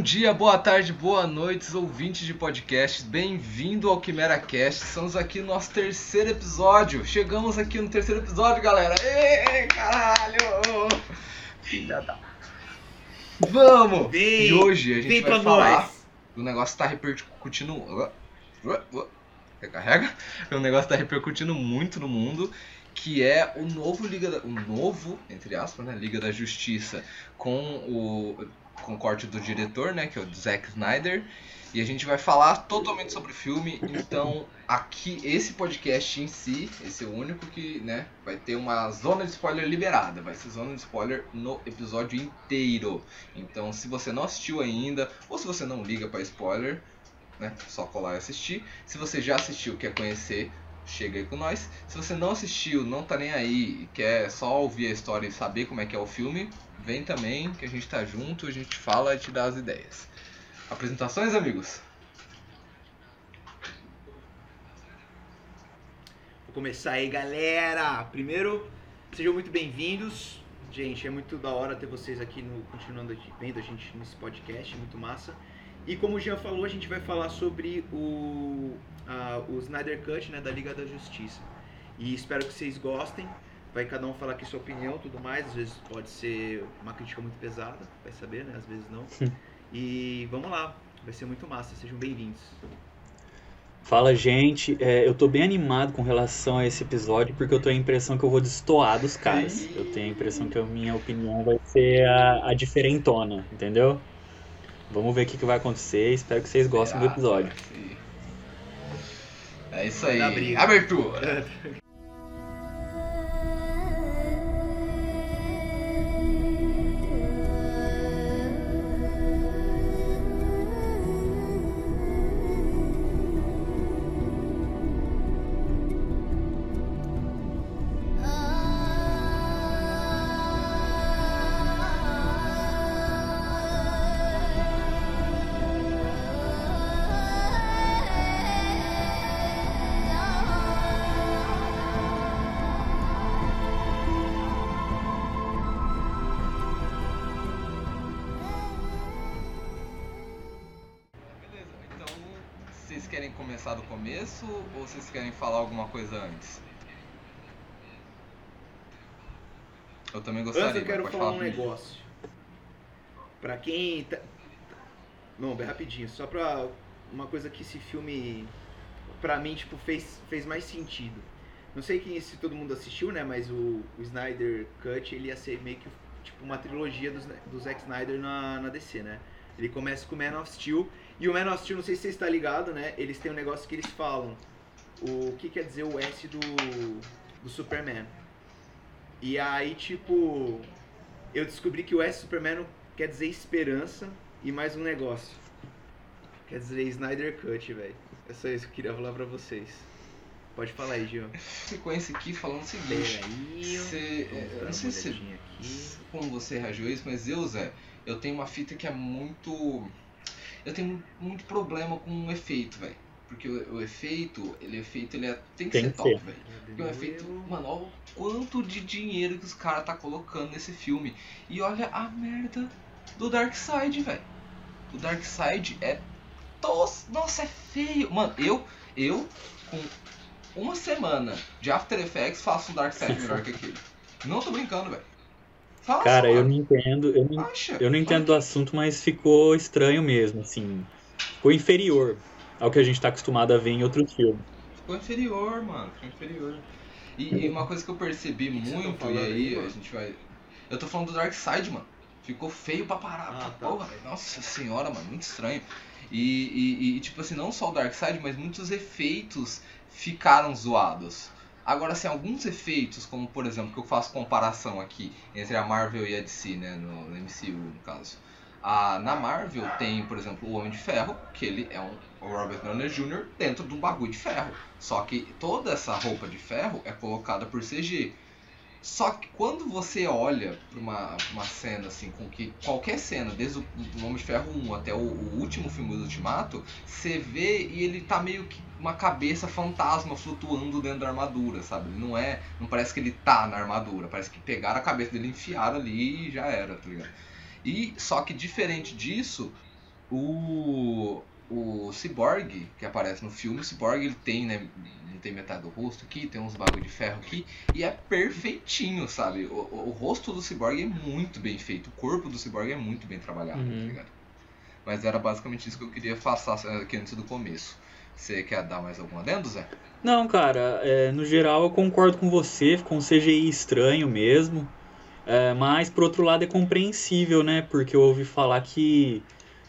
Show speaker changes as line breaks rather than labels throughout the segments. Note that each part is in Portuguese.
Bom dia, boa tarde, boa noite, ouvintes de podcasts. Bem-vindo ao Quimera Cast. Estamos aqui no nosso terceiro episódio. Chegamos aqui no terceiro episódio, galera. Ei, caralho! Filha da. Vamos!
Vem,
e hoje a gente vai
pra
falar.
nós.
O negócio tá repercutindo. Recarrega? O negócio tá repercutindo muito no mundo. Que é o novo Liga da, O novo, entre aspas, né? Liga da Justiça com o. Com corte do diretor, né? Que é o Zack Snyder. E a gente vai falar totalmente sobre o filme. Então, aqui, esse podcast em si, esse é o único que, né, vai ter uma zona de spoiler liberada. Vai ser zona de spoiler no episódio inteiro. Então, se você não assistiu ainda, ou se você não liga para spoiler, né, só colar e assistir. Se você já assistiu, quer conhecer, chega aí com nós. Se você não assistiu, não tá nem aí, quer só ouvir a história e saber como é que é o filme, vem também, que a gente tá junto, a gente fala e te dá as ideias. Apresentações, amigos?
Vou começar aí, galera. Primeiro, sejam muito bem-vindos. Gente, é muito da hora ter vocês aqui no continuando aqui, vendo a gente nesse podcast, muito massa. E como o Jean falou, a gente vai falar sobre o, a- o Snyder Cut, né, da Liga da Justiça. E espero que vocês gostem. Vai cada um falar aqui sua opinião, tudo mais. Às vezes pode ser uma crítica muito pesada, vai saber, né? Às vezes não. E vamos lá, vai ser muito massa. Sejam bem-vindos.
Fala, gente. É, eu tô bem animado com relação a esse episódio, porque eu tenho a impressão que eu vou destoar dos caras. Eu tenho a impressão que a minha opinião vai ser a, a diferentona, entendeu? Vamos ver o que, que vai acontecer. Espero que vocês gostem do
Será?
episódio.
É isso aí. Abertura. começo ou vocês querem falar alguma coisa antes? Eu também gostaria.
Antes eu quero
pode
falar um negócio. Pra quem. Tá... Não, bem rapidinho. Só pra uma coisa que esse filme, pra mim, tipo, fez, fez mais sentido. Não sei quem, se todo mundo assistiu, né? Mas o, o Snyder Cut, ele ia ser meio que tipo uma trilogia do, do Zack Snyder na, na DC, né? Ele começa com Man of Steel. E o Man of Steel, não sei se você está ligado, né? Eles têm um negócio que eles falam. O que quer dizer o S do, do Superman. E aí, tipo, eu descobri que o S Superman quer dizer esperança e mais um negócio. Quer dizer Snyder Cut, velho. É só isso que eu queria falar pra vocês. Pode falar aí, Gil.
Sequência aqui falando o seguinte.
Peraí.
Você,
vamos
eu não sei se como você reagiu a isso, mas eu, Zé, eu tenho uma fita que é muito. Eu tenho muito problema com o efeito, velho. Porque o, o efeito, ele é feito, ele é- tem que
Tem
ser
que
top, velho. Porque o efeito, mano, olha o quanto de dinheiro que os caras tá colocando nesse filme. E olha a merda do Darkseid, velho. O Darkseid é. Tos... Nossa, é feio. Mano, eu, eu, com uma semana de After Effects, faço um Darkseid melhor que aquele. Não tô brincando, velho. Faço,
Cara, eu não entendo. Eu não,
Acha?
eu não entendo do assunto, mas ficou estranho mesmo, assim. Ficou inferior ao que a gente tá acostumado a ver em outros filmes.
Ficou inferior, mano. Ficou inferior. E, e uma coisa que eu percebi
tão
muito,
falando
e aí a gente vai. Eu tô falando do Dark Side, mano. Ficou feio pra parar.
Ah,
pra
tá.
porra. Nossa senhora, mano. Muito estranho. E, e, e, tipo assim, não só o Dark Side, mas muitos efeitos ficaram zoados. Agora, assim, alguns efeitos, como por exemplo, que eu faço comparação aqui entre a Marvel e a DC, né, no, no MCU, no caso. Ah, na Marvel tem, por exemplo, o Homem de Ferro, que ele é um Robert Downey Jr. dentro de um bagulho de ferro. Só que toda essa roupa de ferro é colocada por CG. Só que quando você olha pra uma, uma cena assim, com que qualquer cena, desde o Homem de Ferro 1 até o, o último filme do Ultimato, você vê e ele tá meio que uma cabeça fantasma flutuando dentro da armadura, sabe? Ele não é. Não parece que ele tá na armadura, parece que pegaram a cabeça dele, enfiaram ali e já era, tá ligado? E só que diferente disso, O, o Cyborg, que aparece no filme, o Cyborg ele tem, né? Não tem metade do rosto aqui, tem uns bagulho de ferro aqui, e é perfeitinho, sabe? O, o, o rosto do Cyborg é muito bem feito, o corpo do Cyborg é muito bem trabalhado,
Uhum.
tá ligado? Mas era basicamente isso que eu queria passar aqui antes do começo. Você quer dar mais algum adendo, Zé?
Não, cara, é, no geral eu concordo com você, ficou um CGI estranho mesmo. É, mas por outro lado é compreensível, né? Porque eu ouvi falar que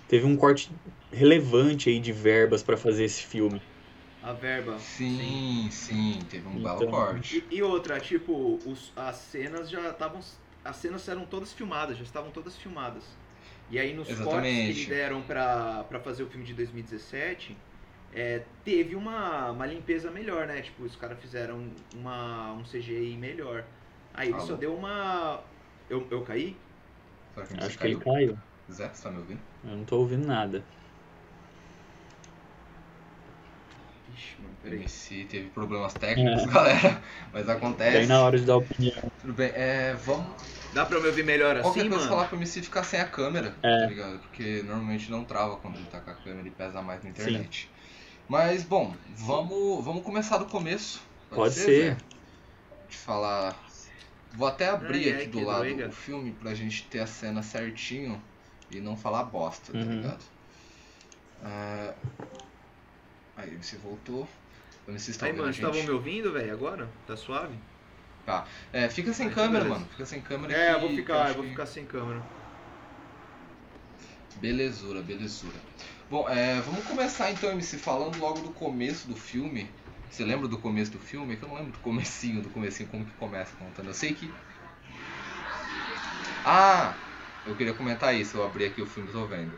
teve um corte relevante aí de verbas pra fazer esse filme.
A verba.
Sim, sim, teve um belo
Então-
corte.
E, e outra, tipo, os- as cenas já estavam. As cenas eram todas filmadas, já estavam todas filmadas. E aí nos cortes que
Exatamente.
deram pra, pra fazer o filme de 2017, é, teve uma, uma limpeza melhor, né? Tipo, os caras fizeram uma, um CGI melhor. Aí ele
Alô?
só deu uma. Eu, eu caí?
Que
Acho que ele
caiu?
caiu.
Zé, você tá me ouvindo?
Eu não tô ouvindo nada.
Ixi, mano, peraí.
MC teve problemas técnicos, galera. Mas acontece.
Bem na hora de dar opinião.
Tudo bem, é, vamos.
Dá pra me ouvir melhor
Qualquer
assim,
coisa
mano?
falar pro MC ficar sem a câmera,
É.
tá ligado? Porque normalmente não trava quando ele tá com a câmera e pesa mais na internet. Mas, bom, vamos, vamos começar do começo.
Pode ser.
Zé? De falar. Vou até abrir
ai,
aqui do
que
lado
doiga.
o filme pra gente ter a cena certinho e não falar bosta, tá
Uhum.
ligado? Ah, Aí, MC voltou. O MC está
Aí,
ouvindo
mano, vocês estavam me ouvindo, velho, agora? Tá suave?
É, fica sem
então
câmera,
beleza.
mano. Fica sem câmera
É, eu
que-
vou
que
ficar,
acho
eu vou ficar sem câmera.
Belezura, belezura. Bom, é, vamos começar então, MC, falando logo do começo do filme. Você lembra do começo do filme? Que eu não lembro do comecinho, do comecinho, como que começa contando. Eu sei que... Ah! Eu queria comentar isso, eu abri aqui o filme e tô vendo.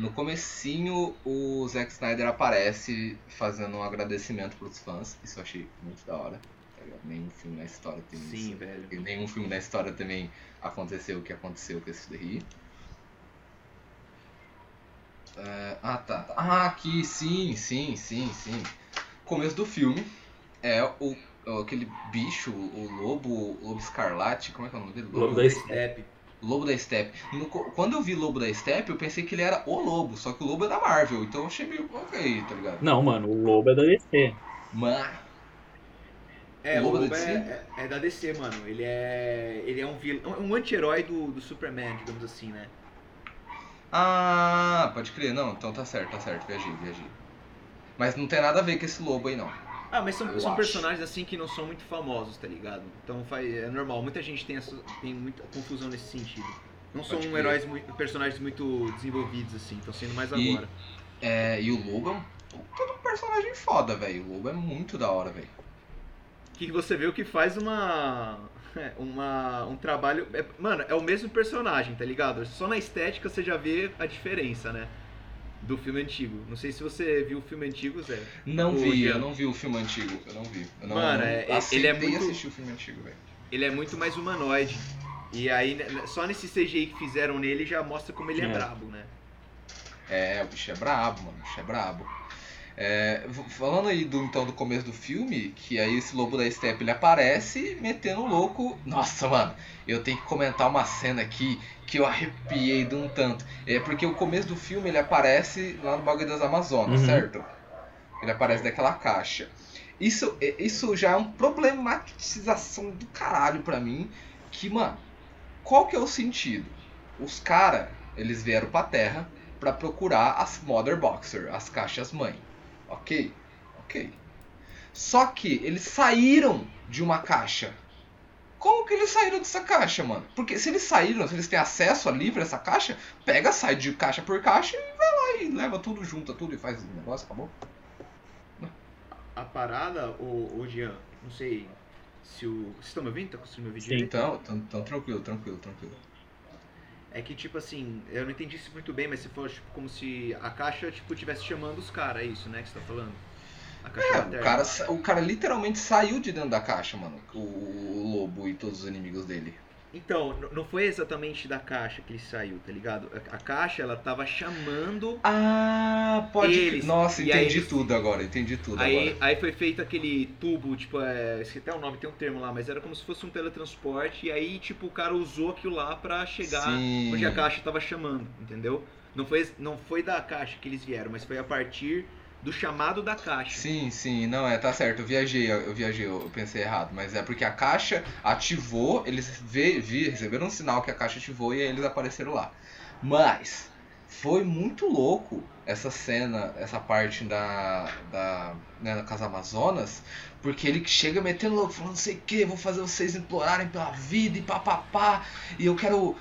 No comecinho, o Zack Snyder aparece fazendo um agradecimento pros fãs. Isso eu achei muito da hora. tá? Nenhum filme na história tem isso.
Sim, velho.
E nenhum filme na história também aconteceu o que aconteceu com esse daí. É, ah, tá, tá. Ah, aqui, sim, sim, sim, sim. Começo do filme é o, aquele bicho, o lobo, o lobo escarlate, como é que é o nome dele?
Lobo da
Step.
Lobo da Steppe. No quando eu vi Lobo da Steppe, eu pensei que ele era o lobo, só que o lobo é da Marvel, então eu achei meio ok, tá ligado?
Não, mano, o lobo é da DC.
Mas.
É,
O
o
Lobo
Lobo
da
é,
DC?
é, é da DC, mano. Ele é. Ele é um vilão. Um anti-herói do, do Superman, digamos assim, né?
Ah, pode crer, não, então tá certo, tá certo, viajei, viajei. Mas não tem nada a ver com esse lobo aí, não.
Ah, mas são, são personagens assim que não são muito famosos, tá ligado? Então faz, é normal. Muita gente tem, essa, tem muita confusão nesse sentido. Não são
Pode crer.
heróis muito, personagens muito desenvolvidos assim, estão sendo mais
E-
agora.
É, e o lobo é um personagem foda, velho. O lobo é muito da hora, velho.
Que que você vê que faz uma. uma um trabalho. é- mano, é o mesmo personagem, tá ligado? Só na estética você já vê a diferença, né? Do filme antigo. Não sei se você viu o filme antigo, Zé.
Não vi,
Jean.
eu não vi o filme antigo. Eu não vi. Eu não,
Mano,
não
é- ele é muito-
assistir o filme antigo, velho.
Ele é muito mais humanoide. E aí, né, só nesse CGI que fizeram nele já mostra como ele é,
É.
brabo, né?
É, o bicho é brabo, mano. O bicho é brabo. É, falando aí do, então do começo do filme, que aí esse lobo da steppe ele aparece metendo louco. Nossa, mano, eu tenho que comentar uma cena aqui que eu arrepiei de um tanto. É porque o começo do filme ele aparece lá no bagulho das Amazonas,
Uhum.
certo? Ele aparece daquela caixa. Isso, é- isso já é um problematização do caralho pra mim. Que, mano, qual que é o sentido? Os caras, eles vieram pra terra pra procurar as Mother Boxer, as caixas mãe. Ok? Ok. Só que eles saíram de uma caixa. Como que eles saíram dessa caixa, mano? Porque se eles saíram, se eles têm acesso a livre a essa caixa, pega, sai de caixa por caixa e vai lá e leva tudo, junta tudo e faz o negócio, acabou?
A parada, o, o Jean, não sei se o. Vocês estão me ouvindo? Tá conseguindo me ouvir
Sim.
Então, tão, tão tranquilo, tranquilo, tranquilo.
É que, tipo assim, eu não entendi isso muito bem, mas você falou, tipo, como se a caixa, tipo, estivesse chamando os caras, é isso, né, que você tá falando? A caixa
É, o cara, o cara literalmente saiu de dentro da caixa, mano. O, o lobo e todos os inimigos dele.
Então, não foi exatamente da caixa que ele saiu, tá ligado? A, a caixa, ela tava chamando...
Ah, pode.
Eles-
Nossa, entendi
eles-
tudo agora, entendi tudo
Aí,
agora.
aí foi feito aquele tubo, tipo, é, esqueci até o nome, tem um termo lá, mas era como se fosse um teletransporte, e aí, tipo, o cara usou aquilo lá pra chegar
Sim.
onde a caixa tava chamando, entendeu? Não foi, não foi da caixa que eles vieram, mas foi a partir do chamado da caixa.
Sim, sim, não é, tá certo. Eu viajei, eu viajei, eu pensei errado, mas é porque a caixa ativou, eles vê, vi, receberam um sinal que a caixa ativou e aí eles apareceram lá. Mas foi muito louco essa cena, essa parte da da né, na Casa Amazonas, porque ele chega metendo louco, falando não sei o que, vou fazer vocês implorarem pela vida e papapá, e eu quero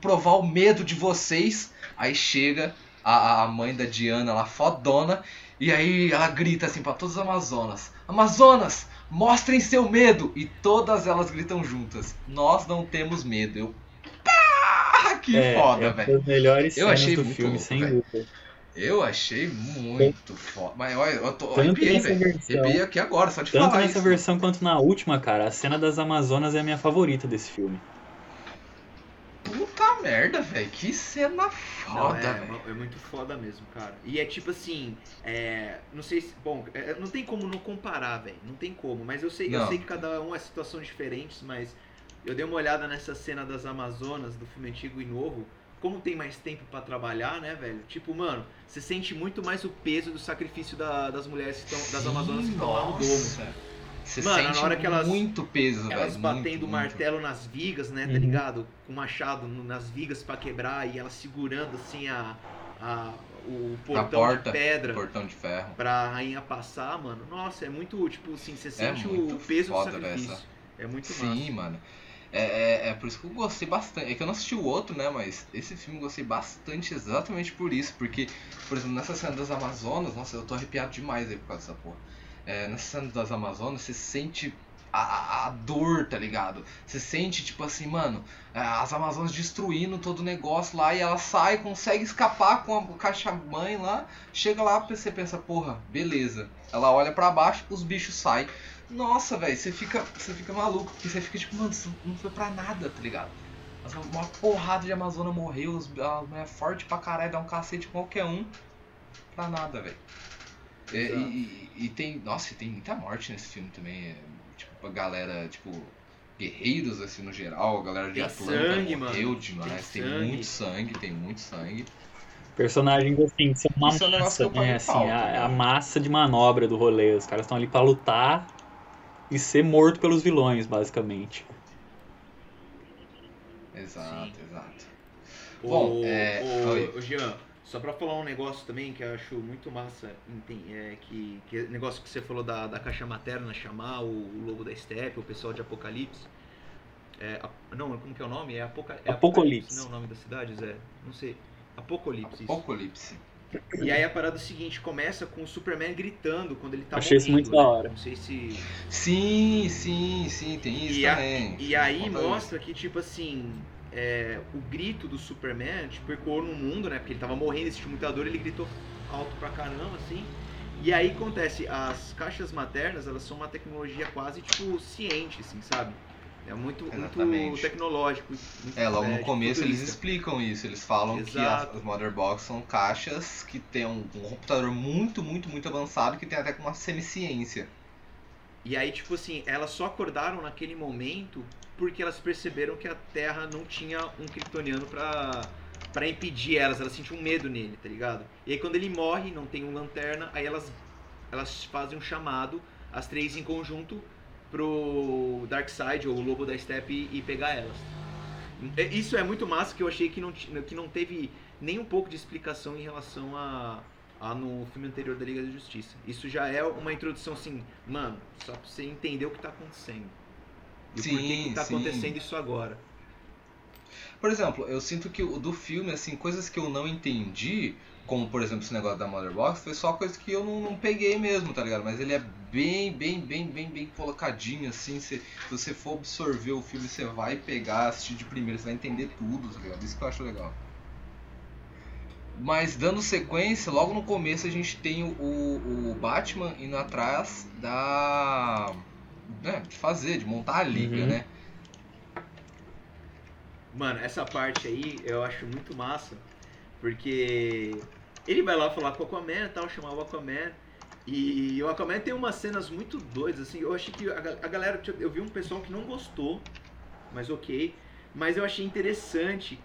provar o medo de vocês. Aí chega a, a mãe da Diana lá, fodona, e aí ela grita assim para todas as Amazonas: Amazonas, mostrem seu medo! E todas elas gritam juntas: Nós não temos medo. Eu. Pá! Que
É,
foda,
é
velho.
melhores
Eu achei
do
muito
filme,
louco,
sem
velho.
dúvida.
Eu achei muito foda. Mas olha, eu tô
Tanto
arrepiei, velho. Arrepiei aqui agora, só de
Tanto
falar
nessa
isso.
versão quanto na última, cara, a cena das Amazonas é a minha favorita desse filme.
Puta merda, velho. Que cena
Não,
foda,
é,
velho.
é muito foda mesmo, cara. E é tipo assim, é, não sei se, bom, é, não tem como não comparar, velho. Não tem como, mas eu sei, eu
Não.
sei que cada um é situações diferentes, mas eu dei uma olhada nessa cena das Amazonas do filme antigo e novo. Como tem mais tempo pra trabalhar, né, velho? Tipo, mano, você sente muito mais o peso do sacrifício da- das mulheres que estão, das Amazonas que estão lá no domo.
nossa. Você
Mano,
sente
na hora que elas-
muito peso, velho.
Elas batendo
muito,
o
muito.
martelo nas vigas, né, tá
Uhum.
ligado? Com o machado nas vigas pra quebrar e elas segurando assim a, a o portão
porta,
de pedra
portão de ferro.
pra rainha passar, mano. Nossa, é muito, tipo assim, você sente
muito
o peso
foda,
do sacrifício. É muito
Sim,
massa.
mano. É, é, é por isso que eu gostei bastante. É que eu não assisti o outro, né? Mas esse filme eu gostei bastante exatamente por isso. Porque, por exemplo, nessa cena das Amazonas, nossa, eu tô arrepiado demais aí por causa dessa porra. É, das Amazonas, você sente a, a- dor, tá ligado? Você sente, tipo assim, mano, é, as Amazonas destruindo todo o negócio lá e ela sai, consegue escapar com a caixa mãe lá. Chega lá, você pensa, porra, beleza. Ela olha pra baixo, os bichos saem. Nossa, velho, você fica, você fica maluco, porque você fica tipo, mano, isso não foi pra nada, tá ligado? Uma porrada de Amazona morreu, os- a mulher é forte pra caralho, dá um cacete qualquer um. Pra nada, velho. É, E, e- tem. Nossa, tem muita morte nesse filme também. é, tipo, a galera, tipo, guerreiros assim no geral, a galera de
Tem
Atlanta
sangue,
morreu
mano.
demais.
Tem
Tem,
sangue.
muito sangue, tem muito sangue.
Personagens assim, são uma
Isso é
massa, né? Assim,
pau,
a,
tá
a massa de manobra do rolê. Os caras estão ali pra lutar e ser morto pelos vilões, basicamente.
Exato,
Sim.
exato.
Ô,
Bom, é, oi.
ô, Jean, só pra falar um negócio também que eu acho muito massa, é que, que negócio que você falou da, da caixa materna chamar o, o lobo da steppe, o pessoal de Apocalipse. É, a- não, como que é o nome? É, Apoca, é
Apocalipse.
Não, o nome da cidade, Zé. Não sei. Apocalipse. isso.
Apocalipse.
E aí a parada é seguinte, começa com o Superman gritando quando ele tá
Achei isso
morrendo,
muito da
né?
hora.
Não sei se...
Sim, sim, sim, tem isso
E, a-
também.
e aí mostra que, tipo assim, é, o grito do Superman, tipo, ecoou no mundo, né? Porque ele tava morrendo, existe muita dor, ele gritou alto pra caramba, assim. E aí acontece, as caixas maternas, elas são uma tecnologia quase, tipo, ciente, assim, sabe? É muito, muito tecnológico. muito,
É, logo no começo eles explicam isso. Eles falam que as,
Exato.
as Mother Box são caixas que tem um, um computador muito, muito, muito avançado que tem até com uma semiciência.
E aí, tipo assim, elas só acordaram naquele momento porque elas perceberam que a Terra não tinha um kryptoniano pra, pra impedir elas. Elas sentiam medo nele, tá ligado? E aí quando ele morre, não tem um lanterna, aí elas, elas fazem um chamado, as três em conjunto, pro Darkseid, ou o Lobo da Steppe, e pegar elas. É, Isso é muito massa que eu achei que não, que não teve nem um pouco de explicação em relação a, a no filme anterior da Liga da Justiça. Isso já é uma introdução assim, mano, só pra você entender o que tá acontecendo. E o porquê
Sim,
que tá
sim.
acontecendo isso agora.
Por exemplo, eu sinto que o do filme, assim, coisas que eu não entendi, como por exemplo esse negócio da Mother Box, foi só coisa que eu não, não peguei mesmo, tá ligado? Mas ele é bem, bem, bem, bem, bem colocadinho, assim. Se, se você for absorver o filme, você vai pegar, assistir de primeira, você vai entender tudo, tá ligado? Isso que eu acho legal. Mas dando sequência, logo no começo a gente tem o, o Batman indo atrás da. Né, de fazer, de montar a liga,
Uhum.
né?
Mano, essa parte aí eu acho muito massa, porque ele vai lá falar com o Aquaman e tal, chamar o Aquaman. E o Aquaman tem umas cenas muito doidas, assim. Eu achei que a, a galera. tipo, Eu vi um pessoal que não gostou, mas ok. Mas eu achei interessante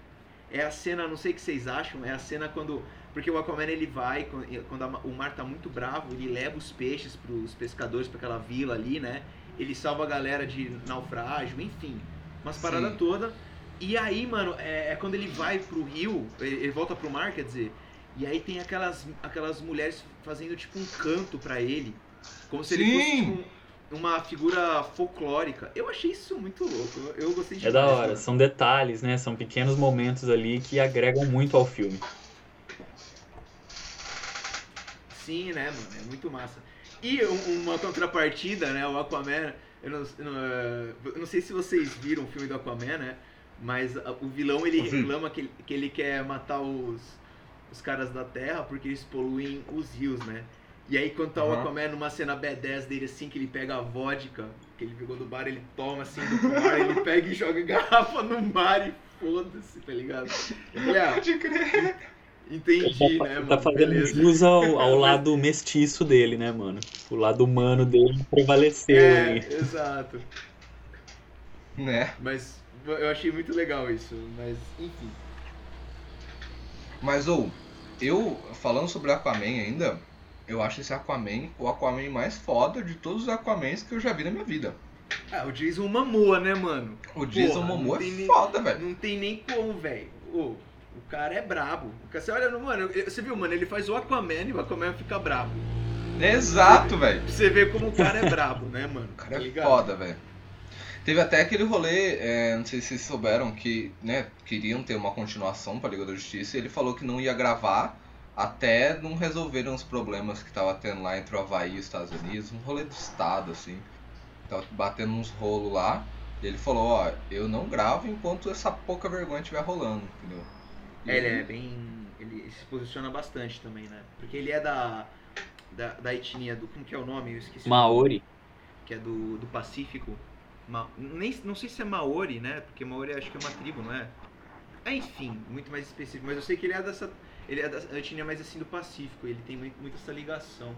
é a cena, não sei o que vocês acham, é a cena quando. Porque o Aquaman ele vai, quando a, o mar tá muito bravo, ele leva os peixes pros pescadores, pra aquela vila ali, né? Ele salva a galera de naufrágio, enfim. Umas paradas todas. E aí, mano, é, é, quando ele vai pro rio, ele, ele volta pro mar, quer dizer. E aí tem aquelas, aquelas mulheres fazendo tipo um canto para ele. Como se
Sim.
ele fosse tipo, uma figura folclórica. Eu achei isso muito louco. Eu, eu gostei de
É da hora, são detalhes, né? São pequenos momentos ali que agregam muito ao filme.
Sim, né, mano? É muito massa. E um- uma contrapartida, né? O Aquaman. Eu não, eu não, eh, eu não sei se vocês viram o filme do Aquaman, né? Mas o vilão ele reclama que, ele- que ele quer matar os, os caras da Terra porque eles poluem os rios, né? E aí quando tá o
Aham.
Aquaman numa cena B10 dele assim, que ele pega a vodka, que ele pegou do bar, ele toma assim do mar, ele pega e joga a garrafa no mar e foda-se, tá ligado? Falei, ah,
Pode crer.
Entendi, né,
Ele
mano?
tá fazendo
Beleza.
jus ao, ao lado mestiço dele, né, mano? O lado humano dele prevaleceu
É,
ali.
exato.
Né?
Mas eu achei muito legal isso, mas enfim.
Mas, ou, eu, falando sobre Aquaman ainda, eu acho esse Aquaman o Aquaman mais foda de todos os Aquamans que eu já vi na minha vida.
Ah, o Jason Momoa, né, mano?
O Jason
Porra,
Momoa é
nem-
foda, velho.
Não tem nem como, velho. Ô, o cara é brabo. Você olha, no- mano, você viu, mano, ele faz o Aquaman e o Aquaman fica brabo.
Exato, velho.
Você ver como o cara é brabo, né, mano?
O cara
Tá
é foda, velho. Teve até aquele rolê, é, não sei se vocês souberam, que né, queriam ter uma continuação pra Liga da Justiça e ele falou que não ia gravar até não resolverem os problemas que tava tendo lá entre o Havaí e os Estados Unidos, um rolê do estado, assim. Tava batendo uns rolos lá. E ele falou, ó, eu não gravo enquanto essa pouca vergonha estiver rolando, entendeu?
É, ele é bem. Ele se posiciona bastante também, né? Porque ele é da. Da, da etnia do. Como que é o nome? Eu esqueci.
Maori.
que é do, do Pacífico. Ma, nem, não sei se é Maori, né? Porque Maori acho que é uma tribo, não é? É, enfim, muito mais específico. Mas eu sei que ele é dessa. Ele é da etnia mais assim do Pacífico. Ele tem muito, muito essa ligação.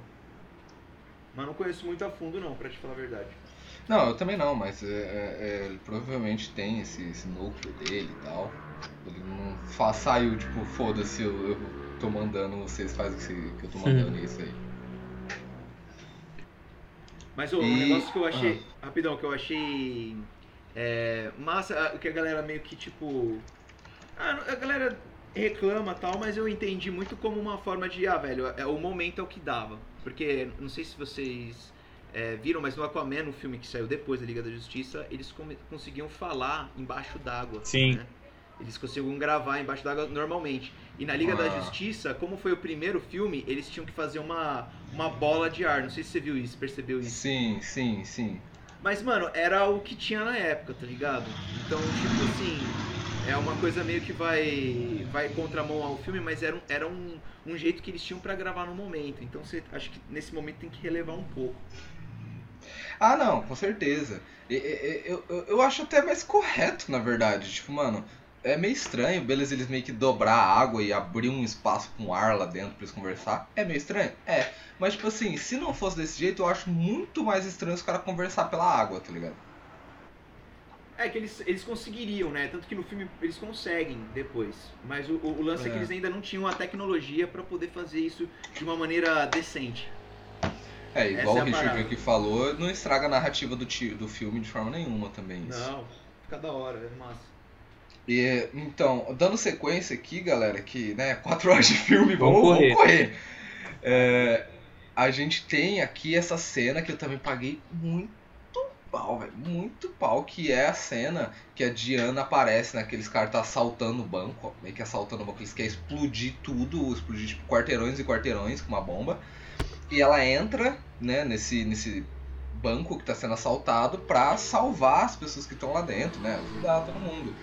Mas não conheço muito a fundo, não, pra te falar a verdade.
Não, eu também não, mas é, é, é, ele provavelmente tem esse, esse núcleo dele e tal. Ele não fa- saiu, tipo, foda-se, eu, eu tô mandando, vocês fazem o que, eu tô mandando, é isso aí.
Mas um
E-
negócio que eu achei. Rapidão, que eu achei. É, massa, o que a galera meio que tipo. Ah, a galera reclama e tal, mas eu entendi muito como uma forma de. Ah, velho, é, o momento é o que dava. Porque, não sei se vocês é, viram, mas no Aquaman, no filme que saiu depois da Liga da Justiça, eles come- conseguiam falar embaixo d'água.
Sim.
né? Eles conseguiam gravar embaixo d'água normalmente. E na Liga da
Ah.
Justiça, como foi o primeiro filme, eles tinham que fazer uma, uma bola de ar. Não sei se você viu isso, percebeu isso.
Sim, sim, sim.
Mas, mano, era o que tinha na época, tá ligado? Então, tipo assim, é uma coisa meio que vai vai contramão ao filme, mas era um, era um, um jeito que eles tinham pra gravar no momento. Então, você acho que nesse momento tem que relevar um pouco.
Ah, não, com certeza. E- e- e- Eu, eu, eu acho até mais correto, na verdade. Tipo, mano, é meio estranho, beleza, eles meio que dobrar a água e abrir um espaço com ar lá dentro pra eles conversar. É meio estranho? É. Mas, tipo assim, se não fosse desse jeito, eu acho muito mais estranho os caras conversar pela água, tá ligado?
É que eles, eles conseguiriam, né? Tanto que no filme eles conseguem depois. Mas o, o- lance é.
É.
que eles ainda não tinham a tecnologia pra poder fazer isso de uma maneira decente.
É, igual
Essa é
o Richard aqui falou, não estraga a narrativa do, do filme de forma nenhuma também. Isso.
Não, fica da hora, é massa.
E, então, dando sequência aqui, galera, que, né, quatro horas de filme,
Vamos
vamos,
correr.
vamos correr. É, a gente tem aqui essa cena que eu também paguei muito pau, velho, muito pau, que é a cena que a Diana aparece naqueles caras tá assaltando o banco, ó, meio que assaltando o banco, eles querem explodir tudo, explodir tipo quarteirões e quarteirões com uma bomba. E ela entra, né, nesse, nesse banco que tá sendo assaltado pra salvar as pessoas que estão lá dentro, né, ajudar todo mundo.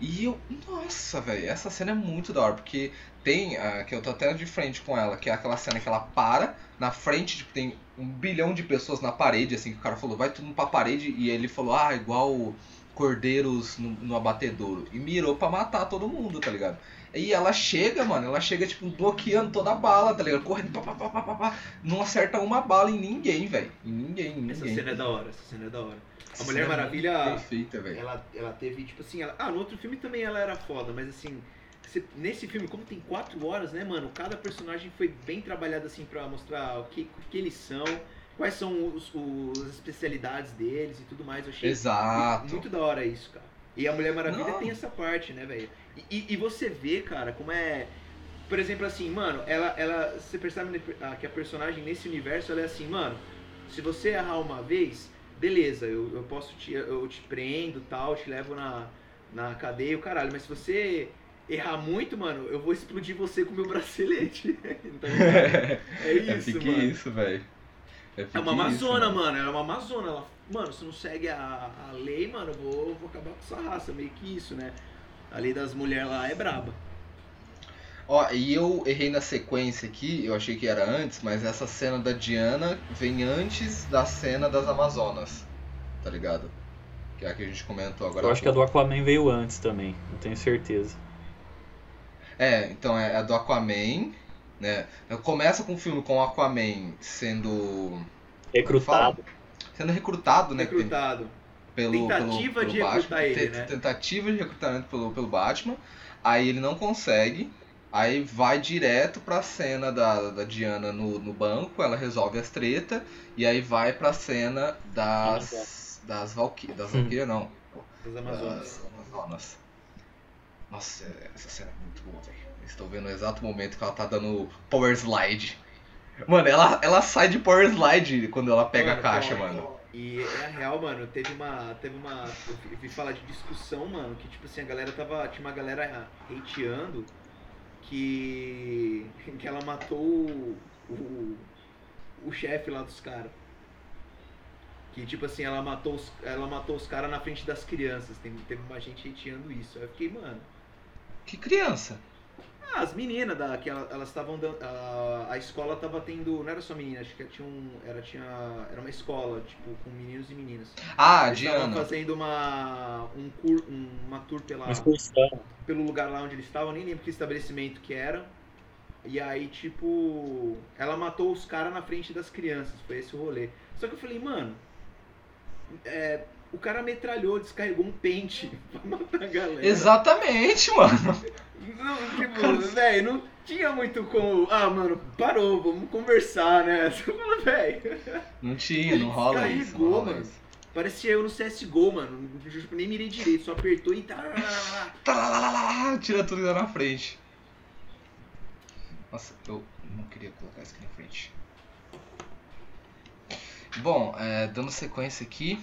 E eu, nossa, velho, essa cena é muito da hora, porque tem, ah, que eu tô até de frente com ela, que é aquela cena que ela para, na frente, tipo, tem um bilhão de pessoas na parede, assim, que o cara falou, vai tudo pra parede, e ele falou, ah, igual cordeiros no, no abatedouro. E mirou pra matar todo mundo, tá ligado? E ela chega, mano, ela chega, tipo, bloqueando toda a bala, tá ligado? Correndo, pá, pá, pá, pá, pá, pá. Não acerta uma bala em ninguém, velho. Em ninguém, em
Essa
ninguém.
cena é da hora, essa cena é da hora.
Essa
A Mulher
é
Maravilha-
Perfeita, velho.
Ela, ela teve, tipo assim, ela... ah, no outro filme também ela era foda, mas assim, nesse filme, como tem quatro horas, né, mano? Cada personagem foi bem trabalhado assim pra mostrar o que, o que eles são, quais são os, os- as especialidades deles e tudo mais. Eu achei
Exato.
muito da hora isso, cara. E a Mulher Maravilha
Não.
tem essa parte, né, velho? E, e- você vê, cara, como é. Por exemplo, assim, mano, ela. ela você percebe ah, que a personagem nesse universo ela é assim, mano, se você errar uma vez, beleza, eu, eu posso te. Eu te prendo tal, te levo na, na cadeia, o caralho, mas se você errar muito, mano, eu vou explodir você com o meu bracelete. Ligado? é
É
isso,
pique
mano.
isso, velho. É,
É uma
isso,
amazona, mano. Ela é uma amazona. Ela, mano, se não segue a, a lei, mano, eu vou, vou acabar com sua raça. Meio que isso, né? A lei das mulheres lá é braba.
Ó, e eu errei na sequência aqui, eu achei que era antes, mas essa cena da Diana vem antes da cena das Amazonas, tá ligado? Que é a que a gente comentou agora.
Eu acho que a do. Aquaman veio antes também, não tenho certeza.
É, então é a do Aquaman, né? Começa com o filme com o Aquaman sendo.
Recrutado.
sendo recrutado, né?
Recrutado.
Pelo,
Tentativa
pelo,
de
pelo
recrutar
Batman,
ele,
te-
né?
Tentativa de recrutamento pelo, pelo Batman. Aí ele não consegue. Aí vai direto pra cena da, da Diana no, no banco, ela resolve as treta e aí vai pra cena das. das Valkyrias. Das
Hum.
Valkyrias não.
Das Amazonas.
Das Amazonas. Nossa, essa cena é muito boa, velho. Estou vendo o exato momento que ela tá dando power slide. Mano, ela, ela sai de power slide quando ela pega a caixa, mano.
E é real, mano, teve uma. Teve uma. Eu vi- falar de discussão, mano, que tipo assim, a galera tava. Tinha uma galera hateando que. que ela matou o. o, o chefe lá dos caras. Que tipo assim, ela matou os, ela matou os caras na frente das crianças. Tem, teve uma gente hateando isso. Aí eu fiquei, mano.
Que criança.
Ah, as meninas da, que ela- elas estavam dando. A, a escola tava tendo. Não era só menina, acho que tinha um. Era, tinha, era uma escola, tipo, com meninos e meninas.
Ah,
Eles estavam
Diana.
fazendo uma. Um cur, um- uma tour pela,
Uma
pelo lugar lá onde eles estavam, nem lembro que estabelecimento que era. E aí, tipo. Ela matou os caras na frente das crianças. Foi esse o rolê. Só que eu falei, mano. é, o cara metralhou, descarregou um pente pra matar a galera.
Exatamente, mano.
Não, tipo, velho, não tinha muito como. Ah, mano, parou, vamos conversar, né? Fala, velho.
Não tinha, não rola isso. Não
Descarregou,
rola
mano.
isso.
Parecia eu no CSGO, mano. Tipo, nem mirei direito, só apertou e tá.
Tira tudo lá na frente. Nossa, eu não queria colocar isso aqui na frente. Bom, é, dando sequência aqui,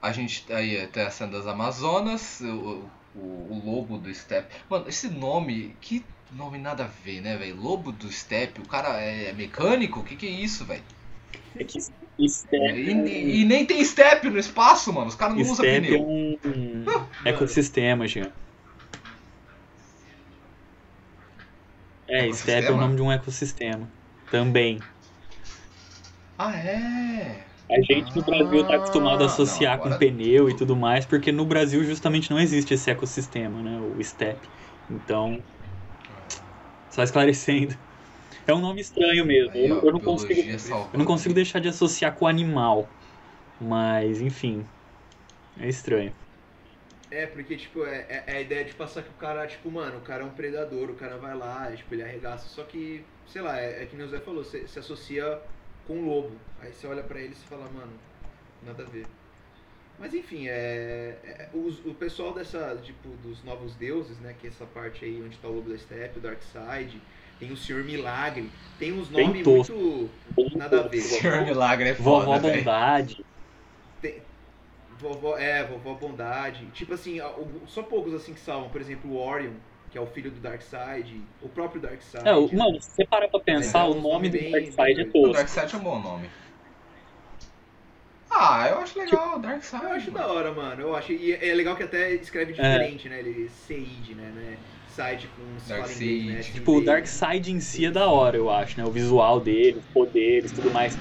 a gente aí tem a cena das Amazonas, o, o, o lobo do Step. Mano, esse nome, que nome nada a ver, né, velho? Lobo do Step, o cara é mecânico? O que, que é isso, velho?
É que Step,
E, e- nem tem Step no espaço, mano. Os caras não usam
Step é
pneu.
um, um ecossistema, Jean. É, Step é o
Ecossistema?
nome de um ecossistema. Também.
Ah, é?
A gente no Brasil tá acostumado a
Ah,
associar
não,
com pneu e tudo mais, porque no Brasil justamente não existe esse ecossistema, né? O step. Então, só esclarecendo. É um nome estranho mesmo.
Aí,
Eu,
ó,
eu não consigo, eu não consigo deixar de associar com animal. Mas, enfim. É estranho.
É, porque, tipo, é, é- é a ideia de passar que o cara, tipo, mano, o cara é um predador, o cara vai lá, tipo, ele arregaça. Só que, sei lá, é, é que nem o Zé falou, você se associa com o lobo. Aí você olha pra ele e fala, mano, nada a ver. Mas enfim, é, é- os- o pessoal dessa, tipo, dos novos deuses, né, que é essa parte aí onde tá o lobo da steppe, o Darkseid, tem o Senhor Milagre, tem uns
Bem
nomes
tosco.
muito nada a ver.
Senhor Milagre é
Vovó
foda, velho.
Bondade.
Vovó, é, vovó Bondade. Tipo assim, só poucos assim que salvam. Por exemplo, o Orion, que é o filho do Darkseid. O próprio Darkseid.
É, o- mano, se você parar pra pensar,
É,
o nome do Darkseid é
bem
O
tosco.
Darkseid é um bom nome. Ah, eu acho legal, Darkseid.
Eu acho
mano.
da hora, mano. Eu acho. E é legal que até escreve diferente, né? Ele Seid, né? É Side com fala em inglês, né?
Tipo, o Darkseid em si é da hora, eu acho, né? O visual dele, os poderes, tudo mais.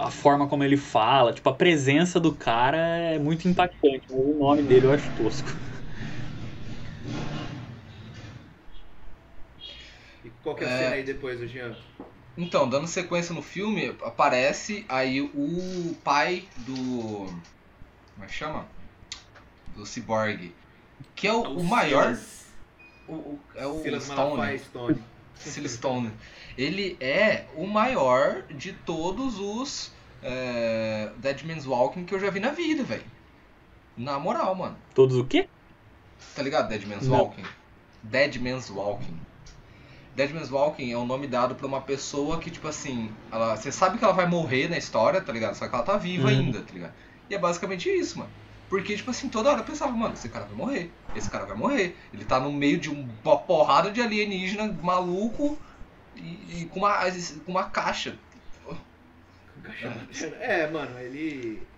A forma como ele fala, tipo, a presença do cara é muito impactante, mas o nome dele eu acho tosco.
Qual que é a
É.
cena aí depois, o Jean?
Então, dando sequência no filme, aparece aí o pai do. Como é que chama? Do Cyborg. Que é o, o maior. o, o- é o
Silas
Stone.
Stone.
Silas Stone. Ele é o maior de todos os é, Dead Man's Walking que eu já vi na vida, velho. Na moral, mano.
Todos o quê?
Tá ligado? Dead Man's
Não.
Walking. Dead Man's Walking. Dead Man's Walking é um nome dado pra uma pessoa que, tipo assim, ela, você sabe que ela vai morrer na história, tá ligado? Só que ela tá viva
Uhum.
ainda, tá ligado? E é basicamente isso, mano. Porque, tipo assim, toda hora eu pensava, mano, esse cara vai morrer. Esse cara vai morrer. Ele tá no meio de um- uma porrada de alienígena maluco e, e com, uma, com uma caixa.
É, mano, ele.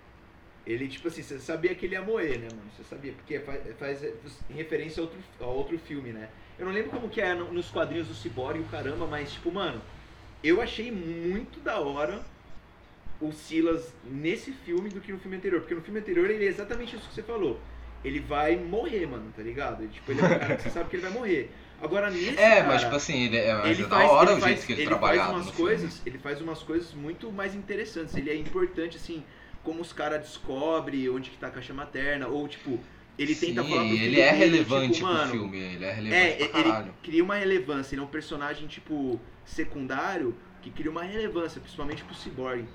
Ele, tipo assim, você sabia que ele ia morrer, né, mano? Você sabia, porque faz, faz referência a outro, a outro filme, né? Eu não lembro como que é no- nos quadrinhos do Cyborg e o caramba, mas, tipo, mano, eu achei muito da hora o Silas nesse filme do que no filme anterior. Porque no filme anterior ele é exatamente isso que você falou. Ele vai morrer, mano, tá ligado? Ele, tipo, ele é um cara que você sabe que ele vai morrer. Agora, nesse
É,
cara,
mas tipo assim, ele é,
ele
é da
faz,
hora
ele
o
faz,
jeito que ele,
ele
trabalhava
faz umas
no filme.
coisas, ele faz umas coisas muito mais interessantes. Ele é importante assim, como os caras descobrem onde que tá a caixa materna ou tipo, ele tenta
Sim,
falar pro filho
ele é
dele,
relevante
tipo,
pro
mano,
filme, ele é
É,
relevante caralho.
ele cria uma relevância, ele é um personagem tipo secundário que cria uma relevância, principalmente pro Cyborg.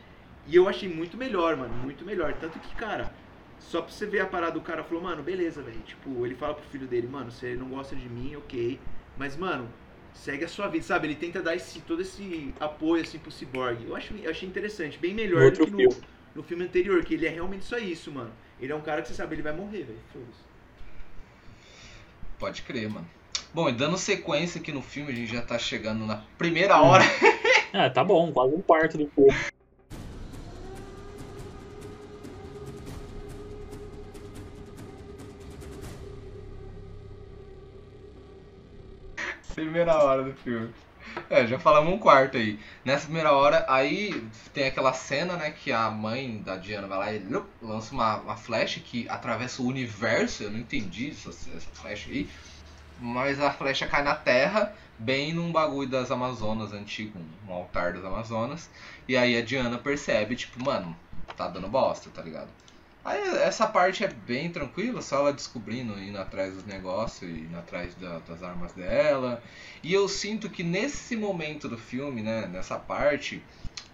E eu achei muito melhor, mano, muito melhor, tanto que, cara, só pra você ver a parada, o cara falou, mano, beleza, velho. Tipo, ele fala pro filho dele, mano, você não gosta de mim, ok. Mas, mano, segue a sua vida, sabe? Ele tenta dar esse, todo esse apoio, assim, pro Cyborg. Eu acho, eu achei interessante, bem melhor do que
filme.
no, no filme anterior, que ele é realmente só isso, mano. Ele é um cara que você sabe, ele vai morrer, velho.
Pode crer, mano. Bom, e dando sequência aqui no filme, a gente já tá chegando na primeira hora.
Ah, tá bom, quase um quarto do filme.
Primeira hora do filme. É, já falamos um quarto aí. Nessa primeira hora, aí tem aquela cena, né, que a mãe da Diana vai lá e lança uma, uma flecha que atravessa o universo. Eu não entendi essa, essa flecha aí. Mas a flecha cai na terra, bem num bagulho das Amazonas antigo, um altar das Amazonas. E aí a Diana percebe, tipo, mano, tá dando bosta, tá ligado? Aí essa parte é bem tranquila, só ela descobrindo, indo atrás dos negócios, indo atrás da- das armas dela. E eu sinto que nesse momento do filme, né, nessa parte,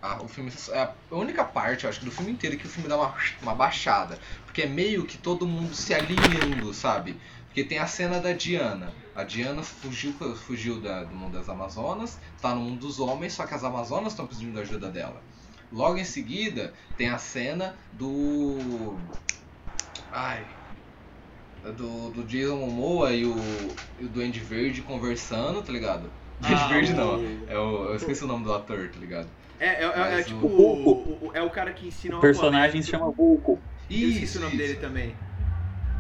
a, o filme é a única parte, eu acho do filme inteiro que o filme dá uma, uma baixada. Porque é meio que todo mundo se alinhando, sabe? Porque tem a cena da Diana. A Diana fugiu, fugiu da- do mundo das Amazonas, tá no mundo dos homens, só que as Amazonas estão precisando da ajuda dela. Logo em seguida, tem a cena do. Ai. Do, do Jason Momoa e o, e o Duende Verde conversando, tá ligado? Duende
Ah,
Verde não, é o, eu esqueci o nome do ator, tá ligado?
É, é, é- é tipo,
o-
o, o- é o cara que ensina
O personagem se chama Vulco.
Eu esqueci o nome dele também.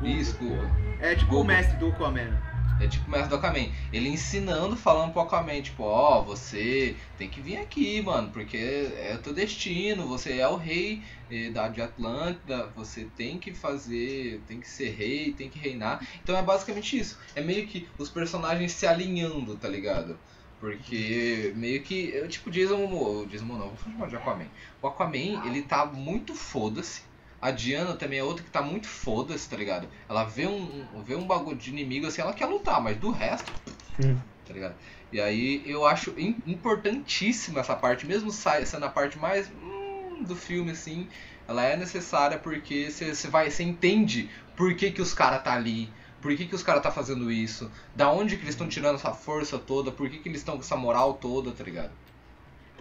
Isso, desculpa.
É tipo o mestre do Aquaman.
É tipo o mestre do Aquaman. Ele ensinando, falando pro Aquaman, tipo, ó, você tem que vir aqui, mano, porque é o teu destino, você é o rei eh, da de Atlântida, você tem que fazer, tem que ser rei, tem que reinar. Então é basicamente isso. É meio que os personagens se alinhando, tá ligado? Porque meio que, eu, tipo, Jason Momoa, Jason Momoa, não, vou chamar de Aquaman. O Aquaman, ele tá muito foda-se. A Diana também é outra que tá muito foda-se, tá ligado? Ela vê um, vê um bagulho de inimigo assim, ela quer lutar, mas do resto,
Hum.
tá ligado? E aí eu acho im- importantíssima essa parte, mesmo sendo a parte mais hum, do filme, assim, ela é necessária porque você vai, você entende por que, que os caras tá ali, por que, que os caras tá fazendo isso, da onde que eles estão tirando essa força toda, por que, que eles estão com essa moral toda, tá ligado?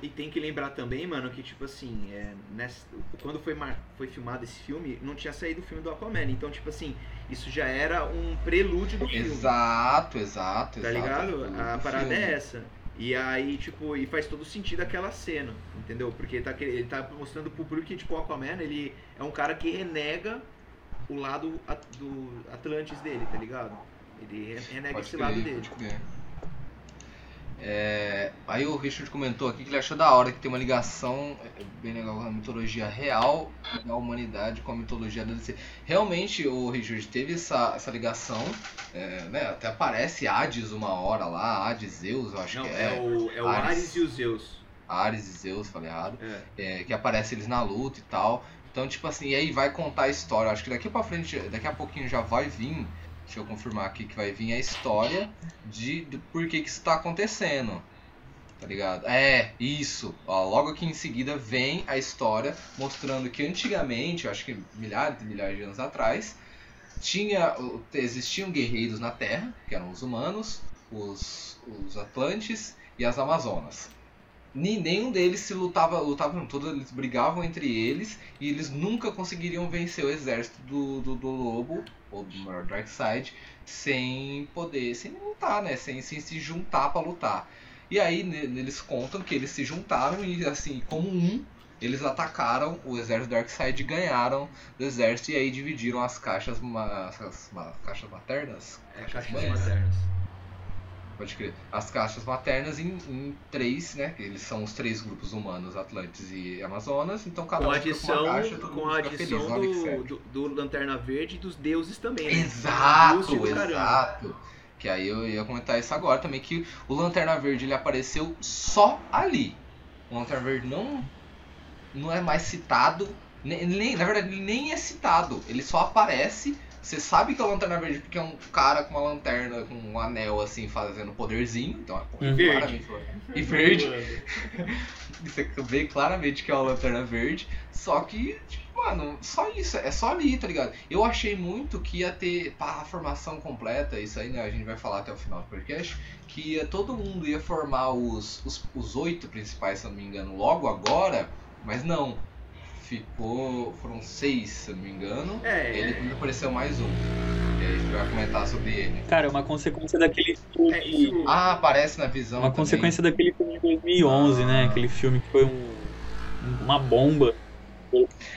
E tem que lembrar também, mano, que tipo assim, é, nessa- quando foi, mar- foi filmado esse filme, não tinha saído o filme do Aquaman. Então, tipo assim, isso já era um prelúdio do filme.
Exato, exato,
Tá ligado?
Do-
A parada
filme.
é essa. E aí, tipo, e faz todo sentido aquela cena, entendeu? Porque ele tá, ele tá mostrando pro público que, tipo, o Aquaman, ele é um cara que renega o lado do Atlantis dele, tá ligado? Ele re- renega
Pode
esse
crer,
lado dele.
pode crer. É, aí o Richard comentou aqui que ele achou da hora que tem uma ligação é, bem legal com a mitologia real da humanidade com a mitologia da DC. Realmente o Richard teve essa, essa ligação, é, né, até aparece Hades uma hora lá, Hades Zeus, eu acho
Não,
que
é,
é,
o, é o
Ares.
Ares e o Zeus.
Ares e Zeus, falei errado,
É.
é, que aparece eles na luta e tal. Então, tipo assim, e aí vai contar a história. Acho que daqui pra frente, daqui a pouquinho já vai vir deixa eu confirmar aqui que vai vir a história de, de por que isso tá acontecendo. Tá ligado? É, isso. Ó, logo aqui em seguida vem a história mostrando que antigamente, eu acho que milhares e milhares de anos atrás, tinha existiam guerreiros na Terra, que eram os humanos, os, os Atlantes e as Amazonas. Nenhum deles se lutava, lutavam todos eles brigavam entre eles e eles nunca conseguiriam vencer o exército do, do, do lobo ou do maior Darkseid sem poder, sem lutar, né? Sem, sem se juntar para lutar. E aí eles contam que eles se juntaram e assim, como um, eles atacaram o exército Darkseid e ganharam do exército e aí dividiram as caixas, as, as, as caixas maternas?
É, caixas maternas.
Pode crer. As caixas maternas em, em, três, né? Eles são os três grupos humanos, Atlantes e Amazonas, então cada
com
um
adição,
uma caixa, todo
com a adição
feliz.
do, do, do Lanterna Verde e dos deuses também. Né?
Exato, exato. Que aí eu ia comentar isso agora também, que o Lanterna Verde ele apareceu só ali. O Lanterna Verde não, não é mais citado, nem, nem- na verdade ele nem é citado, ele só aparece. Você sabe que é o Lanterna Verde porque é um cara com uma lanterna, com um anel assim, fazendo poderzinho. Então, é claramente. E verde. Você vê claramente que é uma lanterna verde. Só que, tipo, mano, só isso. É só ali, tá ligado? Eu achei muito que ia ter a formação completa. Isso aí, né? A gente vai falar até o final do podcast. Que ia, todo mundo ia formar os, os, os oito principais, se eu não me engano, logo agora. Mas não. Ficou. Foram seis, se não me engano.
É,
Ele apareceu mais um. E aí a gente vai comentar sobre ele.
Cara, é uma consequência daquele filme.
é isso.
Ah, aparece na visão.
uma
também.
consequência daquele filme de 2011, né?
Ah.
Aquele filme que foi um, uma bomba.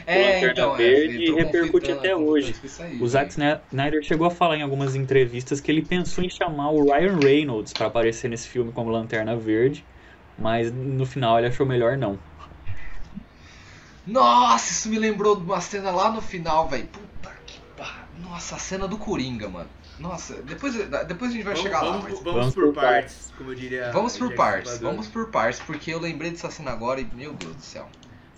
É,
Lanterna
então, é,
Verde
tô
e repercute até hoje.
aí,
O Zack
velho.
Snyder chegou a falar em algumas entrevistas que ele pensou em chamar o Ryan Reynolds pra aparecer nesse filme como Lanterna Verde, mas no final ele achou melhor não.
Nossa, isso me lembrou de uma cena lá no final, velho. Puta que pariu. Nossa, a cena do Coringa, mano. Nossa, depois, depois a gente vai
Vamos,
chegar lá.
vamos,
mas-
vamos
Vamos
por partes, como eu diria.
Vamos por partes,
Stripador.
vamos por partes, porque eu lembrei dessa cena agora e, meu Deus do céu.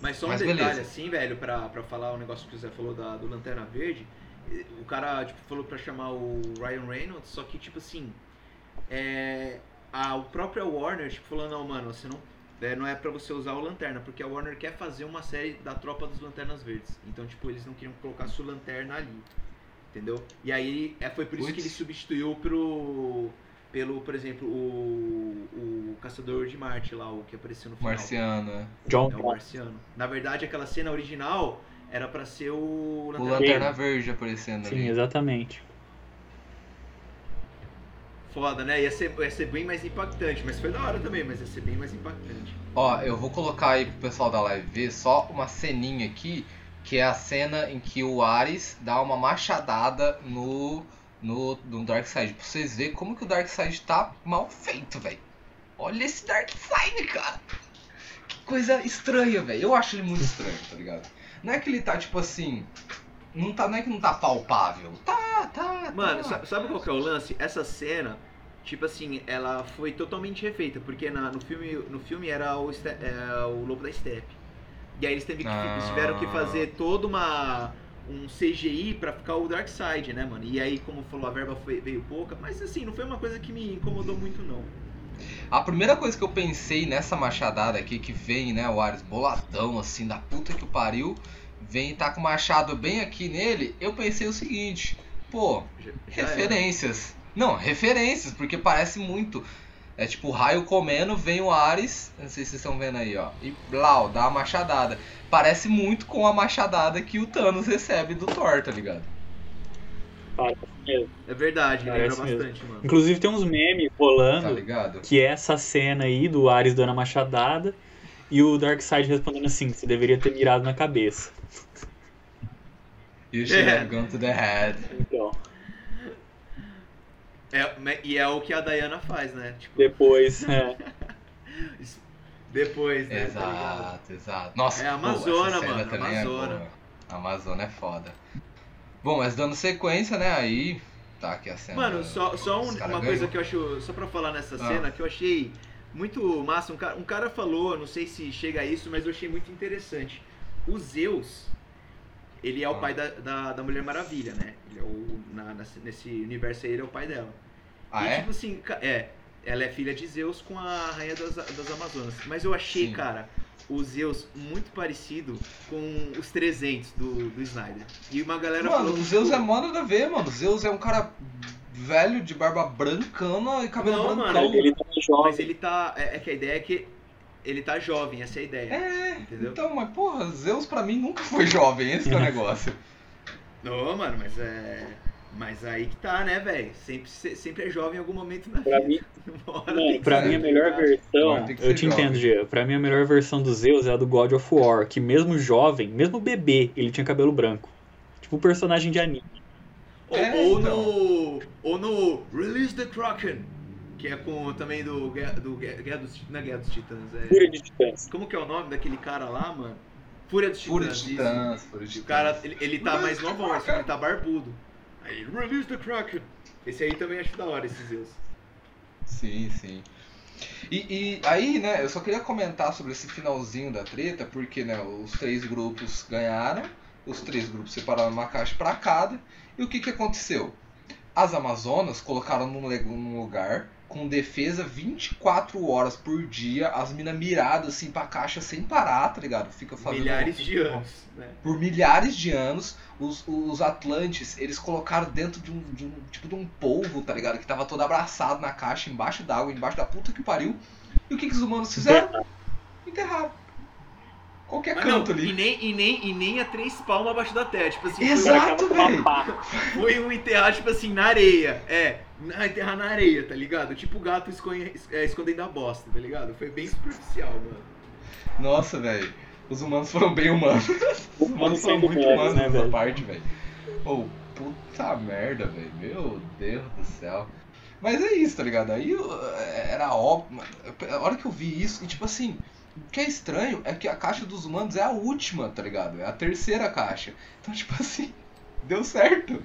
Mas só um
Mas
detalhe
beleza.
assim, velho, pra, pra falar o negócio que o Zé falou da, do Lanterna Verde. eh, O cara, tipo, falou pra chamar o Ryan Reynolds, só que, tipo assim, é, a, o próprio Warner, tipo, falou, não, mano, você não, é, não é pra você usar o Lanterna, porque a Warner quer fazer uma série da Tropa dos Lanternas Verdes. Então, tipo, eles não queriam colocar sua Lanterna ali, entendeu? E aí, é, foi por isso que ele substituiu pro... Pelo, por exemplo, o, o Caçador de Marte lá, o que apareceu no final.
Marciano, né?
John
É o Marciano. Na verdade, aquela cena original era pra ser o
O
Lanterna
Lanterna Verde aparecendo
Sim,
ali.
exatamente.
Foda, né? Ia ser, ia ser bem mais impactante, mas foi da hora também, mas ia ser bem mais impactante.
Ó, eu vou colocar aí pro pessoal da live ver só uma ceninha aqui, que é a cena em que o Ares dá uma machadada no, no, no Darkseid. Pra vocês verem como que o Darkseid tá mal feito, velho. Olha esse Darkseid, cara. Que coisa estranha, velho. Eu acho ele muito estranho, tá ligado? Não é que ele tá, tipo assim... Não, tá, não é que não tá palpável. Tá, tá,
Mano,
tá.
sa- sabe qual que é o lance? Essa cena, tipo assim, ela foi totalmente refeita, porque na- no, filme, no filme era o, é, o Lobo da Steppe. E aí eles, teve que-
Ah.
eles tiveram que fazer toda uma. um CGI pra ficar o Darkseid, né, mano? E aí, como falou, a verba foi- veio pouca, mas assim, não foi uma coisa que me incomodou muito, não.
A primeira coisa que eu pensei nessa machadada aqui, que vem, né, o Ares boladão, assim, da puta que o pariu, vem e tá com o machado bem aqui nele, eu pensei o seguinte, pô,
Já- já era.
referências. Não, referências, porque parece muito. É tipo o raio comendo, vem o Ares, não sei se vocês estão vendo aí, ó, e blau, dá a machadada. Parece muito com a machadada que o Thanos recebe do Thor, tá ligado?
É verdade, lembra bastante, mano.
Inclusive tem uns memes
Tá
rolando
ligado?
que é essa cena aí do Ares dando a machadada e o Darkseid respondendo assim, você deveria ter mirado na cabeça.
You should
É.
have gone to the head.
Então,
É, e é o que a Diana faz, né? Tipo,
depois, é,
depois, né? tá ligado?
Exato, exato. Nossa,
É a
pô,
Amazona,
essa cena
mano,
também
Amazona.
É Amazona é foda. Bom, mas dando sequência, né? Aí tá aqui a cena.
Mano, só, só um- uma
ganham.
coisa que eu acho. Só pra falar nessa
Ah.
cena, que eu achei muito massa. Um cara, um cara falou, não sei se chega a isso, mas eu achei muito interessante. O Zeus, ele é o
Ah.
pai da, da, da Mulher Maravilha, né? Ele é o na- nesse- universo aí, ele é o pai dela.
Ah,
e
é?
tipo assim, é, ela é filha de Zeus com a rainha das, das Amazonas. Mas eu achei,
Sim.
cara, o Zeus muito parecido com os 300 do, do Snyder. E uma galera
Mano,
falou
o Zeus é mó nada a ver, mano. O Zeus é um cara velho, de barba brancana e cabelo
Não,
brancão.
mano,
Ele tá jovem.
Mas ele tá. É, é que a ideia é que ele tá jovem, essa é a ideia.
É,
Entendeu?
então, mas porra, Zeus pra mim nunca foi jovem, esse que é o negócio.
Não, mano, mas é. Mas aí que tá, né, velho? Sempre, se- sempre é jovem em algum momento na
Pra
vida.
mim, Não, pra mim a melhor
ligado?
versão,
que
eu te entendo,
jovem.
Gia. Pra mim a melhor versão do Zeus é a do God of War, que mesmo jovem, mesmo bebê, ele tinha cabelo branco. Tipo um personagem de anime.
Ou,
É,
ou
então.
no. Ou no Release the Kraken, que é com também do, Guerra- do Guerra dos, não é Guerra dos Titãs, é.
Fúria de Titãs.
Como que é o nome daquele cara lá, mano? Fúria dos
Fúria de
Titãs.
Titãs, Fúria de
isso. O
Titãs.
cara, ele, ele tá
Release
mais
the
novão, esse
Kraken.
ele tá barbudo. Aí, Release the Kraken. Esse aí também acho da hora, esse Zeus.
Sim, sim. E, e aí, né, eu só queria comentar sobre esse finalzinho da treta, porque, né, os três grupos ganharam, os três grupos separaram uma caixa pra cada, e o que que aconteceu? As Amazonas colocaram num, num lugar com defesa 24 horas por dia, as minas miradas assim pra caixa sem parar, tá ligado? Fica fazendo
Milhares de anos, né?
por milhares de anos, os, os Atlantes, eles colocaram dentro de um, de um tipo de um polvo, tá ligado? Que tava todo abraçado na caixa, embaixo d'água, embaixo da puta que pariu. E o que, que os humanos fizeram? Enterraram. Qualquer
Mas não,
canto
e
ali.
nem, e, nem, e nem a três palmas abaixo da terra. Tipo assim,
Exato, velho.
foi, um enterrar, tipo assim, na areia. É, enterrar na areia, tá ligado? Tipo o gato esconhe- é, escondendo a bosta, tá ligado? Foi bem superficial, mano.
Nossa, velho. Os humanos foram bem humanos. Os humanos foram
sendo
muito
humanos,
humanos
né,
nessa parte, velho. Ô, puta merda, velho. Meu Deus do céu. Mas é isso, tá ligado? Aí eu- era óbvio. mano, A hora que eu vi isso, e tipo assim, o que é estranho é que a caixa dos humanos é a última, tá ligado? É a terceira caixa. Então, tipo assim, deu certo.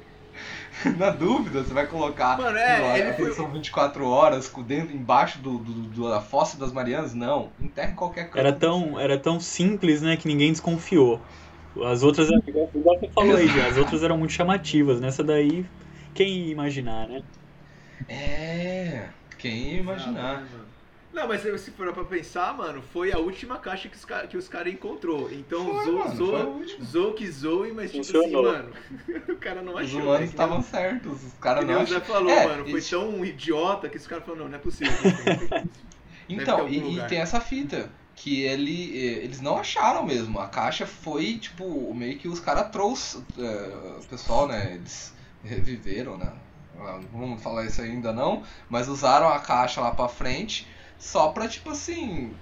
Na dúvida, você vai colocar
Mano, é,
lá,
ele foi-
são 24 horas com dentro, embaixo do, do, do- da fossa das Marianas? Não. Enterra em qualquer canto.
Era tão, era tão simples, né, que ninguém desconfiou. As outras, igual igual você falou aí, já, as outras eram muito chamativas. Nessa daí, quem ia imaginar, né?
É, quem ia imaginar.
Ah. Não, mas se for pra pensar, mano, foi a última caixa que os, que os caras encontrou. Então
Foi,
zoou,
mano,
zoou, que zoe, mas tipo
Funcionou.
assim, mano, o cara não
Os
achou.
humanos
né, que
estavam
nem-
certos, os caras não
o Zé
acham.
falou,
É,
mano, foi
e-
tão idiota que os caras falaram, não, não é possível. isso isso. Deve
Então, e, e tem essa fita. Que ele, eles não acharam mesmo. A caixa foi, tipo, meio que os caras trouxeram. eh, o pessoal, né? Eles reviveram, né? ah, não vamos falar isso ainda não, mas usaram a caixa lá pra frente só pra, tipo assim,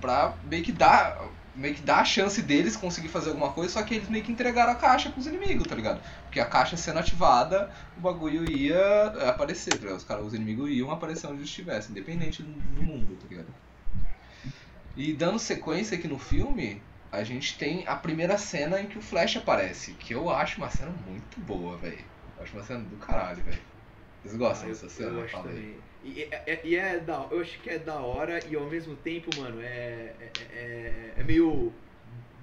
pra meio que dar, meio que dar a chance deles conseguir fazer alguma coisa, só que eles meio que entregaram a caixa pros inimigos, tá ligado? Porque a caixa sendo ativada, o bagulho ia aparecer, tá ligado? Os, caras, os inimigos iam aparecer onde eles estivessem, independente do, do mundo, tá ligado? E dando sequência aqui no filme, a gente tem a primeira cena em que o Flash aparece, que eu acho uma cena muito boa, velho. Acho uma cena do caralho, velho. Vocês gostam
eu,
dessa cena?
eu acho
aí.
também. E é, é- e é da, eu acho que é da hora e ao mesmo tempo, mano, é, é, é, é meio.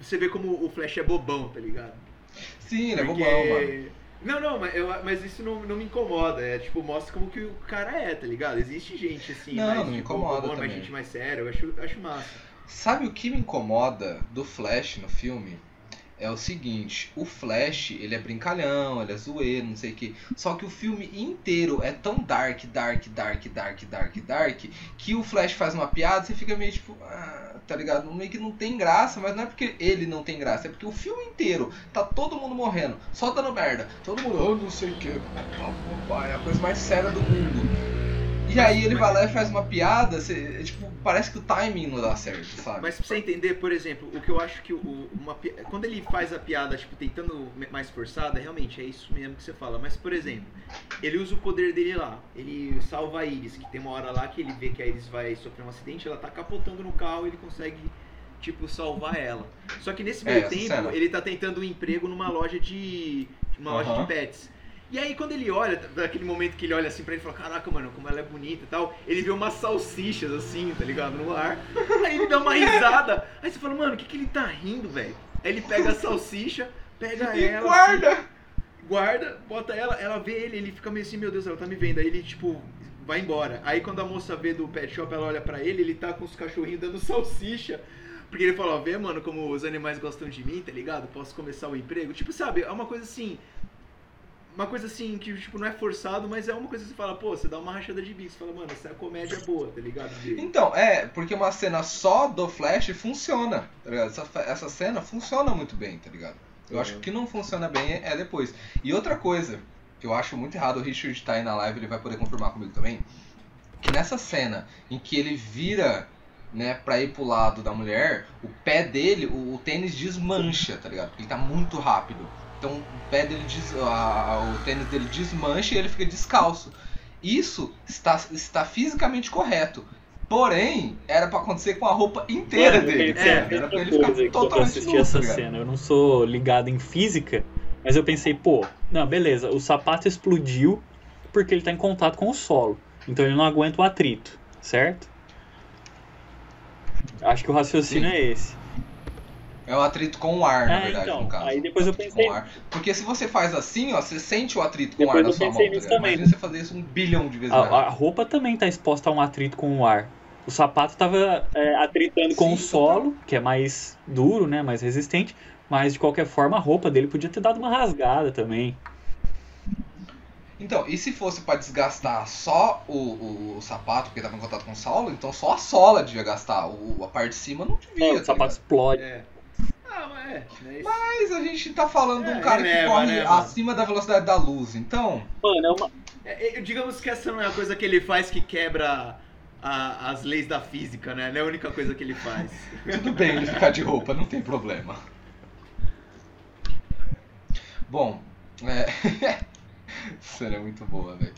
Você vê como o Flash é bobão, tá ligado?
Sim, ele é
Porque-
bobão, mano.
Não, não, mas, eu- mas isso não, não me incomoda. É tipo, mostra como que o cara é, tá ligado? Existe gente assim,
Não,
mais,
não me
tipo,
incomoda
mais
também.
gente mais séria. Eu acho, acho massa.
Sabe o que me incomoda do Flash no filme? É o seguinte, o Flash, ele é brincalhão, ele é zoeiro, não sei o que. Só que o filme inteiro é tão dark, dark, dark, dark, dark, dark, que o Flash faz uma piada e você fica meio tipo, ah, tá ligado? Meio que não tem graça, mas não é porque ele não tem graça, é porque o filme inteiro tá todo mundo morrendo, só dando merda. Todo mundo, oh, não sei o que, é a coisa mais séria do mundo. E aí ele vai lá e faz uma piada, você, tipo, parece que o timing não dá certo, sabe?
Mas pra você entender, por exemplo, o que eu acho que o, uma, quando ele faz a piada, tipo, tentando mais forçada, realmente é isso mesmo que você fala. Mas, por exemplo, ele usa o poder dele lá. Ele salva a Iris, que tem uma hora lá que ele vê que a Iris vai sofrer um acidente, ela tá capotando no carro e ele consegue, tipo, salvar ela. Só que nesse
É,
meio
essa
tempo, ele tá tentando um emprego numa loja de. uma loja
Aham.
de pets. E aí quando ele olha, daquele momento que ele olha assim pra ele e fala, caraca, mano, como ela é bonita e tal, ele vê umas salsichas assim, tá ligado? No ar. Aí ele dá uma risada. Aí você fala, mano, o que, que ele tá rindo, velho? Aí ele pega a salsicha, pega
E
ela.
guarda!
assim, guarda, bota ela, ela vê ele, ele fica meio assim, meu Deus, ela tá me vendo. Aí ele, tipo, vai embora. Aí quando a moça vê do pet shop, ela olha pra ele, ele tá com os cachorrinhos dando salsicha. Porque ele falou, ó, vê, mano, como os animais gostam de mim, tá ligado? Posso começar o emprego. Tipo, sabe, é uma coisa assim. Uma coisa assim que, tipo, não é forçado, mas é uma coisa que você fala, pô, você dá uma rachada de bico. Você fala, mano, essa é comédia boa, tá ligado?
Então, é, porque uma cena só do Flash funciona, tá ligado? Essa, essa cena funciona muito bem, tá ligado? Eu acho que o que não funciona bem é, é depois. E outra coisa, que eu acho muito errado, o Richard tá aí na live, ele vai poder confirmar comigo também, que nessa cena em que ele vira, né, pra ir pro lado da mulher, o pé dele, o, o tênis desmancha, tá ligado? Porque ele tá muito rápido. Então o pé dele, des, o tênis dele desmancha e ele fica descalço. Isso está, está fisicamente correto. Porém, era pra acontecer com a roupa inteira
Mano, eu
dele.
É,
era pra ele
coisa
ficar
eu
totalmente
assisti
nu,
essa
ligado?
cena. Eu não sou ligado em física, mas eu pensei, pô, não, beleza, o sapato explodiu porque ele tá em contato com o solo. Então ele não aguenta o atrito, certo? Acho que o raciocínio
Sim.
é esse.
É um atrito com o ar, na
É,
verdade,
então,
no caso.
aí depois eu pensei-
com o ar. Porque se você faz assim, ó, você sente o atrito com o ar na sua mão, tá
nisso
ligado?
também.
Imagina você fazer isso um bilhão de vezes.
A, a roupa também tá exposta a um atrito com o ar. O sapato tava é, atritando com
Sim,
o solo, que é mais duro, né, mais resistente, mas de qualquer forma a roupa dele podia ter dado uma rasgada também.
Então, e se fosse pra desgastar só o, o, o sapato, porque tava em contato com o solo, então só a sola devia gastar. O, a parte de cima não devia.
É,
tá
o sapato
ligado?
explode.
É. Ah, mas é. isso-
Mas a gente tá falando de um
É,
cara que corre
né,
acima da velocidade da luz, então.
Mano, é uma,
É, é, digamos que essa não é a coisa que ele faz que quebra a- as leis da física, né? Não é a única coisa que ele faz.
Tudo bem ele ficar de roupa, não tem problema. Bom, é. Essa cena é muito boa, velho.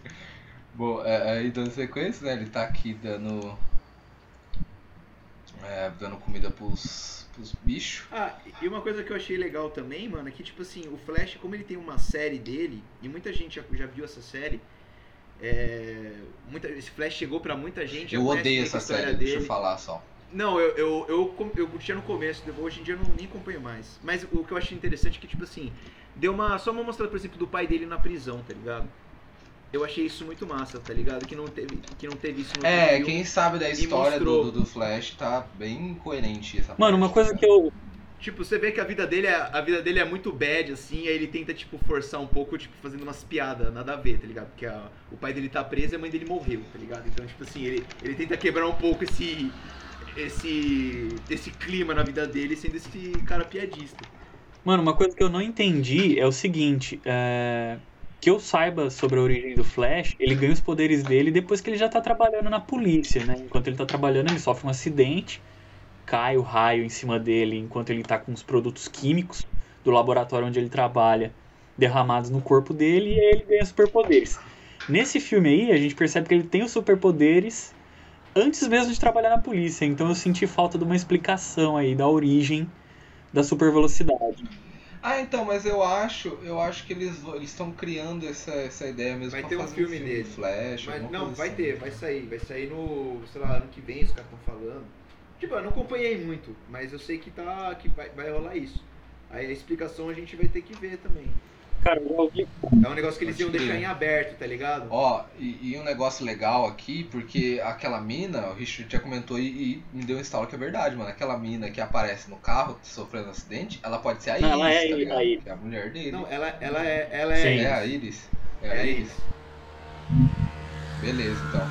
Bom, é, aí dando sequência, né? Ele tá aqui dando. É, dando comida pros, bichos.
Ah, e uma coisa que eu achei legal também, mano, é que, tipo assim, o Flash, como ele tem uma série dele, e muita gente já, já viu essa série, é, muita, esse Flash chegou pra muita gente.
Eu odeio essa série, deixa eu
dele.
falar só.
Não, eu, eu, eu, eu curtia no começo, hoje em dia eu não, nem acompanho mais. Mas o que eu achei interessante é que, tipo assim, deu uma. Só uma mostrada, por exemplo, do pai dele na prisão, tá ligado? Eu achei isso muito massa, tá ligado? Que não teve, que não teve isso no
É,
filme.
quem sabe da história do,
mostrou.
do, do Flash tá bem coerente essa
Mano, uma
parte,
coisa
né?
que eu.
Tipo, você vê que a vida dele é, a vida dele é muito bad, assim, aí ele tenta, tipo, forçar um pouco, tipo, fazendo umas piadas, nada a ver, tá ligado? Porque a- o pai dele tá preso e a mãe dele morreu, tá ligado? Então, tipo assim, ele, ele tenta quebrar um pouco esse, esse, esse clima na vida dele, sendo esse cara piadista.
Mano, uma coisa que eu não entendi é o seguinte, é, que eu saiba sobre a origem do Flash, ele ganha os poderes dele depois que ele já tá trabalhando na polícia, né? Enquanto ele tá trabalhando, ele sofre um acidente, cai o raio em cima dele enquanto ele tá com os produtos químicos do laboratório onde ele trabalha derramados no corpo dele e ele ganha superpoderes. Nesse filme aí, a gente percebe que ele tem os superpoderes antes mesmo de trabalhar na polícia, então eu senti falta de uma explicação aí da origem da super velocidade.
Ah, então, mas eu acho, eu acho que eles estão criando essa, essa ideia mesmo
Vai ter um filme
do
dele.
Flash,
Mas, não, vai
assim.
ter, vai sair, vai sair no, sei lá, ano que vem, os caras estão falando. Tipo, eu não acompanhei muito, mas eu sei que tá, que vai, vai rolar isso. Aí a explicação a gente vai ter que ver também.
Cara, eu ouvi.
É um negócio que eles iam deixar em aberto, tá ligado?
Ó, e, e um negócio legal aqui, porque aquela mina, o Richard já comentou e, e me deu um instalo que é verdade, mano. Aquela mina que aparece no carro sofrendo um acidente, ela pode ser a Iris,
Não, ela é
tá
a
ligado?
Iris.
Que é a mulher dele.
Não, ela, ela é. Ela
Sim.
é.
é a Iris? É,
É
a
a
Iris.
Iris.
Beleza, então.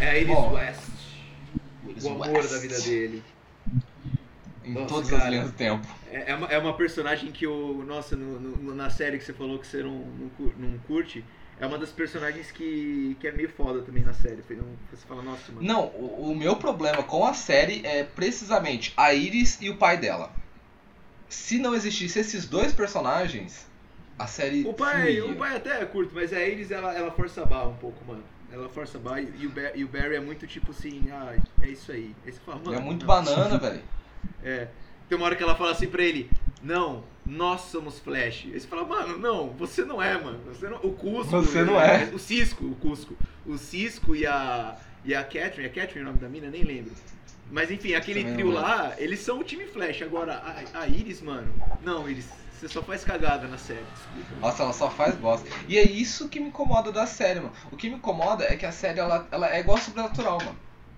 É a Iris
Bom,
West.
Iris
O amor
West.
da vida dele.
Em
Nossa,
todas
cara.
as linhas do tempo.
É, é uma, é uma personagem que o. Nossa, no- no- na série que você falou que você não, não, não curte, é uma das personagens que, que é meio foda também na série. Você fala, nossa, mano.
Não, o, o meu problema com a série é precisamente a Iris e o pai dela. Se não existisse esses dois personagens, a série
O pai, o pai até é curto, mas a Iris ela, ela força a barra um pouco, mano. Ela força a barra e, e o Barry, e o Barry é muito tipo assim, ah, é isso aí. Aí você fala,
Ele
mano.
é muito
não.
banana, velho.
É. Tem uma hora que ela fala assim pra ele, não, nós somos Flash. Aí você fala, mano, não, você não é, mano. Você não, o Cusco.
Você não é.
O Cisco, o Cusco. O Cisco e a. E a Catherine, a Catherine é o nome da mina? Nem lembro. Mas enfim, aquele trio lá, eles são o time Flash. Agora, a, a Iris, mano. Não, Iris, Você só faz cagada na série, desculpa.
Nossa, ela só faz bosta. E é isso que me incomoda da série, mano. O que me incomoda é que a série, ela, ela é igual a Sobrenatural, mano.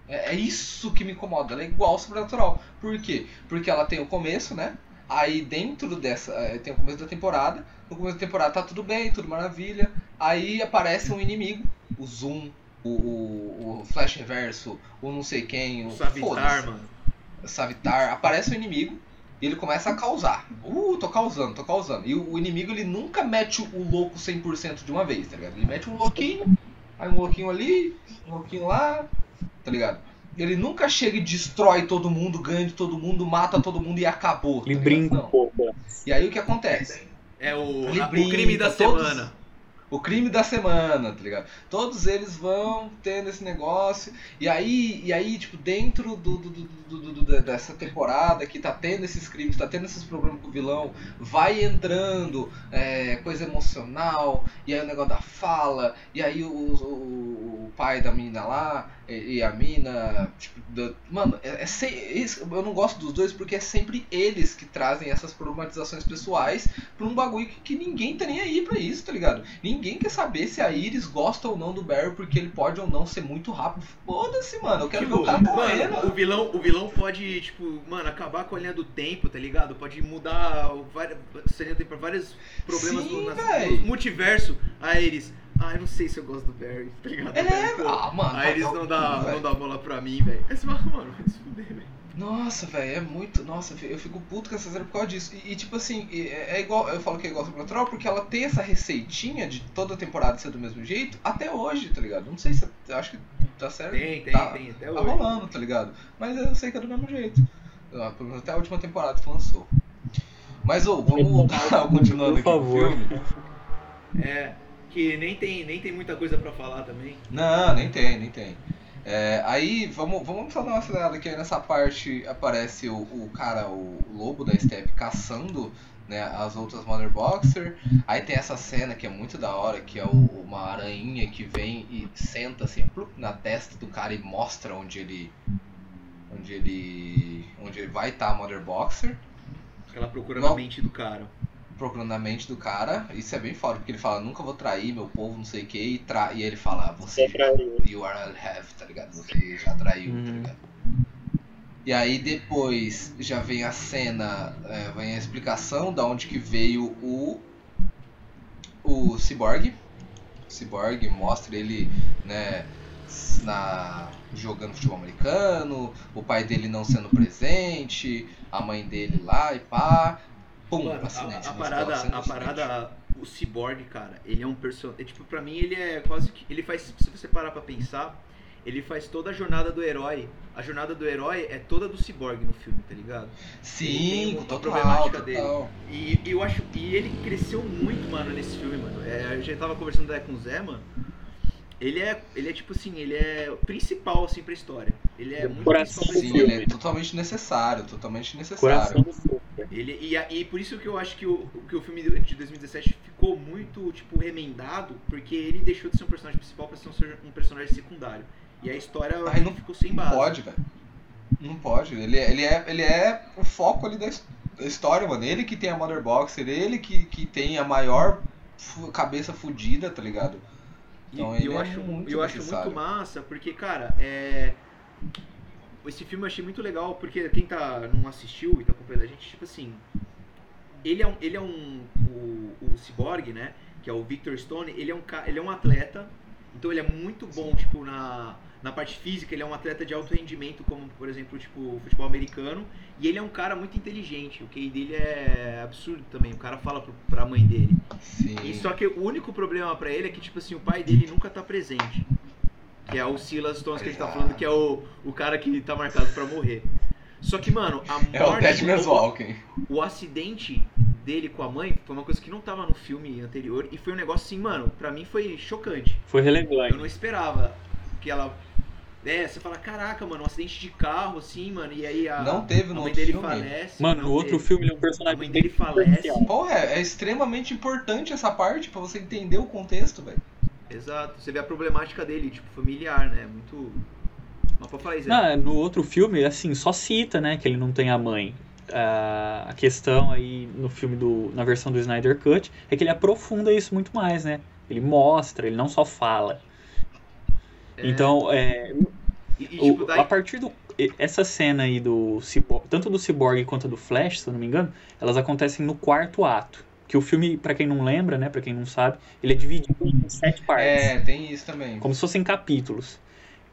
É, é isso que me incomoda, ela é igual Sobrenatural. Por quê? Porque ela tem o começo, né? Aí dentro dessa. eh, Tem o começo da temporada. No começo da temporada tá tudo bem, tudo maravilha. Aí aparece um inimigo, o Zoom, o, o, o Flash Reverso, o não sei quem, o.
Savitar, mano.
Savitar, aparece o inimigo e ele começa a causar. Uh, tô causando, tô causando. E o, o inimigo ele nunca mete o, o louco 100% de uma vez, tá ligado? Ele mete um louquinho, aí um louquinho ali, um louquinho lá, tá ligado? Ele nunca chega e destrói todo mundo, ganha de todo mundo, mata todo mundo e acabou. tá
Ele brinca um pouco.
E aí o que acontece?
É o, a- o
brinca,
crime da
todos-
semana.
O crime da semana, tá ligado? Todos eles vão tendo esse negócio. E aí, e aí tipo, dentro do, do- do- do- do- do- dessa temporada que tá tendo esses crimes, tá tendo esses problemas com o vilão, vai entrando é, coisa emocional, e aí o negócio da fala, e aí o, o, o pai da mina lá, e, e a mina, tipo, da- mano, é, é se- esse- eu não gosto dos dois porque é sempre eles que trazem essas problematizações pessoais pra um bagulho que, que ninguém tá nem aí pra isso, tá ligado? Ninguém quer saber se a Iris gosta ou não do Barry porque ele pode ou não ser muito rápido. Foda-se, mano. Eu quero
Tipo,
ver o cara
mano, o vilão, o vilão pode, tipo, mano, acabar com a linha do tempo, tá ligado? Pode mudar seria tempo pra vários problemas
Sim,
no, nas- no multiverso. A Iris, ah, eu não sei se eu gosto do Barry, tá ligado?
É,
Pô,
ah, mano.
a
vai
Iris
dar
não dá, não dá bola pra mim, velho. Aí você fala, mano, vai se fuder, velho.
Nossa, velho, é muito. Nossa, eu fico puto com essa série por causa disso. E, e, tipo assim, e- é igual. Eu falo que é igual Supernatural porque ela tem essa receitinha de toda temporada ser do mesmo jeito até hoje, tá ligado? Não sei se. Eu acho que tá certo.
Tem, tem,
tá,
tem, até
Tá
hoje.
rolando, tá ligado? Mas eu sei que é do mesmo jeito. Ah, Pelo menos até a última temporada que lançou. Mas, ô, vamos dar continuando
Por
aqui no
favor.
filme.
É, que nem tem, nem tem muita coisa pra falar também.
Não, nem tem, nem tem. É, aí, vamos, vamos só dar uma acelerada que aí nessa parte aparece o, o cara, o lobo da Step caçando né, as outras Mother Boxer. Aí tem essa cena que é muito da hora, que é o- uma aranha que vem e senta assim plup, na testa do cara e mostra onde ele. Onde ele. Onde ele vai estar a Mother Boxer.
Ela procura
Não.
na mente do cara.
Procurando na mente do cara. Isso é bem foda, porque ele fala, nunca vou trair meu povo, não sei o que, e, tra... e ele fala, você
Você
já,
traiu.
you are have, tá ligado? Você já traiu, tá
Uhum.
ligado? E aí depois já vem a cena, é, vem a explicação da onde que veio o o Cyborg. O Cyborg mostra ele, né, na jogando futebol americano, o pai dele não sendo presente, a mãe dele lá e pá. Pum,
Mano, a, a
no
parada, a parada, o Cyborg, cara, ele é um personagem. Tipo, pra mim ele é quase que. Ele faz. Se você parar pra pensar, ele faz toda a jornada do herói. A jornada do herói é toda do Cyborg no filme, tá ligado?
Sim,
Ele
total,
problemática
total.
E, e eu acho. E ele cresceu muito, mano, nesse filme, mano. É, a gente tava conversando até com o Zé, mano. Ele é, ele é tipo assim, ele é o principal, assim, pra história. Ele é muito
Coração
Sim, ele é totalmente necessário, totalmente necessário.
Coração do filme.
Ele, e, e por isso que eu acho que o, que o filme de 2017 ficou muito, tipo, remendado, porque ele deixou de ser um personagem principal pra ser um, um personagem secundário. E a história
Ai, não-
ficou sem
Não
base.
pode, velho. Não pode. Ele, é- ele, é, ele é o foco ali da, his- da história, mano. Ele que tem a Mother Boxer, ele que, que tem a maior cabeça fudida, tá ligado? Então
e eu
é
acho,
muito
eu acho muito massa, porque, cara, é. Esse filme eu achei muito legal, porque quem tá, não assistiu e tá acompanhando a gente, tipo assim. Ele é um. Ele é um. O, o Cyborg, né? Que é o Victor Stone, ele é um, ele é um atleta. Então ele é muito bom, tipo, na, na parte física, ele é um atleta de alto rendimento, como, por exemplo, tipo, o futebol americano. E ele é um cara muito inteligente. O QI dele é absurdo também. O cara fala pro, pra mãe dele.
Sim.
E só que o único problema pra ele é que, tipo assim, o pai dele nunca tá presente. Que é o Silas Stones que a gente tá falando, que é o, o cara que tá marcado pra morrer. Só que, mano, a morte.
É o Ted
o,
Meswalken.
o acidente dele com a mãe foi uma coisa que não tava no filme anterior. E foi um negócio assim, mano, pra mim foi chocante.
Foi
Eu
relevante.
não esperava que ela. É, você fala, caraca, mano, um acidente de carro, assim, mano, e aí a,
Não teve
a
no
mãe
outro
dele
filme.
falece.
Mano, no outro
teve.
filme ele é um
A
personagem
mãe
bem
dele falece.
Porra, é, é extremamente importante essa parte pra você entender o contexto, velho.
Exato, você vê a problemática dele, tipo, familiar, né? Muito. Mas pode falar isso,
Não, no outro filme, assim, só cita, né, que ele não tem a mãe. a, a questão aí no filme do. na versão do Snyder Cut é que ele aprofunda isso muito mais, né? Ele mostra, ele não só fala.
É.
Então, é,
E, e, tipo, daí-
a partir do. Essa cena aí do tanto do Cyborg quanto do Flash, se eu não me engano, elas acontecem no quarto ato. Que o filme, pra quem não lembra, né, para quem não sabe, ele é dividido em sete partes,
É, tem isso também.
como se fossem capítulos.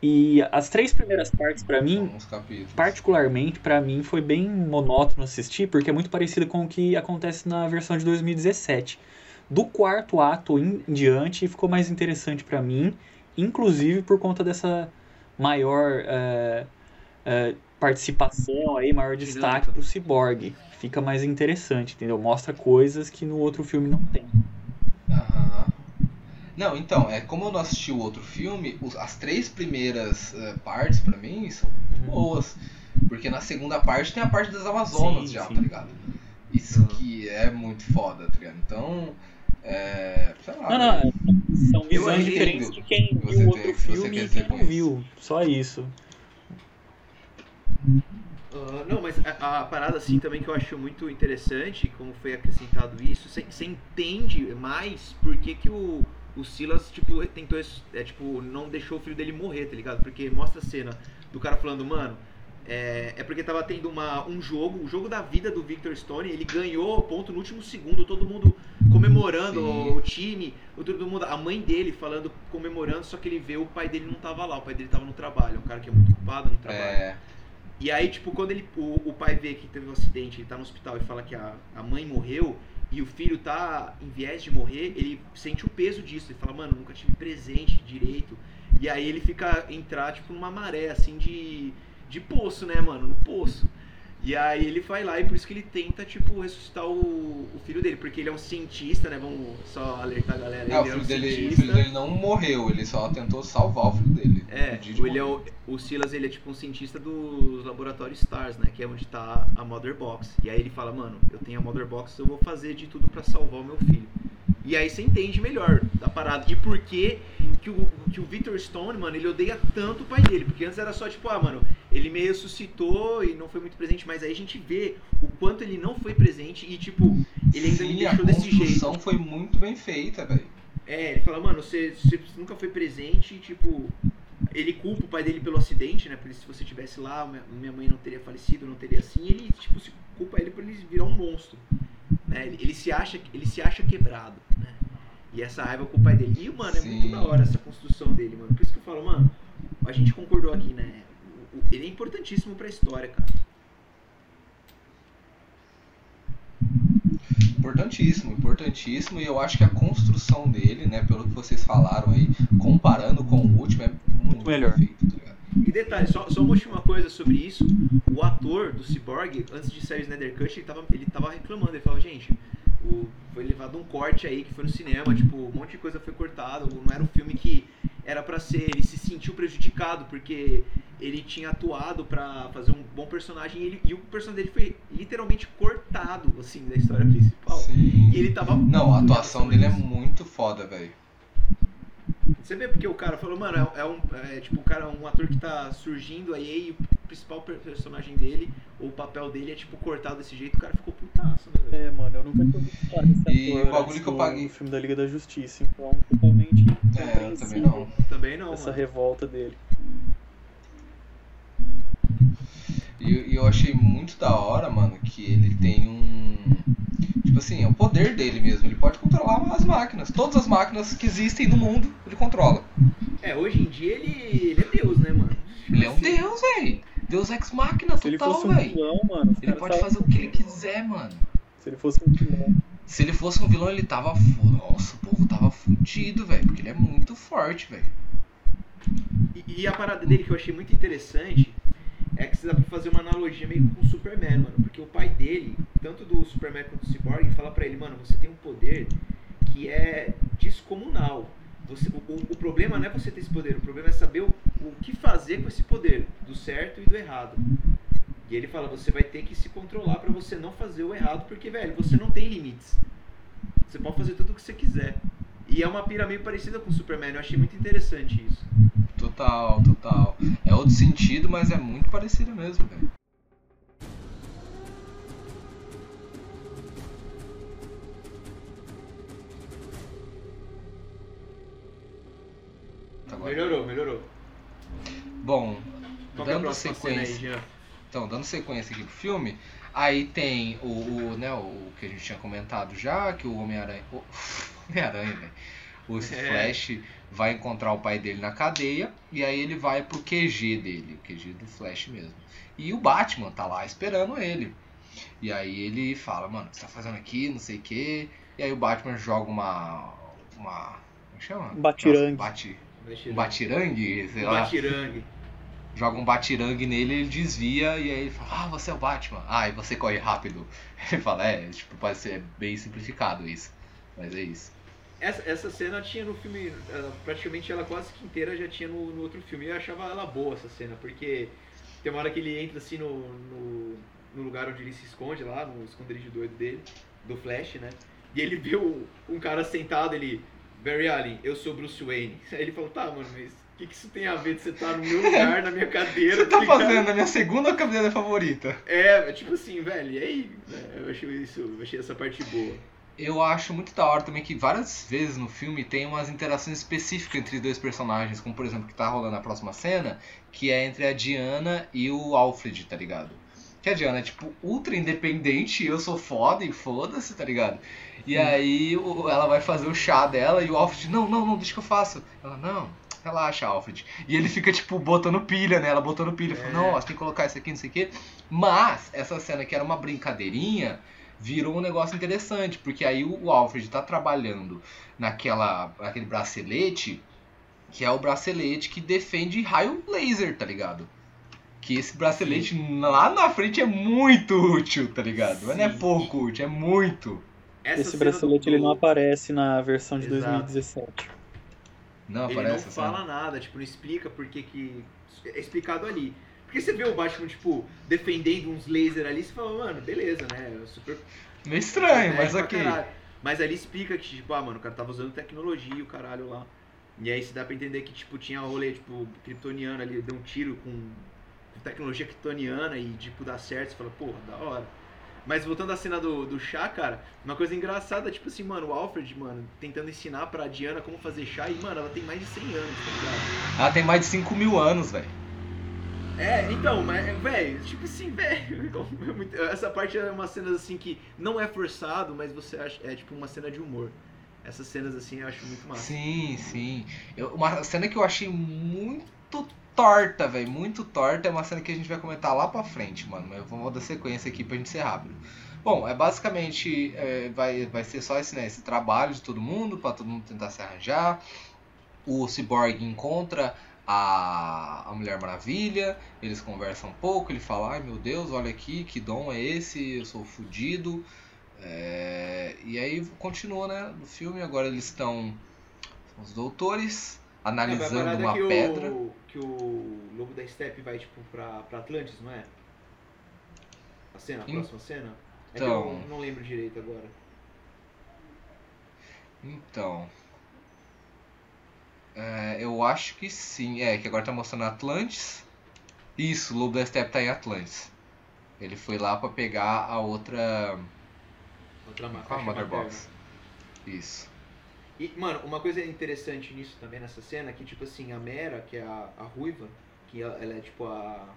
E as três primeiras partes pra mim, particularmente pra mim foi bem monótono assistir, porque é muito parecido com o que acontece na versão de 2017. Do quarto ato em diante ficou mais interessante pra mim, inclusive por conta dessa maior é, é, participação aí, maior destaque pro Cyborg. Fica mais interessante, entendeu? Mostra coisas que no outro filme não tem.
Aham. Não, então, é como eu não assisti o outro filme, os- as três primeiras eh, partes pra mim são muito boas. Porque na segunda parte tem a parte das Amazonas
Sim,
já,
sim.
tá ligado? Isso
Uhum.
que é muito foda, tá ligado? Então, é. Sei lá.
Não, não, são visões diferentes de quem viu o outro filme e quem não viu. Só isso.
Ah, não, mas a, a parada assim também que eu acho muito interessante, como foi acrescentado isso, você entende mais por que, que o, o Silas, tipo, tentou, é, tipo, não deixou o filho dele morrer, tá ligado? Porque mostra a cena do cara falando, mano, é, é porque tava tendo uma, um jogo, o jogo da vida do Victor Stone, ele ganhou ponto no último segundo, todo mundo comemorando,
Sim.
o, time, o, todo mundo, a mãe dele falando, comemorando, só que ele vê o pai dele não tava lá, o pai dele tava no trabalho, é um cara que é muito ocupado no trabalho.
É.
E aí, tipo, quando ele, o, o pai vê que teve um acidente, ele tá no hospital e fala que a, a mãe morreu e o filho tá em viés de morrer, ele sente o peso disso. Ele fala, mano, nunca tive presente direito. E aí ele fica entrar, tipo, numa maré, assim, de, de poço, né, mano? No poço. E aí ele vai lá e por isso que ele tenta, tipo, ressuscitar o, o filho dele, porque ele é um cientista, né? Vamos só alertar a galera.
É, o
ele é um
dele, o
cientista.
filho dele não morreu, ele só tentou salvar o filho dele.
É,
de
ele é o, o Silas ele é tipo um cientista dos laboratórios STARS, né? Que é onde tá a Mother Box. E aí ele fala, mano, eu tenho a Mother Box, eu vou fazer de tudo pra salvar o meu filho. E aí você entende melhor da parada. E por que, que, o, que o Victor Stone, mano, ele odeia tanto o pai dele. Porque antes era só tipo, ah, mano, ele me ressuscitou e não foi muito presente. Mas aí a gente vê o quanto ele não foi presente e, tipo, ele ainda me
Sim, a
deixou desse jeito.
construção foi muito bem feita, velho.
É, ele fala, mano, você, você nunca foi presente, tipo. Ele culpa o pai dele pelo acidente, né? Por isso, se você tivesse lá, minha- minha mãe não teria falecido, não teria assim. Ele, tipo, se culpa ele por ele virar um monstro. Né? Ele, ele se acha, ele se acha quebrado, né? E essa raiva com o pai dele. E, mano, é muito
Sim.
da hora essa construção dele, mano. Por isso que eu falo, mano, a gente concordou aqui, né? Ele é importantíssimo pra história, cara.
Importantíssimo, importantíssimo. E eu acho que a construção dele, né, pelo que vocês falaram aí, comparando com o último, é muito
melhor.
bem feito, tá?
E detalhe, só, só uma última coisa sobre isso. O ator do Cyborg, antes de sair o Snyder Cut, ele tava, ele tava reclamando. Ele falou, gente, o, foi levado um corte aí que foi no cinema, tipo, um monte de coisa foi cortado. Não era um filme que era pra ser. Ele se sentiu prejudicado porque ele tinha atuado pra fazer um bom personagem e, ele- e o personagem dele foi literalmente cortado, assim, da história principal.
Sim.
E ele tava.
Não, a atuação dele é muito foda, velho.
Você vê porque o cara falou, mano, é, é um é, tipo um cara, um ator que tá surgindo aí e o principal per- personagem dele, ou o papel dele é tipo cortado desse jeito, o cara ficou putaço, né, velho?
É, mano, eu nunca tinha ouvido falar desse
E
ator
o bagulho que eu paguei-
filme da Liga da Justiça, então totalmente
É, eu também não.
Também não,
essa
mano.
revolta dele.
E, e eu achei muito da hora, mano, que ele tem um. Tipo assim, é o poder dele mesmo. Ele pode controlar as máquinas. Todas as máquinas que existem no mundo, ele controla.
É, hoje em dia ele, ele é Deus, né, mano?
Ele é um
Assim,
deus, velho. Deus ex máquina total,
fosse um
velho.
vilão, mano, os
Ele pode
tavam
fazer o que ele quiser, mano.
Se ele fosse um vilão.
Se ele fosse um vilão, ele tava. Nossa, o povo tava fudido, velho. Porque ele é muito forte, velho.
E, e a parada dele que eu achei muito interessante é que dá pra fazer uma analogia meio com o Superman, mano. Porque o pai dele, tanto do Superman quanto do Cyborg, fala pra ele, mano, você tem um poder que é descomunal. Você, o, o- problema não é você ter esse poder, o problema é saber o, o que fazer com esse poder, do certo e do errado. E ele fala, você vai ter que se controlar pra você não fazer o errado, porque, velho, você não tem limites. Você pode fazer tudo o que você quiser. E é uma pira meio parecida com o Superman, eu achei muito interessante isso.
Total, total. É outro sentido, mas é muito parecido mesmo, velho. Tá
melhorou, melhorou.
Bom, dando sequência.
Aí,
então, dando sequência aqui pro filme, aí tem o, o, né, o que a gente tinha comentado já, que o Homem-Aranha. Homem-Aranha, velho. O Flash é. Vai encontrar o pai dele na cadeia e aí ele vai pro QG dele, o QG do Flash mesmo. E o Batman tá lá esperando ele. E aí ele fala, mano, o que você tá fazendo aqui, não sei o quê. E aí o Batman joga uma. uma. como chama?
Um batirangue.
Nossa, bate, um
tirar.
batirangue, sei
Um
lá
batirangue.
joga um batirangue nele, ele desvia e aí ele fala, ah, você é o Batman. Ah, e você corre rápido. Ele fala, é, tipo, pode ser bem simplificado isso. Mas é isso.
Essa, essa cena tinha no filme, ela- praticamente ela quase que inteira já tinha no, no outro filme. E eu achava ela boa essa cena, porque tem uma hora que ele entra assim no, no, no lugar onde ele se esconde lá, no esconderijo doido dele, do Flash, né? E ele o- um cara sentado, ele, Barry Allen, eu sou Bruce Wayne. Aí ele falou, tá, mano, mas o que, que isso tem a ver de você estar no meu lugar, na minha cadeira?
você tá
ligado?
fazendo na minha segunda cadeira favorita?
É, tipo assim, velho, e aí? né, Eu achei isso, eu achei essa parte boa.
Eu acho muito da hora também que várias vezes no filme tem umas interações específicas entre dois personagens, como por exemplo que tá rolando na próxima cena, que é entre a Diana e o Alfred, tá ligado? Que a Diana é tipo ultra independente, eu sou foda e foda-se, tá ligado? E aí o- ela vai fazer o chá dela e o Alfred, não, não, não, deixa que eu faço. Ela, não, relaxa, Alfred. E ele fica tipo botando pilha nela, botando pilha, fala,
É.
não, ó, tem que colocar isso aqui, não sei o quê. Mas essa cena que era uma brincadeirinha, virou um negócio interessante, porque aí o Alfred tá trabalhando naquela, naquele bracelete, que é o bracelete que defende raio laser, tá ligado? Que esse bracelete lá na frente é muito útil, tá ligado? Mas não é
Sim.
pouco útil, é muito.
Essa
Esse bracelete
do-
ele não aparece na versão de
Exato.
2017.
Não
Ele não
aparece
fala nada, tipo, não explica por que que... É explicado ali. Porque você vê o Batman, tipo, defendendo uns lasers ali, você fala, mano, beleza, né? Super...
Meio estranho,
É,
mas ok.
caralho. Mas ali explica que, tipo, ah, mano, o cara tava usando tecnologia e o caralho lá. E aí se dá pra entender que, tipo, tinha rolê, tipo, kryptoniano ali, deu um tiro com, com tecnologia kryptoniana e, tipo, dá certo, você fala, porra, da hora. Mas voltando à cena do, do chá, cara, uma coisa engraçada, tipo assim, mano, o Alfred, mano, tentando ensinar pra Diana como fazer chá e, mano, ela tem mais de 100 anos, tá ligado?
Ela tem mais de 5 mil anos, velho.
É, então, mas, velho, tipo assim, velho, é essa parte é uma cena assim que não é forçado, mas você acha, é tipo uma cena de humor. Essas cenas assim eu acho muito massa.
Sim, sim. Eu- uma cena que eu achei muito torta, velho. Muito torta. É uma cena que a gente vai comentar lá pra frente, mano. Mas eu vou dar sequência aqui pra gente ser rápido. Bom, é basicamente. é, vai, vai ser só esse, né, esse trabalho de todo mundo, pra todo mundo tentar se arranjar. O Cyborg encontra a, a Mulher Maravilha. Eles conversam um pouco. Ele fala: Ai meu Deus, olha aqui, que dom é esse? Eu sou fudido. É, e aí continua, né? No filme, agora eles estão os doutores
É,
analisando
parada
uma
o-
pedra.
que o Lobo da Steppe vai tipo pra, pra Atlantis, não é? A cena, a próxima cena? É que
Então.
eu não lembro direito agora.
Então. É, eu acho que sim. É, que agora tá mostrando Atlantis. Isso, o Lobo da Steppe tá em Atlantis. Ele foi lá pra pegar a outra.
Outra
Qual a
caixa
Mother
materna.
Box? Isso.
E, mano, uma coisa interessante nisso também, nessa cena, é que, tipo assim, a Mera, que é a, a Ruiva, que ela, ela é, tipo, a,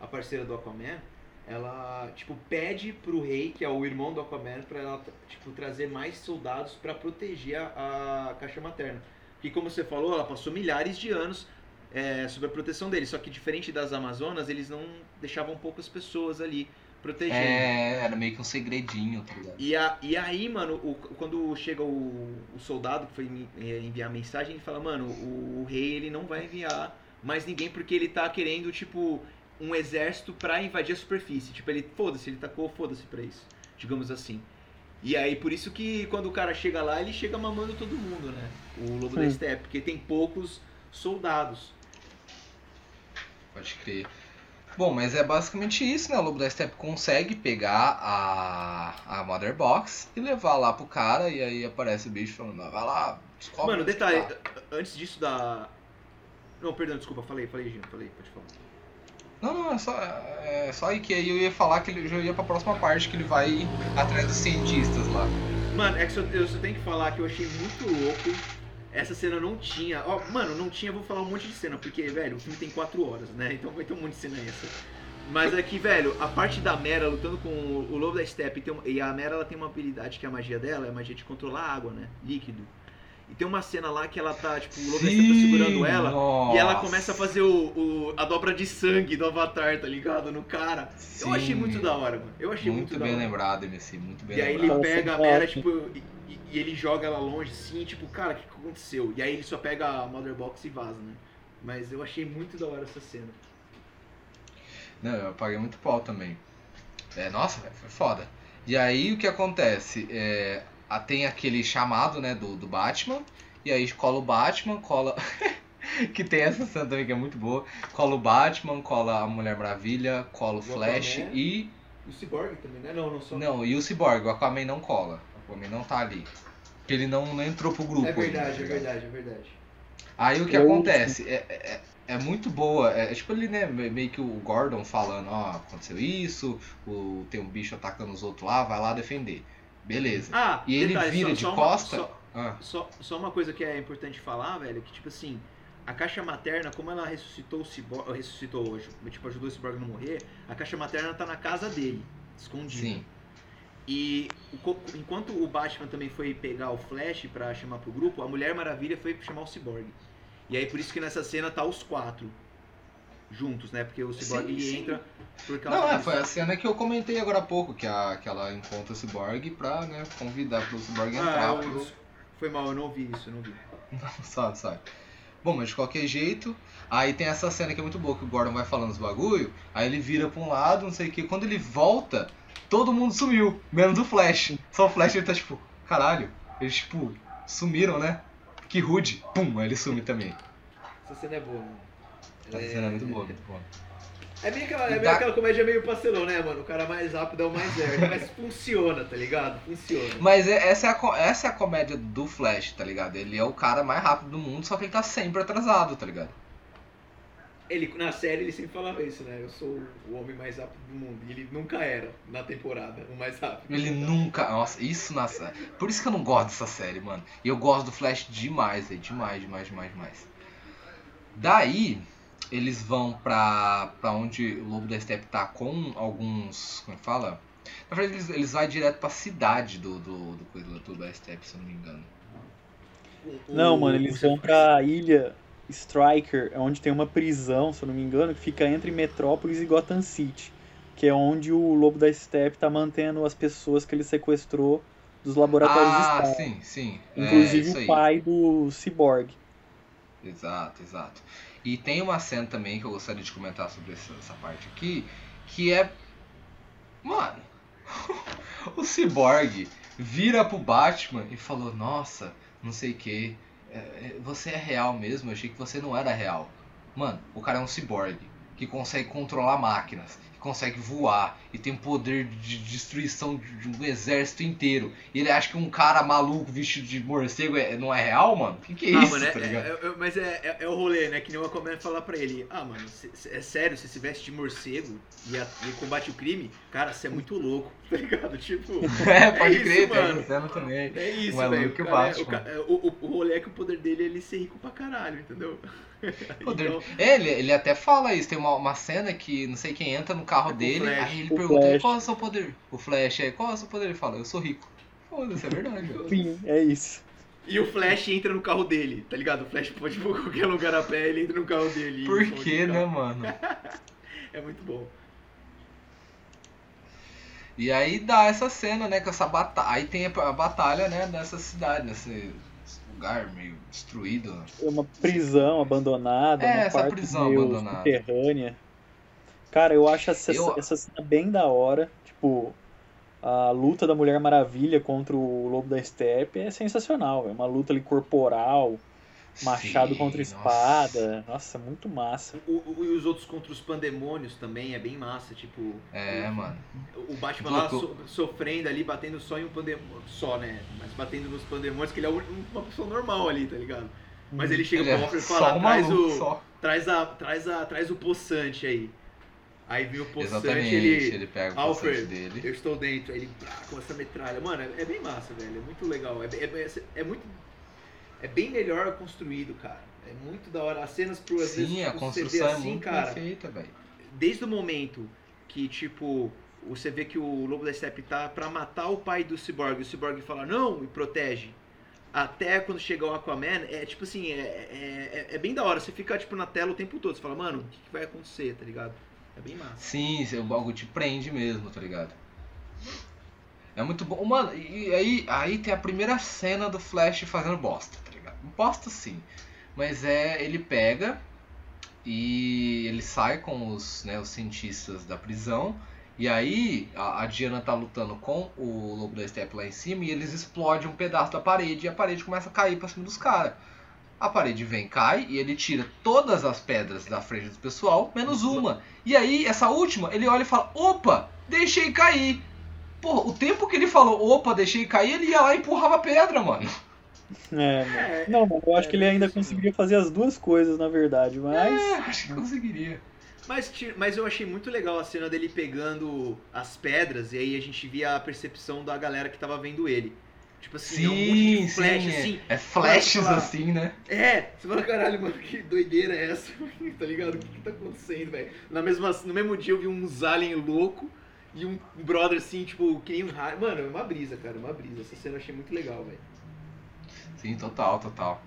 a parceira do Aquaman, ela, tipo, pede pro rei, que é o irmão do Aquaman, pra ela, tipo, trazer mais soldados pra proteger a, a caixa materna. Porque, como você falou, ela passou milhares de anos é, sob a proteção deles, só que diferente das Amazonas, eles não deixavam poucas pessoas ali protegendo.
É, era meio que um segredinho, tá ligado?
E, a, e aí, mano, o- quando chega o, o soldado que foi eh, enviar a mensagem, ele fala, mano, o, o rei ele não vai enviar mais ninguém porque ele tá querendo, tipo, um exército pra invadir a superfície. Tipo, ele, foda-se, ele tacou, foda-se pra isso, digamos assim. E aí, por isso que quando o cara chega lá, ele chega mamando todo mundo, né? O Lobo da
Sim.
Steppe, porque tem poucos soldados.
Pode crer. Bom, mas é basicamente isso, né? O Lobo da Steppe consegue pegar a, a Mother Box e levar lá pro cara, e aí aparece o bicho falando, "Ah, vai lá, descobre.
Mano, detalhe,
tá."
antes disso da... Não, perdão, desculpa, falei, falei, Gino, falei, pode falar.
Não, não, é só, é só aí que aí eu ia falar que ele já ia pra próxima parte, que ele vai atrás dos cientistas lá.
Mano, é que eu só tenho que falar que eu achei muito louco essa cena não tinha. Ó, mano, não tinha, vou falar um monte de cena, porque, velho, o filme tem 4 horas, né? Então vai ter um monte de cena essa. Mas aqui, velho, a parte da Mera lutando com o Lobo da Steppe, um- e a Mera ela tem uma habilidade que é a magia dela, é a magia de controlar a água, né? Líquido. E tem uma cena lá que ela tá, tipo, o Lobo Steppe tá segurando ela, e ela
nossa.
começa a fazer o, o- a dobra de sangue do Avatar, tá ligado? No cara. Eu achei
Sim.
muito da hora, mano. Eu achei muito,
Muito
da
bem
hora.
lembrado, MC, muito bem
E aí ele
lembrado.
Nossa,
pega a
nossa.
Mera, tipo, e, e- e ele joga ela longe, assim, tipo, cara, o que que aconteceu? E aí ele só pega a Mother Box e vaza, né? Mas eu achei muito da hora essa cena.
Não, eu paguei muito pau também. É, nossa, velho, foi foda. E aí o que acontece? É, a- tem aquele chamado, né, do, do Batman. E aí cola o Batman, cola. que tem essa cena também que é muito boa. Cola o Batman, cola a Mulher Maravilha, cola o
O
Flash
Aquaman.
e.
E o Cyborg também, né? Não, não só.
Não, e o Cyborg, o Aquaman não cola. O Aquaman não tá ali. Porque ele não, não entrou pro grupo.
É
ainda,
verdade,
tá
é verdade, é verdade.
Aí o que
Eu-
acontece? É, é, é muito boa. É, tipo ali, né? me- Meio que o Gordon falando, ó, aconteceu isso, o, tem um bicho atacando os outros lá, vai lá defender. Beleza.
Ah,
E ele
detalhe,
vira
só-
de
só uma-
costa.
só-
Ah,
Só, só uma coisa que é importante falar, velho, que tipo assim, a caixa materna, como ela ressuscitou o Cyborg, ressuscitou, tipo, ajudou o Cyborg a não morrer, a caixa materna tá na casa dele, escondida.
sim.
E enquanto o Batman também foi pegar o Flash pra chamar pro grupo, a Mulher Maravilha foi chamar o Cyborg. E aí por isso que nessa cena tá os quatro juntos, né? Porque o Cyborg
Sim,
ele
sim.
entra por causa
Não, é, foi a cena que eu comentei agora há pouco, que, a, que ela encontra o Cyborg pra, né, convidar pro Cyborg
Ah,
entrar
eu-
pro,
foi mal, eu não ouvi isso, eu não vi.
Sabe, sabe. Bom, mas de qualquer jeito, aí tem essa cena que é muito boa, que o Gordon vai falando os bagulho, aí ele vira pra um lado, não sei o que, quando ele volta, todo mundo sumiu, menos o Flash. Só o Flash ele tá tipo, caralho, eles tipo, sumiram, né? Que rude. Pum, aí ele some também.
Essa cena é boa, mano.
Essa cena é muito boa, muito boa.
É meio aquela, é meio
dá-
aquela comédia meio pastelão, né, mano? O cara mais rápido é o mais nerd. Mas funciona, tá ligado? Funciona.
Mas é- essa é, a, essa é a comédia do Flash, tá ligado? Ele é o cara mais rápido do mundo, só que ele tá sempre atrasado, tá ligado?
Ele, na série ele sempre falava isso, né? Eu sou o homem mais rápido do mundo. E ele nunca era, na temporada, o mais rápido.
Ele nunca. Nossa, isso na sé- Por isso que eu não gosto dessa série, mano. E eu gosto do Flash demais, velho. Demais, demais, demais, demais. Daí, eles vão pra, pra onde o Lobo da Steppe tá com alguns. Como é que fala? Na verdade, eles, eles vão direto pra cidade do, do, do, do Lobo da Steppe, se eu não me engano.
Não, mano, eles vão pra ilha Striker, onde tem uma prisão, se eu não me engano, que fica entre Metrópolis e Gotham City, que é onde o Lobo da Steppe tá mantendo as pessoas que ele sequestrou dos laboratórios
Ah,
Stark.
sim, sim. É,
Inclusive
isso
o pai do Cyborg.
Exato, exato. E tem uma cena também que eu gostaria de comentar sobre essa, essa parte aqui, que é. Mano, o Cyborg vira pro Batman e falou: Nossa, não sei o que, você é real mesmo? Eu achei que você não era real. Mano, o cara é um cyborg que consegue controlar máquinas, consegue voar e tem poder de destruição de um exército inteiro. E ele acha que um cara maluco vestido de morcego é- não é real, mano? Que que é
Ah,
isso,
mano, é,
tá ligado?
é- é- mas é, é, é o rolê, né? Que nem uma comédia falar pra ele: Ah, mano, cê- cê- é sério, você se veste de morcego e, a- e combate o crime? Cara, você é muito louco, tá ligado? Tipo.
É, pode
isso,
crer, tem
mano.
essa cena também.
É isso,
é
velho.
que
O, é- o, é, o, o- o rolê é que o poder dele é ele ser rico pra caralho, entendeu?
Poder-
Então,
É, ele, ele até fala isso, tem uma, uma cena que não sei quem entra no carro
É
dele,
Flash.
aí ele
O
pergunta
Flash.
qual é o seu poder? O Flash é, qual é o seu poder? Ele fala, eu sou rico. Foda-se, é verdade.
Sim, é isso.
E o Flash entra no carro dele, tá ligado? O Flash pode ir pra qualquer lugar a pé, ele entra no carro dele.
Por que, né, mano?
É muito bom.
E aí dá essa cena, né, com essa batalha. Aí tem a batalha, né, nessa cidade, nesse lugar meio destruído.
É uma prisão abandonada,
É,
uma
essa
parte
prisão
meio
abandonada.
subterrânea. Cara, eu acho essa,
Eu-
essa cena bem da hora. Tipo, a luta da Mulher Maravilha contra o Lobo da Steppe é sensacional. É uma luta ali corporal, machado
Sim,
contra
nossa.
espada. Nossa, muito massa.
O, o- e os outros contra os pandemônios também é bem massa, tipo.
É, mano.
O Batman lá so- sofrendo ali, batendo só em um pandemônio. Só, né? Mas batendo nos pandemônios, que ele é um- uma pessoa normal ali, tá ligado? Mas ele chega
Ele
pro
é
Alfred e
só
fala,
um
traz
maluco,
o.
só.
Traz a. Traz a. Traz o poçante aí. Aí vem o poçante, ele.
ele, pega o
Alfred,
poçante dele.
Eu estou dentro, aí ele pá, começa a metralha. Mano, é, é bem massa, velho. É muito legal. É, é, é, é muito. É bem melhor construído, cara. É muito da hora. As cenas pro às vezes,
Sim, a
tipo,
construção é
assim,
muito
cara,
bem feita, velho.
desde o momento que, tipo, você vê que o Lobo da Steppe tá pra matar o pai do Cyborg, e o Cyborg fala não e protege. Até quando chega o Aquaman, é tipo assim, é, é, é- é bem da hora. Você fica, tipo, na tela o tempo todo. Você fala, mano, o que, que vai acontecer, tá ligado? É bem massa.
Sim, o bagulho te prende mesmo, tá ligado? É muito bom. Mano, e aí, aí tem a primeira cena do Flash fazendo bosta? Bosta sim. Mas é, ele pega e ele sai com os, né, os cientistas da prisão. E aí a, a Diana tá lutando com o Lobo da Steppe lá em cima e eles explodem um pedaço da parede e a parede começa a cair pra cima dos caras. A parede vem, cai e ele tira todas as pedras da frente do pessoal, menos uma. E aí, essa última, ele olha e fala: opa, deixei cair. Pô, o tempo que ele falou, opa, deixei cair, ele ia lá e empurrava a pedra, mano.
É, mano.
É,
Não, mano, eu acho
é,
que ele ainda conseguiria fazer as duas coisas, na verdade, mas.
É, acho que conseguiria.
Mas, mas eu achei muito legal a cena dele pegando as pedras e aí a gente via a percepção da galera que tava vendo ele. Tipo assim, é um monte
Sim,
de flash,
sim.
assim.
É, é flashes
Vai falar.
assim, né?
É, você fala, caralho, mano, que doideira é essa? tá ligado? O que, que tá acontecendo, velho? Na mesma, no mesmo dia eu vi uns alien louco e um brother assim, tipo, que nem um raio. Mano, é uma brisa, cara, uma brisa. Essa cena eu achei muito legal, velho.
Sim, total, total.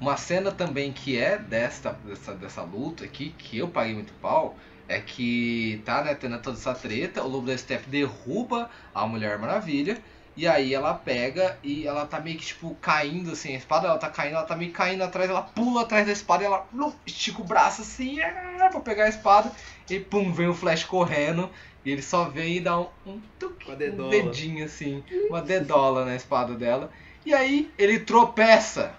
Uma cena também que é desta, dessa, dessa luta aqui, que eu paguei muito pau, é que tá, né, tendo toda essa treta, o Lobo da Steppe derruba a Mulher Maravilha, e aí ela pega e ela tá meio que, tipo, caindo, assim, a espada ela tá caindo, ela tá meio caindo atrás, ela pula atrás da espada e ela plum, estica o braço assim, ah, pra pegar a espada, e pum, vem o Flash correndo, e ele só vem e dá um, um,
a
um dedinho, assim, uma dedola na espada dela, e aí ele tropeça.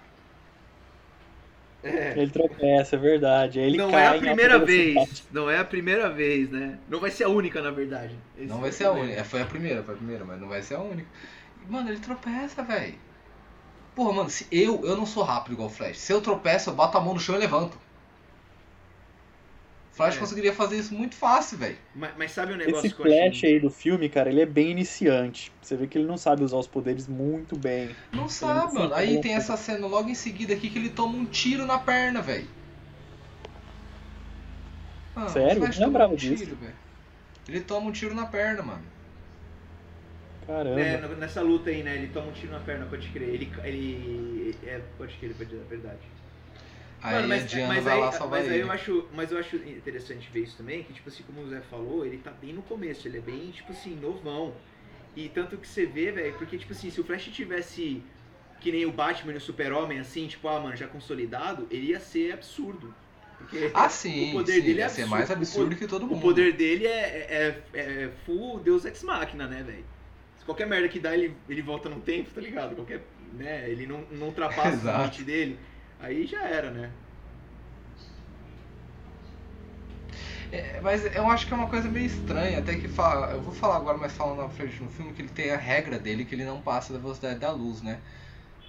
É.
Ele tropeça, é verdade. Aí ele
não
cai
é a primeira vez. Não é a primeira vez, né? Não vai ser a única, na verdade. Esse
Não
é
vai
o
ser a única. Foi a primeira, foi a primeira, mas não vai ser a única. Mano, ele tropeça, velho. Porra, mano, se eu, eu não sou rápido igual o Flash. Se eu tropeço, eu boto a mão no chão e levanto. O Flash
É.
conseguiria fazer isso muito fácil, velho.
Mas, mas sabe um negócio
Esse
que eu achei?
Flash aí do filme, cara, ele é bem iniciante. Você vê que ele não sabe usar os poderes muito bem.
Não sabe,
não
mano.
sabe
Aí
como
tem essa cena logo em seguida aqui que ele toma um tiro na perna, velho. Mano,
Sério?
Flash
Eu não lembrava
um
disso.
tiro, velho. Ele toma um tiro na perna, mano.
Caramba.
É, nessa luta aí, né? Ele toma um tiro na perna, pode crer. Ele. ele é, pode crer, pode é verdade.
Aí
Mano,
a
mas,
Diana
mas
vai
aí,
lá salvar
mas aí
ele.
eu acho, mas eu acho interessante ver isso também, que tipo assim, como o Zé falou, ele tá bem no começo, ele é bem, tipo assim, novão. E tanto que você vê, velho, porque tipo assim, se o Flash tivesse que nem o Batman e o Super-Homem, assim, tipo, ah, mano, já consolidado, ele ia ser absurdo. Porque
Ah, sim,
o poder
sim,
dele é
ia ser
absurdo.
mais
O
absurdo que todo
o
mundo.
poder dele é, é, é full Deus Ex Machina, né, velho? Qualquer merda que dá, ele, ele volta no tempo, tá ligado? Qualquer, né, ele não, não ultrapassa o limite dele, aí já era, né?
É, mas eu acho que é uma coisa meio estranha, até que fala, eu vou falar agora, mas falando na frente no filme, que ele tem a regra dele que ele não passa da velocidade da luz, né?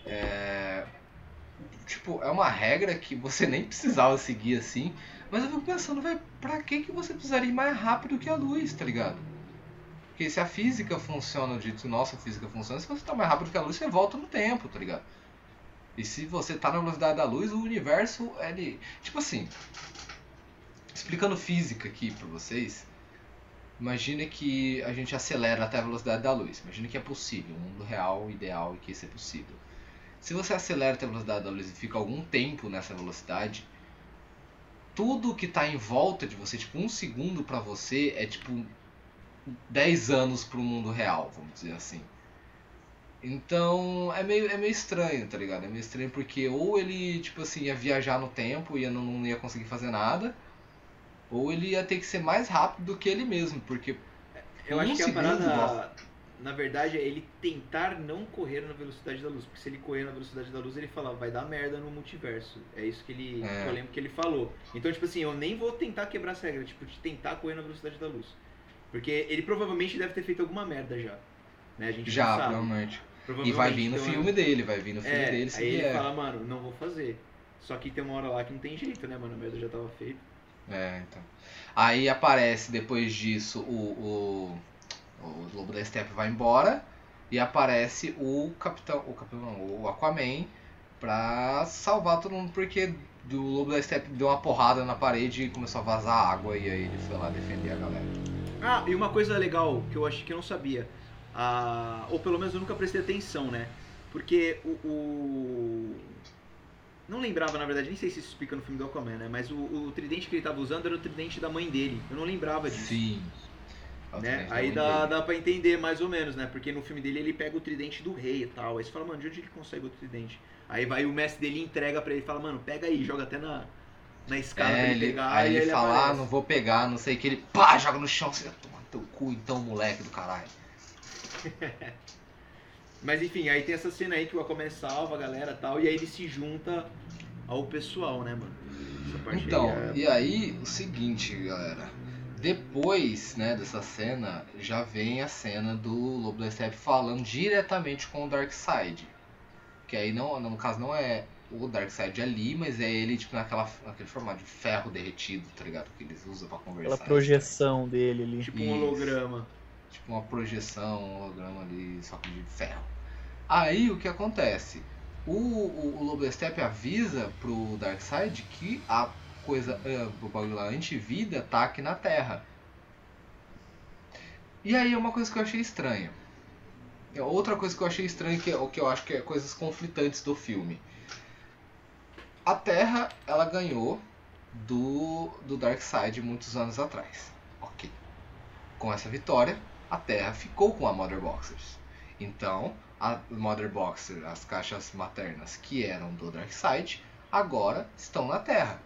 É, tipo, é uma regra que você nem precisava seguir assim, mas eu fico pensando, velho, pra que, que você precisaria ir mais rápido que a luz, tá ligado? Porque se a física funciona que nossa física funciona, se você tá mais rápido que a luz, você volta no tempo, tá ligado? E se você tá na velocidade da luz, o universo, ele. Tipo assim, explicando física aqui pra vocês, imagine que a gente acelera até a velocidade da luz. Imagine que é possível, um mundo real, ideal e que isso é possível. Se você acelera até a velocidade da luz e fica algum tempo nessa velocidade, tudo que tá em volta de você, tipo, um segundo pra você é tipo 10 anos pro mundo real, vamos dizer assim. Então é meio, é meio estranho, tá ligado? É meio estranho porque ou ele, tipo assim, ia viajar no tempo e não, não ia conseguir fazer nada, ou ele ia ter que ser mais rápido do que ele mesmo, porque
Eu acho que a parada,
nossa.
na verdade, é ele tentar não correr na velocidade da luz. Porque se ele correr na velocidade da luz, ele fala, vai dar merda no multiverso. É isso que ele.
É.
que eu lembro que ele falou. Então, tipo assim, eu nem vou tentar quebrar essa regra, tipo, de tentar correr na velocidade da luz. Porque ele provavelmente deve ter feito alguma merda já. Né? A gente
já, provavelmente. E vai vir no
então,
filme dele, vai vir no filme
É,
dele se
aí ele fala, mano, não vou fazer. Só que tem uma hora lá que não tem jeito, né, mano? A merda já tava feita.
É, então. Aí aparece depois disso o, o, o Lobo da Steppe vai embora e aparece o Capitão, o Capitão, não, o Aquaman pra salvar todo mundo, porque do Lobo da Steppe deu uma porrada na parede e começou a vazar água e aí ele foi lá defender a galera.
Ah, e uma coisa legal que eu acho que eu não sabia, ah, ou pelo menos eu nunca prestei atenção, né? Porque o, o- Não lembrava, na verdade, nem sei se isso explica no filme do Aquaman, né? Mas o, o tridente que ele tava usando era o tridente da mãe dele. Eu não lembrava disso.
Sim.
Né? Aí dá, dá pra entender mais ou menos, né? Porque no filme dele ele pega o tridente do rei e tal. Aí você fala, mano, de onde ele consegue o tridente? Aí vai o mestre dele entrega pra ele e fala, mano, pega aí, joga até na, na escada pra
É,
ele
ele,
pegar.
aí
e
ele fala, ah, não vou pegar, não sei o que, ele pá, joga no chão, você toma teu cu então, moleque do caralho.
Mas enfim, aí tem essa cena aí que o Aquaman salva a galera e tal, e aí ele se junta ao pessoal, né, mano?
Então,
aí é-
e aí, o seguinte, galera. Depois, né, dessa cena, já vem a cena do Lobo da Steppe falando diretamente com o Darkseid. Que aí, não, no caso, não é o Darkseid ali, mas é ele, tipo, naquela, naquele formato de ferro derretido, tá ligado? Que eles usam pra conversar.
Aquela projeção dele ali.
tipo um
Isso.
holograma.
Tipo uma projeção, um holograma ali, só que de ferro. Aí o que acontece? O, o, o avisa pro Darkseid que a coisa, eh, o bagulho lá antivida tá aqui na Terra. E aí é uma coisa que eu achei estranha. É Outra coisa que eu achei estranha, que, é- que eu acho que é coisas conflitantes do filme. A Terra, ela ganhou do, do Darkseid muitos anos atrás. Ok. Com essa vitória, a Terra ficou com a Mother Boxers. Então, a Mother Boxer, as caixas maternas que eram do Darkseid, agora estão na Terra.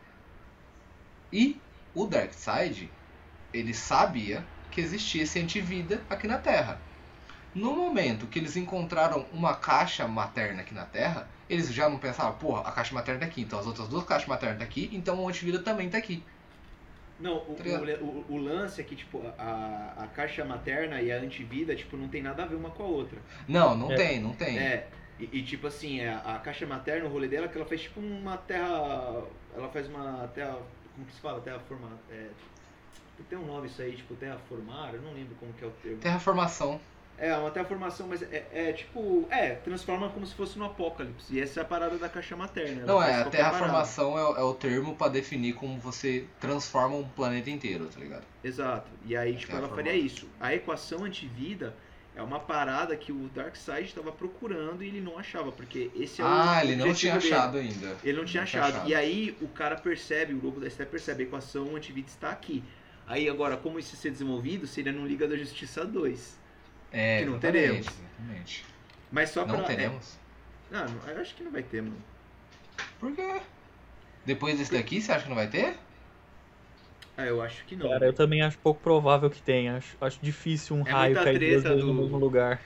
E o Darkseid, ele sabia que existia esse antivida aqui na Terra. No momento que eles encontraram uma caixa materna aqui na Terra, eles já não pensaram, porra, a caixa materna tá aqui, então as outras duas caixas maternas tá aqui, então o antivida também tá aqui.
Não, o,
Tá
o, o- o lance é que, tipo, a, a caixa materna e a antivida, tipo, não tem nada a ver uma com a outra.
Não, não
É.
tem, não tem.
É, e, e, tipo assim, é, a caixa materna, o rolê dela, é que ela faz tipo uma terra. Ela faz uma terra. Como que se fala? Terra formada. É, tem um nome isso aí, tipo terra formar, eu não lembro como que é o termo.
Terraformação.
É, uma terraformação, mas é, é tipo. É, transforma como se fosse no apocalipse. E essa é a parada da caixa materna.
Não, é, a terraformação é, o- é o termo pra definir como você transforma um planeta inteiro, tá ligado?
Exato. E aí, tipo, ela faria isso. A equação antivida é uma parada que o Darkseid estava procurando e ele não achava, porque esse é o.
ah, ele não tinha
dele.
achado ainda.
Ele não tinha achado. E aí o cara percebe, o lobo da Steppe percebe, a equação antivida está aqui. Aí agora, como isso ser desenvolvido, seria no Liga da Justiça 2.
É,
que não
exatamente,
teremos.
Exatamente.
Mas só pra.
Não teremos?
É, não, não, eu acho que não vai ter, mano.
Por quê? Depois desse daqui, você acha que não vai ter?
Ah, eu acho que não.
Cara, eu também acho pouco provável que tenha. Acho, acho difícil um
É
raio cair duas vezes no
do-
mesmo lugar.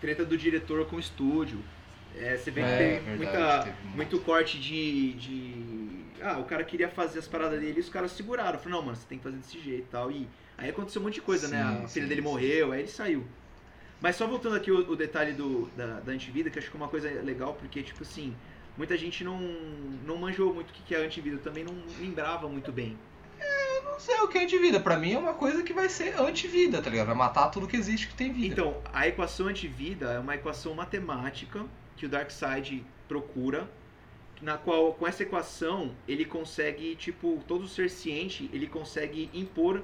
Treta do diretor com o estúdio. É, você vê que
É,
tem
verdade,
muita,
teve
muito. corte de, de. Ah, o cara queria fazer as paradas dele e os caras seguraram. Falaram, não, mano, você tem que fazer desse jeito e tal. E aí aconteceu um monte de coisa, né?
Sim,
A filha
sim,
dele
sim.
morreu, aí ele saiu. Mas só voltando aqui o, o detalhe do, da, da antivida, que eu acho que é uma coisa legal, porque, tipo assim, muita gente não, não manjou muito o que que é antivida, também não lembrava muito bem.
Não sei o que é antivida. Pra mim é uma coisa que vai ser antivida, tá ligado? Vai matar tudo que existe que tem vida.
Então, a equação antivida é uma equação matemática que o Darkseid procura, na qual, com essa equação, ele consegue, tipo, todo ser ciente, ele consegue impor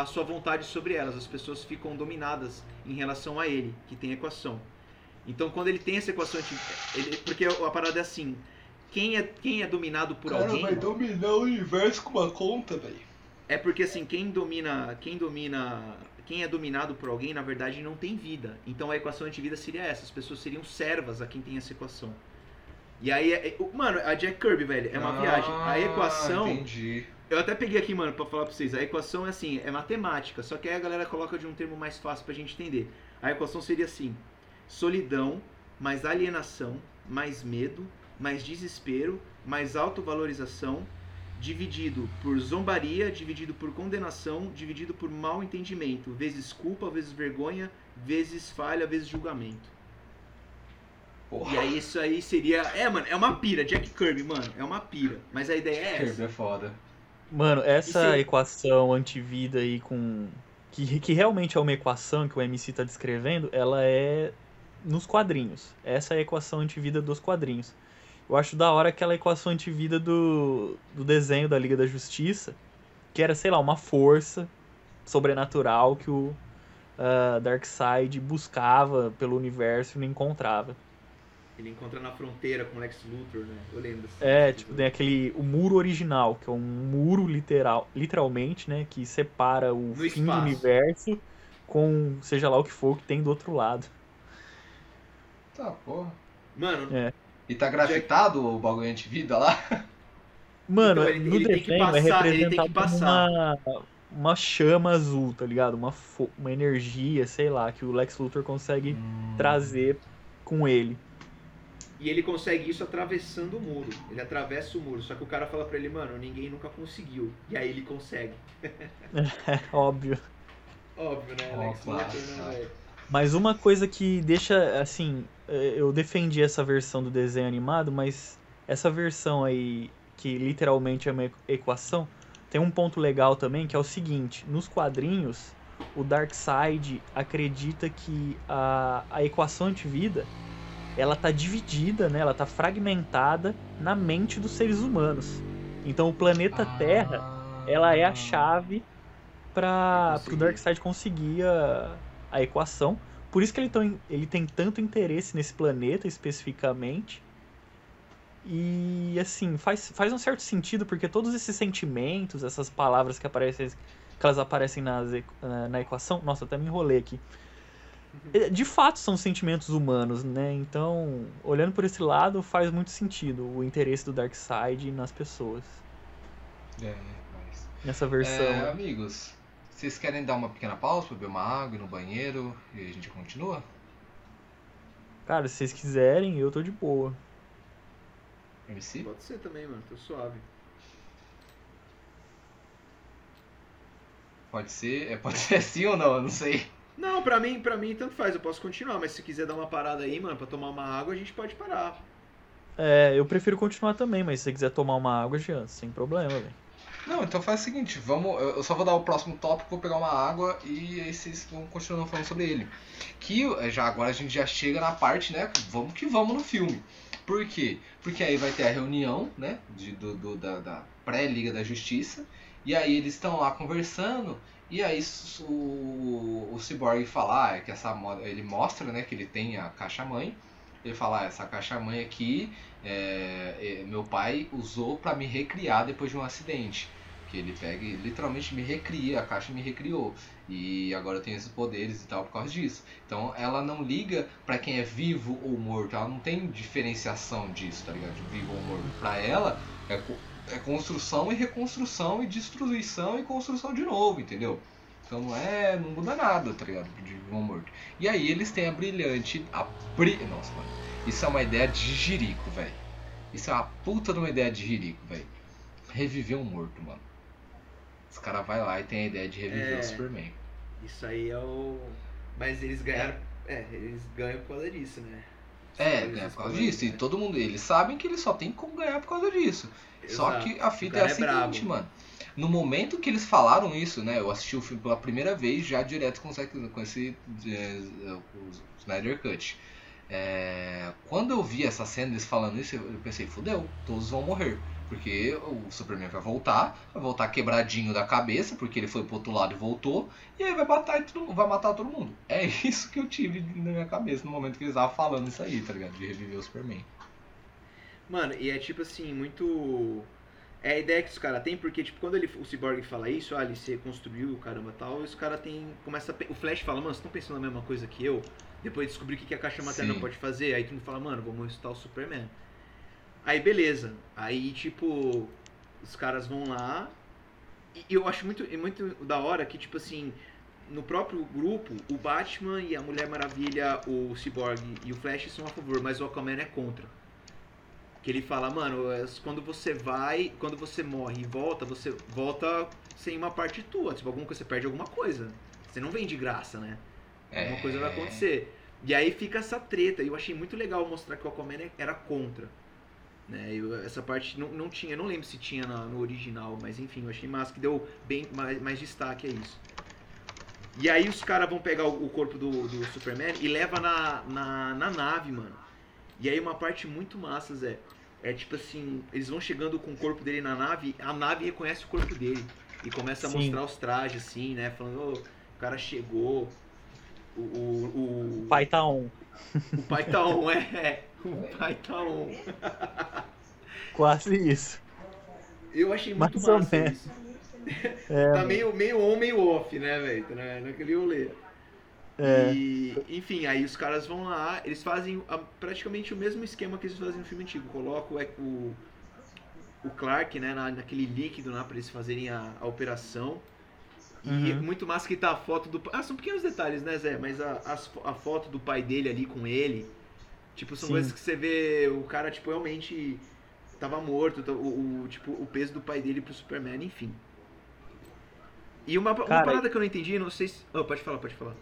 a sua vontade sobre elas. As pessoas ficam dominadas em relação a ele, que tem a equação. Então, quando ele tem essa equação, anti- ele, porque a parada é assim, quem é, quem é dominado por alguém...
dominar o universo com uma conta, velho.
É porque assim, quem domina, quem domina, quem é dominado por alguém, na verdade não tem vida. Então a equação antivida seria essa, as pessoas seriam servas a quem tem essa equação. E aí, é- é- mano, a Jack Kirby, velho, é uma viagem. A equação,
Ah, Entendi.
Eu até peguei aqui, mano, pra falar pra vocês. A equação é assim, é matemática, só que aí a galera coloca de um termo mais fácil pra gente entender. A equação seria assim: solidão mais alienação, mais medo, mais desespero, mais autovalorização, dividido por zombaria, dividido por condenação, dividido por mal entendimento, vezes culpa, vezes vergonha, vezes falha, vezes julgamento.
Porra.
E aí isso aí seria, é, mano, é uma pira, Jack Kirby, mano, é uma pira. Mas a ideia é
Kirby
essa.
é foda.
Mano, essa
se-
equação antivida aí com. Que, que realmente é uma equação que o MC tá descrevendo, ela é nos quadrinhos. Essa é a equação antivida dos quadrinhos. Eu acho da hora aquela equação antivida do, do desenho da Liga da Justiça, que era, sei lá, uma força sobrenatural que o uh, Darkseid buscava pelo universo e não encontrava.
Ele encontra na fronteira com Lex Luthor, né? Eu lembro.
É, tipo, tem aquele. O muro original, que é um muro literal, literalmente, né? Que separa o
No
fim
espaço.
do universo com seja lá o que for que tem do outro lado.
Tá, porra.
Mano,
É.
E tá grafitado o bagulho antivida lá?
Mano,
Então, ele-
no
ele tem que
desenho é
passar- ele tem que
representado
passar.
uma, uma chama azul, tá ligado? Uma, uma energia, sei lá, que o Lex Luthor consegue
Hum.
trazer com ele.
E ele consegue isso atravessando o muro. Ele atravessa o muro. Só que o cara fala pra ele, mano, ninguém nunca conseguiu. E aí ele consegue.
É óbvio.
Óbvio, né?
Ó,
Lex Luthor,
clássico.
né?
Mas uma coisa que deixa, assim, eh, eu defendi essa versão do desenho animado, mas essa versão aí, que literalmente é uma equação, tem um ponto legal também, que é o seguinte, nos quadrinhos, o Darkseid acredita que a, a equação antivida, ela tá dividida, né, ela tá fragmentada na mente dos seres humanos. Então o planeta Terra, ela é a chave para o. Darkseid conseguir a, a equação. Por isso que ele, tão, ele tem tanto interesse nesse planeta especificamente. E assim, faz, faz um certo sentido, porque todos esses sentimentos, essas palavras que aparecem, que elas aparecem nas, na equação. Nossa, até me enrolei aqui. Eh, De fato são sentimentos humanos, né? Então, olhando por esse lado, faz muito sentido o interesse do Darkseid nas pessoas.
É, mas...
Nessa versão.
É, amigos, vocês querem dar uma pequena pausa beber uma água ir no banheiro e a gente continua?
Cara, se vocês quiserem, eu tô de boa.
MC?
Pode ser também, mano. Tô suave.
Pode ser, é, pode ser sim ou não, eu não sei.
Não, pra mim, pra mim tanto faz, eu posso continuar, mas se quiser dar uma parada aí, mano, pra tomar uma água, a gente pode parar.
É, eu prefiro continuar também, mas se você quiser tomar uma água, Jean, sem problema, velho.
Não, então faz o seguinte, vamos, eu só vou dar o próximo tópico, vou pegar uma água e aí vocês vão continuando falando sobre ele. Que eh, já agora a gente já chega na parte, né, vamos que vamos no filme. Por quê? Porque aí vai ter a reunião, né, de, do, do- da, da pré-liga da justiça, e aí eles estão lá conversando, e aí o, o Cyborg fala, ah, é que essa ele mostra, né, que ele tem a caixa-mãe, ele fala, ah, essa caixa-mãe aqui, é, é, meu pai usou pra me recriar depois de um acidente. Que ele pega e literalmente me recria, a caixa me recriou. E agora eu tenho esses poderes e tal por causa disso. Então ela não liga pra quem é vivo ou morto, ela não tem diferenciação disso, tá ligado? De vivo ou morto. Pra ela é, é construção e reconstrução e destruição e construção de novo, entendeu? Então não é. não muda nada, tá ligado? De ou morto. E aí eles têm a brilhante. A bri... Nossa, mano. Isso é uma ideia de jirico, velho. Isso é uma puta de uma ideia de jirico, velho. Reviver um morto, mano. Os caras vai lá e tem a ideia de reviver
É.
o Superman.
Isso aí é o. Mas eles ganharam. É, eles ganham por causa disso, né?
É, ganha por causa disso. E
né?
todo mundo. Eles sabem que eles só tem como ganhar por causa disso. Só
Exato.
que a fita é a
é
seguinte, mano. No momento que eles falaram isso, né? Eu assisti o filme pela primeira vez já direto com, esse- com esse eh, o Snyder Cut. É, quando eu vi essa cena eles falando isso, eu pensei, fudeu, todos vão morrer. Porque o Superman vai voltar, vai voltar quebradinho da cabeça, porque ele foi pro outro lado e voltou, e aí vai matar, vai matar todo mundo. É isso que eu tive na minha cabeça no momento que eles estavam falando isso aí, tá ligado? De reviver o Superman.
Mano, e é tipo assim, muito. É a ideia que os caras têm, porque tipo, quando ele, o Cyborg fala isso, ah, ele se reconstruiu, caramba tal, e os caras tem. Começa a O Flash fala, mano, vocês estão pensando na mesma coisa que eu? Depois de descobrir o que a caixa materna
Sim.
pode fazer, aí todo mundo fala, mano, vamos ressuscitar o Superman. Aí beleza. Aí, tipo, os caras vão lá. E eu acho muito, muito da hora que, tipo assim, no próprio grupo, o Batman e a Mulher Maravilha, o Cyborg e o Flash são a favor, mas o Aquaman é contra. Que ele fala, mano, é, quando você vai, quando você morre e volta, você volta sem uma parte tua. Tipo, alguma coisa, você perde alguma coisa. Você não vem de graça, né? Alguma coisa vai acontecer. E aí fica essa treta. E eu achei muito legal mostrar que o Aquaman era contra. Né? Eu- essa parte não, não tinha, não lembro se tinha na- no original, mas enfim, eu achei massa que deu bem mais, mais destaque a isso. E aí os caras vão pegar o, o corpo do, do Superman e leva na, na, na nave, mano. E aí uma parte muito massa, Zé. É tipo assim, eles vão chegando com o corpo dele na nave, a nave reconhece o corpo dele. E começa a
Sim.
mostrar os trajes, assim, né? Falando, "Ô, o cara chegou. O, o,
O pai tá on.
o pai tá on, é. O pai tá on.
Quase isso.
Eu achei muito
Mais
massa isso.
É,
Tá meio, meio on, meio off, né, velho? Tá na- naquele rolê.
É.
E, enfim, aí os caras vão lá, eles fazem a- praticamente o mesmo esquema que eles fazem no filme antigo. Colocam o, o Clark, né, na, naquele líquido lá pra eles fazerem a, a operação. E
Uhum.
muito massa que tá a foto do. Ah, são pequenos detalhes, né, Zé? Mas a, fo- a foto do pai dele ali com ele. Tipo, são
Sim.
coisas que você vê. O cara, tipo, realmente tava morto. O, o- tipo, o peso do pai dele pro Superman, enfim. E uma, uma
Cara,
parada que eu não entendi, não sei se. Oh, pode falar, pode falar.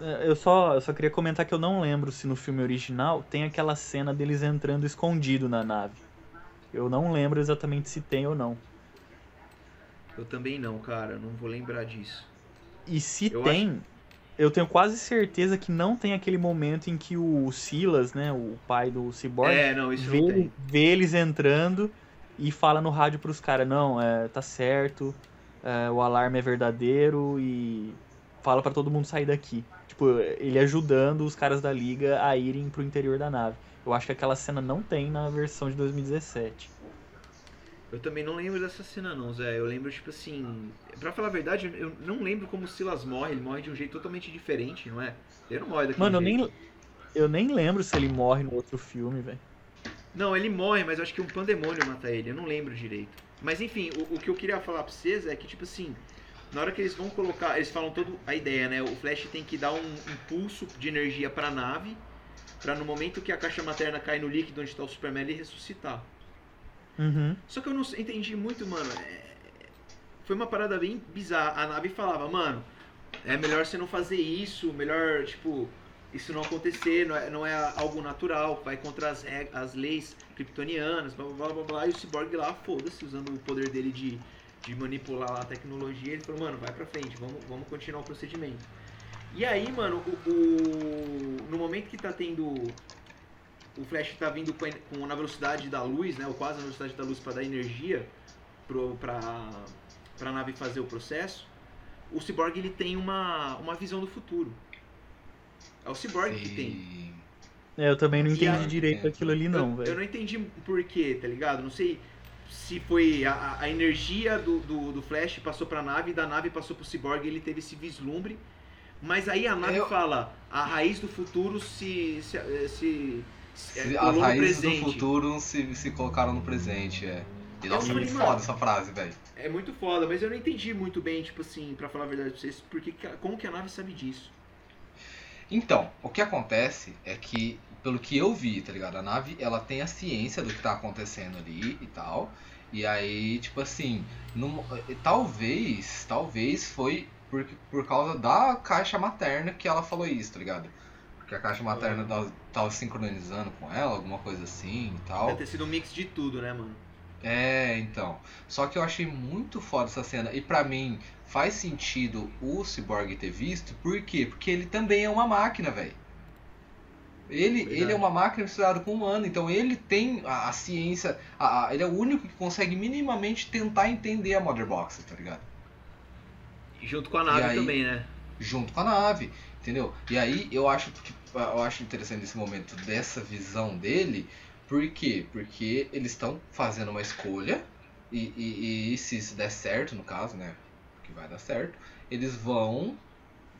Eu só, eu só queria comentar que eu não lembro se no filme original tem aquela cena deles entrando escondido na nave. Eu não lembro exatamente se tem ou não.
Eu também não, cara. eu Não vou lembrar disso.
E se
Eu
tem, eu tenho quase certeza que não tem aquele momento em que o Silas, né, o pai do Cyborg,
É, não, isso
vê,
não
vê eles entrando e fala no rádio pros caras, não, é, tá certo, é, o alarme é verdadeiro e fala pra todo mundo sair daqui. Tipo, ele ajudando os caras da liga a irem pro interior da nave. Eu acho que aquela cena não tem na versão de 2017.
Eu também não lembro dessa cena, não, Zé. Eu lembro, tipo assim. Pra falar a verdade, eu não lembro como o Silas morre. Ele morre de um jeito totalmente diferente, não é? Ele não morre daquele
Mano, eu
jeito.
nem, eu nem lembro se ele morre no outro filme, velho.
Não, ele morre, mas eu acho que um pandemônio mata ele. Eu não lembro direito. Mas enfim, o, o que eu queria falar pra vocês é que, tipo assim. Na hora que eles vão colocar. Eles falam toda a ideia, né? O Flash tem que dar um impulso de energia pra nave. Pra no momento que a caixa materna cai no líquido onde tá o Superman, ele ressuscitar.
Uhum.
Só que eu não entendi muito, mano. é- Foi uma parada bem bizarra. A nave falava, mano, é melhor você não fazer isso, melhor, tipo, isso não acontecer, não é, não é algo natural, vai contra as, as leis kryptonianas, blá blá blá blá. E o Cyborg lá, foda-se, usando o poder dele de, de manipular lá a tecnologia, ele falou, mano, vai pra frente, vamos, vamos continuar o procedimento. E aí, mano, o, o- no momento que tá tendo o Flash tá vindo com, a- com na velocidade da luz, né? Ou quase na velocidade da luz para dar energia pro, pra, pra nave fazer o processo. O Cyborg ele tem uma, uma visão do futuro. É o Cyborg que tem.
É, eu também não entendi
a-
direito aquilo ali, não,
eu, eu
velho.
não entendi por quê, tá ligado? Não sei se foi a- a, a energia do, do, do Flash passou pra nave, da nave passou pro Cyborg e ele teve esse vislumbre. Mas aí a nave
Eu-
fala, a raiz do futuro se, se, se, se é,
as raízes do futuro se, se colocaram no presente, é. E nossa,
falei,
muito foda essa frase, velho.
É muito foda, mas eu não entendi muito bem, tipo assim, pra falar a verdade pra vocês, porque, que a- como que a nave sabe disso?
Então, o que acontece é que, pelo que eu vi, tá ligado? A nave, ela tem a ciência do que tá acontecendo ali e tal. E aí, tipo assim, num- eh, talvez, talvez foi por, por causa da caixa materna que ela falou isso, tá ligado? Porque a caixa materna tava, tava sincronizando com ela, alguma coisa assim e tal.
Deve ter sido um mix de tudo, né, mano?
É, então. Só que eu achei muito foda essa cena. E pra mim, faz sentido o Cyborg ter visto. Por quê? Porque ele também é uma máquina, velho. Ele,
Verdade.
ele é uma máquina misturada com um humano, então ele tem a, a ciência, a- a- ele é o único que consegue minimamente tentar entender a Mother Box, tá ligado?
E junto com a nave
aí?
também, né?
junto com a nave, entendeu? E aí eu acho que eu acho interessante esse momento dessa visão dele, por quê? Porque eles estão fazendo uma escolha e, e, e se isso der certo, no caso, né? Que vai dar certo, eles vão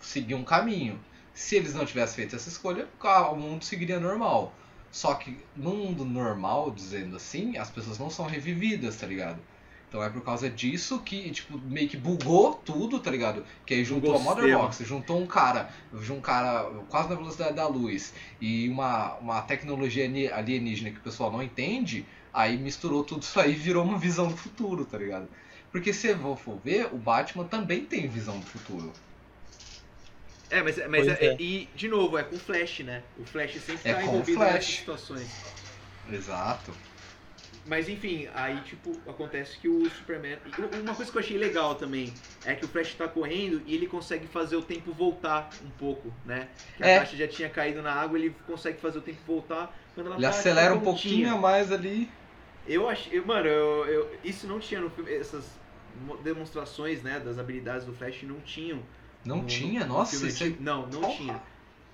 seguir um caminho. Se eles não tivessem feito essa escolha, o mundo seguiria normal. Só que no mundo normal, dizendo assim, as pessoas não são revividas, tá ligado? Então é por causa disso que, tipo, meio que bugou tudo, tá ligado? Que aí juntou
Bugou
a Mother. Box, juntou um cara, um cara quase na velocidade da luz e uma, uma tecnologia ali- alienígena que o pessoal não entende, aí misturou tudo isso aí e virou uma visão do futuro, tá ligado? Porque se eu for ver, o Batman também tem visão do futuro.
É, mas, mas é-
é.
e, de novo, é com o Flash, né? O Flash sempre
É
tá envolvido
Flash.
nessas situações.
Exato.
Mas enfim, aí tipo, acontece que o Superman. Uma coisa que eu achei legal também é que o Flash tá correndo e ele consegue fazer o tempo voltar um pouco, né? Que a
É.
caixa já tinha caído na água, ele consegue fazer o tempo voltar quando ela
Ele
tá,
acelera um
tipo,
pouquinho a mais ali.
Eu achei. Mano, eu, eu, isso não tinha no filme. Essas mo- demonstrações, né, das habilidades do Flash não tinham.
Não
no-
tinha?
no
Nossa,
filme
isso é...
Não, não
Porra.
tinha.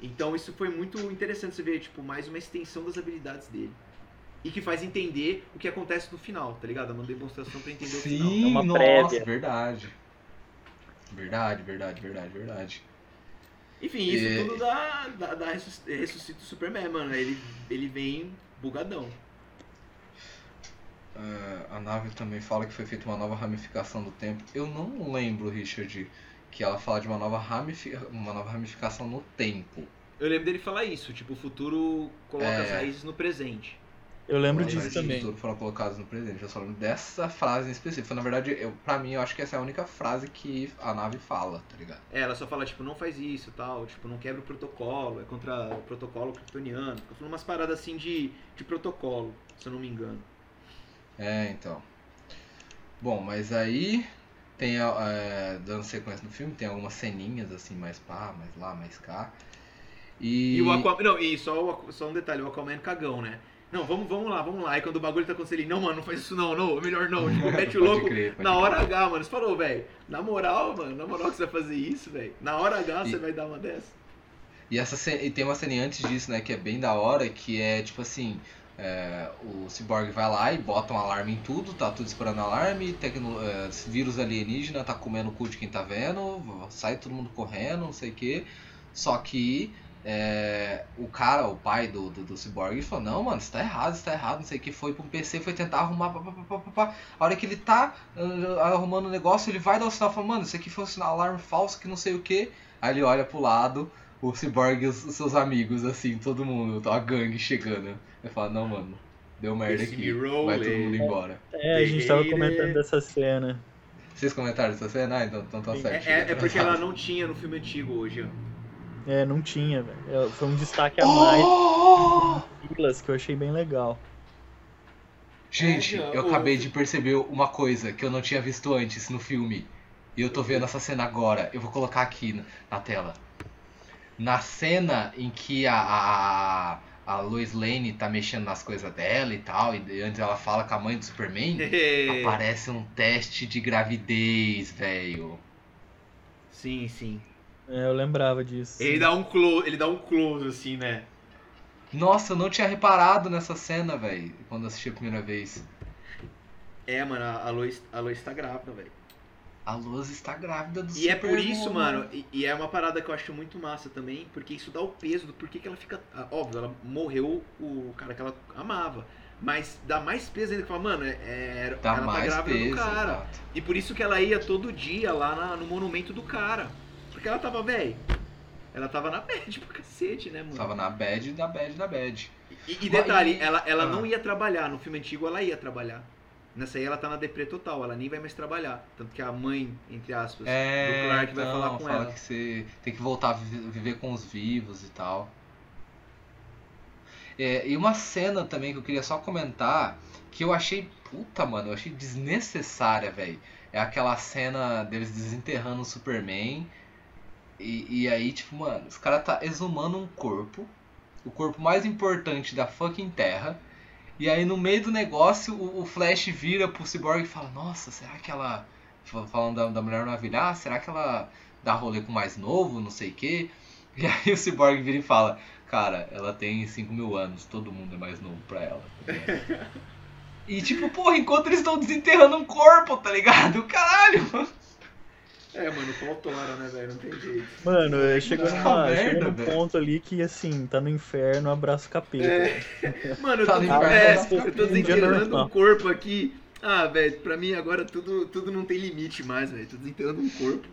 Então isso foi muito interessante você ver, tipo, mais uma extensão das habilidades dele. E que faz entender o que acontece no final, tá ligado? É uma demonstração pra entender o final.
Sim,
É uma
nossa,
prévia.
verdade. Verdade, verdade, verdade, verdade.
Enfim, isso
E-
tudo dá, dá, dá ressus- ressuscita o Superman, mano. Ele, ele vem bugadão.
Ah, a nave também fala que foi feita uma nova ramificação do tempo. Eu não lembro, Richard, que ela fala de uma nova, ramifi... uma nova ramificação no tempo.
Eu lembro dele falar isso, tipo, o futuro coloca
É.
as raízes no presente.
Eu lembro
As
disso
raízes do
também.
futuro foram colocadas no presente. Eu só lembro dessa frase em específico. Na verdade, eu, pra mim, eu acho que essa é a única frase que a nave fala, tá ligado?
É, ela só fala, tipo, não faz isso tal, tipo, não quebra o protocolo, é contra o protocolo kryptoniano. Fica falando umas paradas assim de, de protocolo, se eu não me engano.
É, então. Bom, mas aí tem a- é, dando sequência no filme, tem algumas ceninhas assim, mais pá, mais lá, mais cá. E,
E, o Aquaman. Não, e só, só um detalhe, o Aquaman é cagão, né? Não, vamos, vamos lá, vamos lá. Aí quando o bagulho tá acontecendo, ele, não, mano, não faz isso não, não, melhor não. Tipo, mete o louco
crer,
na
crer.
hora H, mano. Você falou, velho, na moral, mano, na moral que você vai fazer isso, velho. Na hora H
E-
você vai dar uma dessa.
E, essa e tem uma cena antes disso, né, que é bem da hora, que é tipo assim, é, o Cyborg vai lá e bota um alarme em tudo, tá tudo esperando alarme, tecno, é, vírus alienígena tá comendo o cu de quem tá vendo, sai todo mundo correndo, não sei o que. Só que é, o cara, o pai do, do, do Cyborg, falou, não, mano, isso tá errado, isso tá errado, não sei o que, foi pro PC, foi tentar arrumar, pá, pá, pá, pá. A hora que ele tá ah, arrumando o negócio, ele vai dar o sinal, fala, mano, isso aqui foi um sinal alarme falso, que não sei o que. Aí ele olha pro lado, o Cyborg e os os seus amigos, assim, todo mundo, a gangue chegando. Ele fala, não, mano, deu merda aqui, vai todo mundo embora.
É, a gente tava comentando dessa cena.
Vocês comentaram essa cena? Ah, então, então tá certo.
É, é- é porque ela não tinha no filme antigo hoje, ó.
É, não tinha, velho. É, Foi um destaque a mais
Oh!
Que eu achei bem legal.
Gente,
É,
eu acabei de perceber uma coisa que eu não tinha visto antes no filme. E eu tô vendo essa cena agora. Eu vou colocar aqui na tela. Na cena em que a, a, a Lois Lane tá mexendo nas coisas dela e tal, e antes ela fala com a mãe do Superman, aparece um teste de gravidez, velho.
sim, sim.
É, eu lembrava disso.
Ele dá um close, ele dá um close assim, né?
Nossa, eu não tinha reparado nessa cena, velho, quando assisti a primeira vez.
É, mano, a a Lois, a Lois tá grávida, velho.
A Lois está grávida do
E é por
Superman.
isso, mano, e, e é uma parada que eu acho muito massa também, porque isso dá o peso do porquê que ela fica. ah, Óbvio, ela morreu o cara que ela amava. Mas dá mais peso ainda que fala, mano, é, é-
Dá
ela tá grávida
peso,
do cara.
exato.
E por isso que ela ia todo dia lá na- no monumento do cara. Porque ela tava, velho. Ela tava na bad pra cacete, né, mano?
Tava na bad, da bad, da bad.
E, e detalhe, ela, ela
Ah.
não ia trabalhar. No filme antigo ela ia trabalhar. Nessa aí ela tá na deprê total, ela nem vai mais trabalhar. Tanto que a mãe, entre aspas,
É,
do Clark vai
então,
falar com
fala
ela.
que você tem que voltar a vi- viver com os vivos e tal. É, e uma cena também que eu queria só comentar, que eu achei, puta, mano, eu achei desnecessária, velho. É aquela cena deles desenterrando o Superman. E, e aí, tipo, mano, os caras tá exumando um corpo, o corpo mais importante da fucking Terra. E aí no meio do negócio o, o Flash vira pro Cyborg e fala, nossa, será que ela. fal- Falando da, da Mulher Maravilha, ah, será que ela dá rolê com o mais novo, não sei o quê? E aí o Cyborg vira e fala, cara, ela tem 5 mil anos, todo mundo é mais novo pra ela. tá e tipo, porra, enquanto eles estão desenterrando um corpo, tá ligado? Caralho!
É, mano, o pau tora, né, velho? Não tem jeito.
Mano, é, chegou,
Puta
numa,
merda,
chegou num ponto ali que, assim, tá no inferno, abraço capeta.
É. Mano, eu
Tá
tô,
no
inferno,
é,
tá
eu tô
um
desenterrando um corpo aqui. Ah, velho, pra mim agora tudo, tudo não tem limite mais, velho. Tô desenterrando um corpo.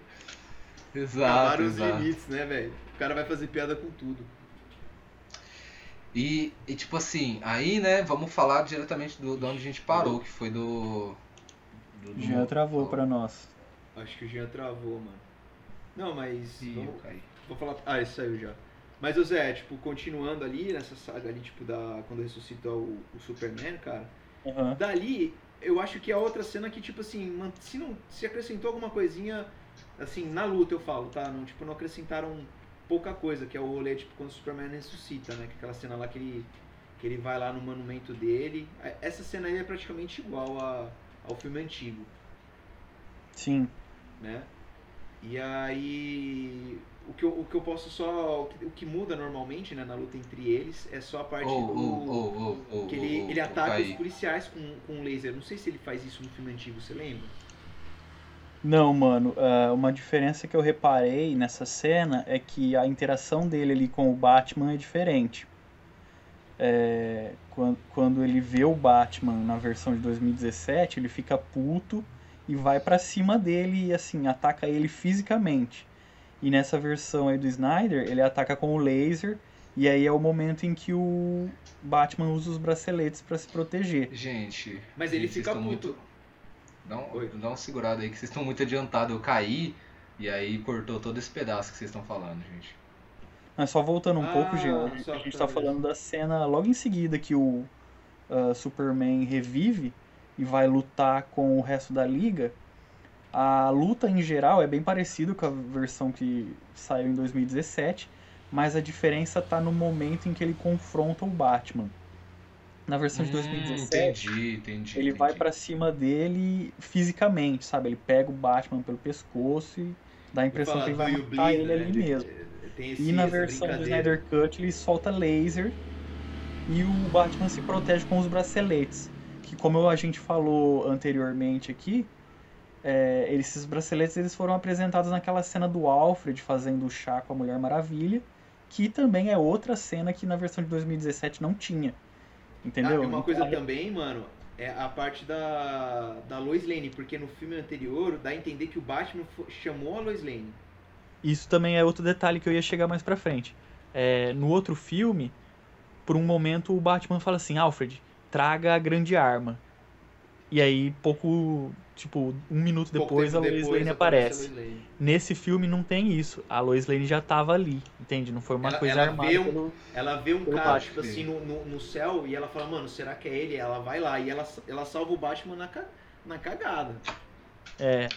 Exato,
Acabaram os
exato.
limites, né, velho? O cara vai fazer piada com tudo.
E, e tipo assim, aí, né, vamos falar diretamente do, de onde a gente parou, que foi do. do, do
Já travou pra nós.
Acho que o Jean travou, mano. Não, mas.
Ih,
vamos-. Vou falar. Ah, ele saiu já. Mas o Zé, tipo, continuando ali nessa saga ali, tipo, da. Quando ressuscita o, o Superman, cara.
Aham.
Dali, eu acho que é outra cena que, tipo assim, se não. Se acrescentou alguma coisinha, assim, na luta eu falo, tá? Não, tipo, não acrescentaram pouca coisa, que é o rolê, tipo, quando o Superman ressuscita, né? Que é aquela cena lá que ele. Que ele vai lá no monumento dele. Essa cena aí é praticamente igual a, ao filme antigo.
Sim.
Né? E aí. O que, eu, o que eu posso só. O que muda normalmente né, na luta entre eles é só a parte
Oh,
do.
oh, oh, oh,
que ele,
oh,
ele
oh,
ataca os policiais com, com um laser. Não sei se ele faz isso no filme antigo, você lembra?
Não, mano, ah, uma diferença que eu reparei nessa cena é que a interação dele ali com o Batman é diferente. É, quan- quando ele vê o Batman na versão de 2017, ele fica puto e vai pra cima dele e assim, ataca ele fisicamente. E nessa versão aí do Snyder, ele ataca com o laser e aí é o momento em que o Batman usa os braceletes pra se proteger.
Gente.
Mas ele fica puto.
Muito... Dá, um,
Oi.
dá uma segurada aí que vocês estão muito adiantados. Eu caí e aí cortou todo esse pedaço que vocês estão falando, gente.
Mas só voltando um
Ah,
pouco, Jean, a gente tá falando da cena logo em seguida que o ah, Superman revive e vai lutar com o resto da liga. A luta em geral é bem parecida com a versão que saiu em 2017, mas a diferença tá no momento em que ele confronta o Batman. Na versão de
Hum,
2017,
entendi, entendi.
ele vai
entendi.
pra cima dele fisicamente, sabe? Ele pega o Batman pelo pescoço e dá a impressão
Fala,
que ele
"Do
vai matar
bleed",
ele
né?
ali
Ele-
mesmo.
Esse,
E na versão do. Snyder Cut ele solta laser e o Batman se protege com os braceletes. Como a gente falou anteriormente aqui, é, esses braceletes eles foram apresentados naquela cena do Alfred fazendo o chá com a Mulher Maravilha, que também é outra cena que na versão de 2017 não tinha. Entendeu?
Ah, uma coisa também, mano, é a parte da, da Lois Lane, porque no filme anterior dá a entender que o Batman chamou a Lois Lane.
Isso também é outro detalhe que eu ia chegar mais pra frente. É, no outro filme, por um momento o Batman fala assim, Alfred, traga a grande arma. E aí, pouco, tipo, um minuto
Pouco
depois a Lois Lane aparece.
Lois Lane.
Nesse filme não tem isso. A Lois Lane já tava ali, entende? Não foi uma
Ela-
coisa
ela
armada
vê um-
pelo...
Ela vê um cara,
Batman.
tipo assim, no, no, no céu e ela fala, mano, será que é ele? Ela vai lá e ela, ela salva o Batman na, na cagada.
É,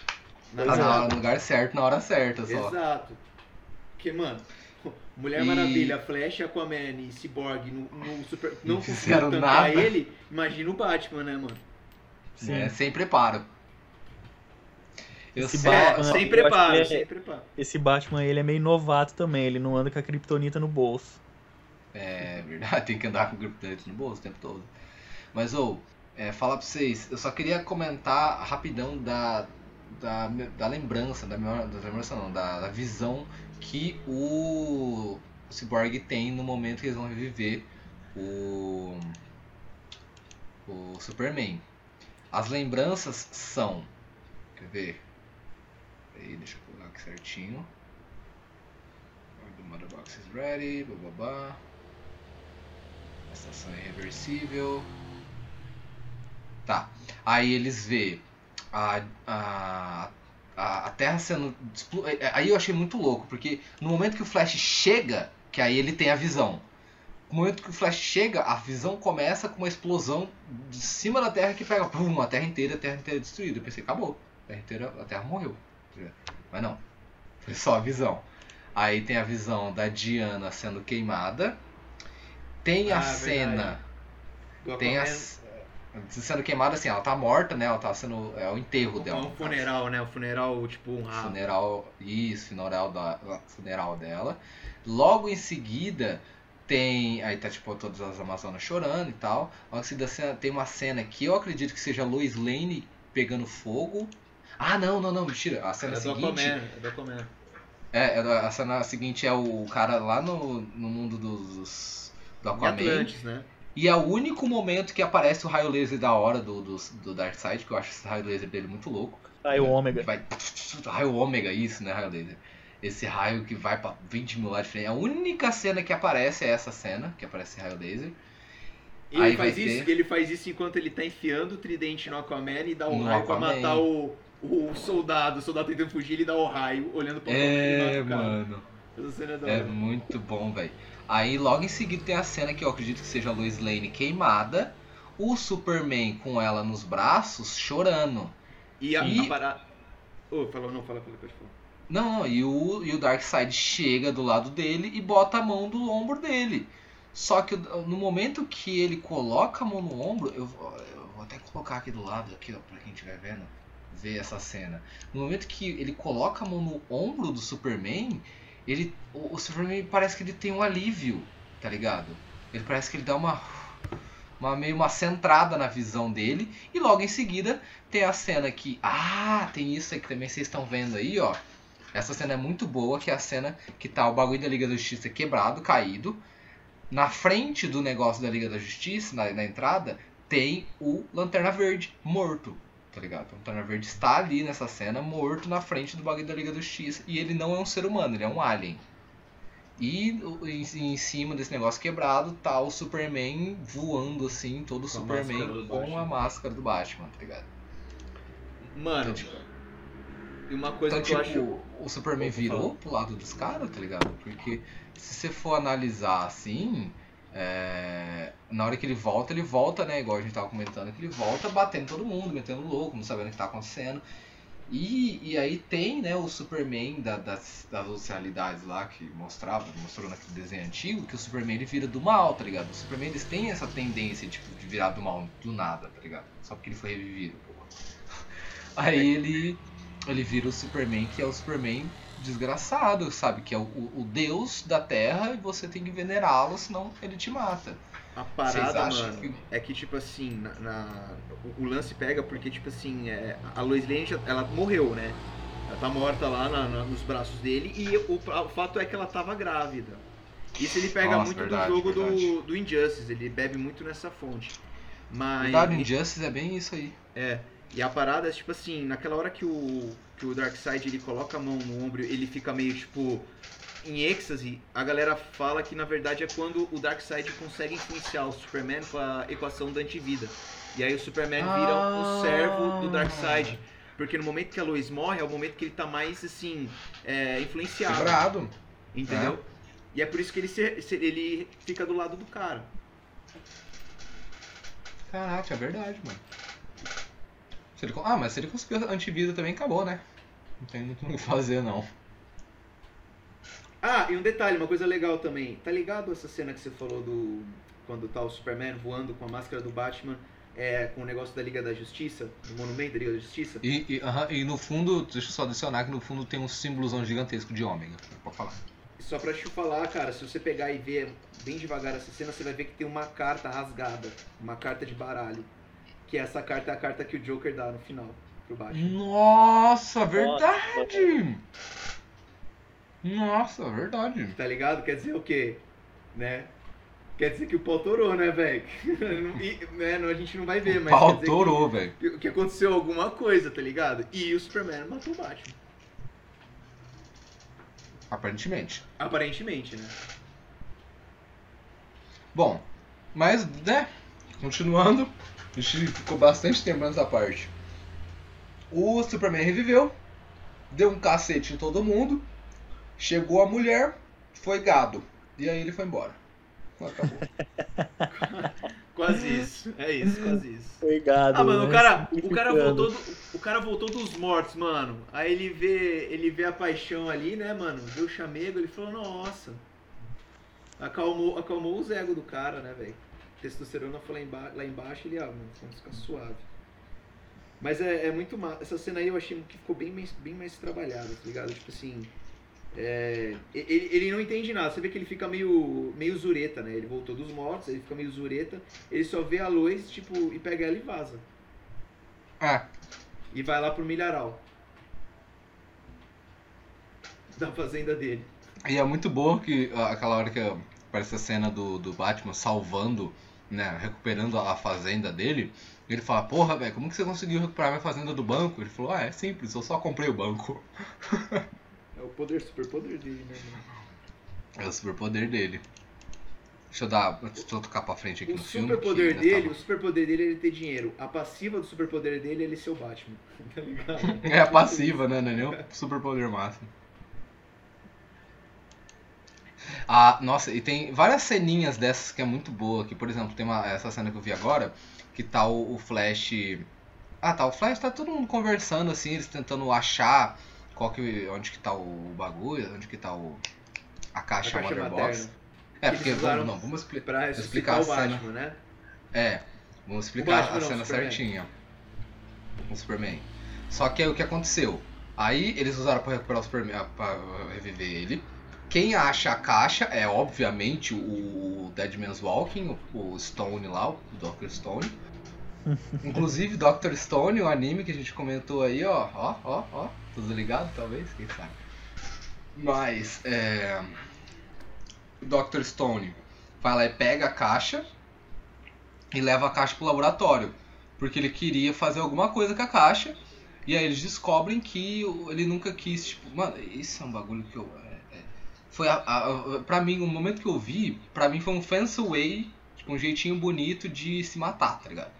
Na
Tá na- no lugar certo, na hora certa só.
Exato. Porque, mano, Mulher
E-
Maravilha, Flash, Aquaman e Cyborg no, no super, não
fizeram
conseguiram tancar
nada.
ele, imagina o Batman, né, mano?
sim.
É, sem preparo. Eu
Esse
só,
Batman-
só-
sem preparo,
é-
sem preparo.
Esse Batman, ele é meio novato também. Ele não anda com a Kryptonita no bolso.
É verdade, tem que andar com grupo dele no bolso o tempo todo. Mas, ou, é, falar pra vocês, eu só queria comentar rapidão da, da, da lembrança, da memória, da lembrança não, da, da visão que o, Cyborg tem no momento que eles vão reviver o, o Superman. As lembranças são, quer ver? Aí, deixa eu colocar aqui certinho. The mother box is ready, bababá. Estação irreversível. Tá. Aí eles vê a, a, a, a Terra sendo. é, é, Aí eu achei muito louco, porque no momento que o Flash chega, que aí ele tem a visão. No momento que o Flash chega, a visão começa com uma explosão de cima da Terra que pega pum, a Terra inteira, a Terra inteira destruída. Eu pensei, acabou. A Terra inteira, a Terra morreu. Mas não. Foi só a visão. Aí tem a visão da Diana sendo queimada. Tem a
Ah,
cena.
Do
Tem a. Sendo queimada assim, ela tá morta, né? Ela tá sendo. É o enterro
é
dela.
um
no caso.
funeral, né? Um funeral, tipo, um rabo.
Funeral. Isso, funeral, da, funeral dela. Logo em seguida tem. Aí tá tipo todas as Amazonas chorando e tal. Logo em seguida tem uma cena que eu acredito que seja Lois Lane pegando fogo. Ah, não, não, não, mentira. A cena
É do
seguinte.
Aquaman, é do Aquaman.
É, é a cena seguinte é o cara lá no, no mundo dos. do Aquaman.
Atlantis, né?
E é o único momento que aparece o raio laser da hora do, do, do Darkseid, que eu acho esse raio laser dele muito louco.
Aí o
Que
Ômega.
vai. Raio ômega, isso, né? Raio laser. Esse raio que vai pra 20 mil lá de frente. A única cena que aparece é essa cena, que aparece raio laser.
E
Aí
ele faz,
vai
isso,
ter-
ele faz isso enquanto ele tá enfiando o tridente no Aquaman e dá o
No
raio pra
Aquaman.
matar o, o soldado. O soldado tentando fugir, ele dá o raio, olhando Aquaman e
É, mano.
Cena é da
É
hora.
muito bom, velho. Aí logo em seguida tem a cena que eu acredito que seja a Lois Lane queimada. O Superman com ela nos braços chorando.
E a,
E-
a parada... Ô, falou, não, fala, fala, pode falar.
Não, não, e o, e o Darkseid chega do lado dele e bota a mão do ombro dele. Só que no momento que ele coloca a mão no ombro, eu, eu vou até colocar aqui do lado, aqui, ó, pra quem estiver vendo, ver essa cena. No momento que ele coloca a mão no ombro do Superman, ele, o, o Superman parece que ele tem um alívio, tá ligado? Ele parece que ele dá uma uma meio uma centrada na visão dele e logo em seguida tem a cena que ah tem isso aí que também vocês estão vendo aí ó. Essa cena é muito boa que é a cena que tá o bagulho da Liga da Justiça quebrado caído. Na frente do negócio da Liga da Justiça na, na entrada tem o Lanterna Verde morto tá ligado o Lanterna Verde está ali nessa cena morto na frente do bagulho da Liga da Justiça e ele não é um ser humano ele é um alien e em, cima desse negócio quebrado tá o Superman voando assim, todo o Superman com a máscara do Batman, tá ligado?
Mano, então, tipo, e uma coisa
então, que tipo, eu acho. O Superman virou pro lado dos caras, tá ligado? Porque se você for analisar assim, é... na hora que ele volta, ele volta, né? Igual a gente tava comentando, que ele volta batendo todo mundo, metendo louco, não sabendo o que tá acontecendo. E, e aí tem né, o Superman da, das, das realidades lá que mostrava, mostrou naquele desenho antigo, que o Superman ele vira do mal, tá ligado? O Superman eles têm essa tendência tipo, de virar do mal do nada, tá ligado? Só porque ele foi revivido, porra. Aí ele, ele vira o Superman que é o Superman desgraçado, sabe? Que é o, o deus da Terra e você tem que venerá-lo, senão ele te mata.
A parada, mano, que... é que, tipo assim, na, na, o lance pega porque, tipo assim, é, a Lois Lane, ela morreu, né? Ela tá morta lá na, na, nos braços dele e o, o, fato é que ela tava grávida. Isso ele pega Nossa, muito verdade, do jogo do, do Injustice, ele bebe muito nessa fonte. Mas.
Verdade, Injustice é bem isso aí.
É. E a parada é tipo assim, naquela hora que o, que o Darkseid ele coloca a mão no ombro, ele fica meio tipo em êxtase, a galera fala que na verdade é quando o Darkseid consegue influenciar o Superman com a equação da antivida. E aí o Superman ah. vira o servo do Darkseid. Porque no momento que a Lois morre é o momento que ele tá mais assim, é, influenciado.
Quebrado.
Entendeu? É. E é por isso que ele, se, se, ele fica do lado do cara.
Caraca, é verdade, mano. Ele, ah, mas se ele conseguiu a antivida também, acabou, né? Não tem muito o que fazer, não.
Ah, e um detalhe, uma coisa legal também. Tá ligado essa cena que você falou do. Quando tá o Superman voando com a máscara do Batman, é, com o negócio da Liga da Justiça, do monumento da Liga da Justiça?
E, e, uh -huh, e no fundo, deixa eu só adicionar que no fundo tem um símbolozão gigantesco de ômega. Pode falar.
Só pra te falar, cara, se você pegar e ver bem devagar essa cena, você vai ver que tem uma carta rasgada, uma carta de baralho. Que essa carta é a carta que o Joker dá no final pro Batman.
Nossa, verdade! Nossa, verdade.
Tá ligado? Quer dizer o quê? Né? Quer dizer que o pau torou, né, velho? né, a gente não vai ver, mas.
O pau torou, velho.
Que, que aconteceu alguma coisa, tá ligado? E o Superman matou o Batman.
Aparentemente.
Aparentemente, né?
Bom, mas, né? Continuando, a gente ficou bastante tempo nessa parte. O Superman reviveu, deu um cacete em todo mundo Chegou a mulher, foi gado. E aí ele foi embora. Acabou.
quase isso. É isso, quase isso.
Foi gado.
Ah, mano, o né? cara, o cara voltou do, o cara voltou dos mortos, mano. Aí ele vê, ele vê a paixão ali, né, mano? Vê o chamego, ele falou: "Nossa". Acalmou, acalmou os egos do cara, né, velho? Testosterona foi lá, emba lá embaixo, ele, ah, mano, vamos ficar suave. Mas é, é muito massa. Essa cena aí eu achei que ficou bem mais, bem mais trabalhada, tá ligado? Tipo assim, é, ele, ele não entende nada, você vê que ele fica meio, meio zureta, né? Ele voltou dos mortos, ele fica meio zureta, ele só vê a luz, tipo, e pega ela e vaza.
Ah.
E vai lá pro milharal. Da fazenda dele.
E é muito bom que aquela hora que aparece a cena do, do Batman salvando, né, recuperando a fazenda dele, ele fala, porra, velho, como que você conseguiu recuperar minha fazenda do banco? Ele falou, ah, é simples, eu só comprei o banco.
o poder, superpoder dele, né?
É o superpoder dele. Deixa eu dar. Deixa eu tocar pra frente aqui
o
no filme.
Superpoder dele, tava... O superpoder dele é ele ter dinheiro. A passiva do superpoder dele é ele ser o Batman. Tá ligado?
é a passiva, né? Não é nem o superpoder máximo. Ah, nossa, e tem várias ceninhas dessas que é muito boa. Que, por exemplo, tem uma, essa cena que eu vi agora, que tá o, o Flash. Ah, tá, o Flash tá todo mundo conversando assim, eles tentando achar qual que, onde que tá o bagulho, onde que tá o, a caixa, a caixa Wonderbox. É, porque vamos, não, vamos expli-
Pra
explicar
explicar
a cena.
Batman, né?
É, vamos explicar
Batman
a
não,
cena
o Superman.
certinha. O Superman. Só que aí o que aconteceu? Aí eles usaram pra recuperar o Superman, ah, pra reviver ele. Quem acha a caixa é obviamente o Dead Man's Walking, o Stone lá, o Dr. Stone. Inclusive Dr. Stone, o anime que a gente comentou aí, ó, ó, ó, ó, tudo ligado talvez, quem sabe. Mas é, Dr. Stone vai lá e pega a caixa e leva a caixa pro laboratório. Porque ele queria fazer alguma coisa com a caixa. E aí eles descobrem que ele nunca quis, tipo, mano, isso é um bagulho que eu. Foi a, a, pra mim, o momento que eu vi, pra mim foi um fancy way, tipo, um jeitinho bonito de se matar, tá ligado?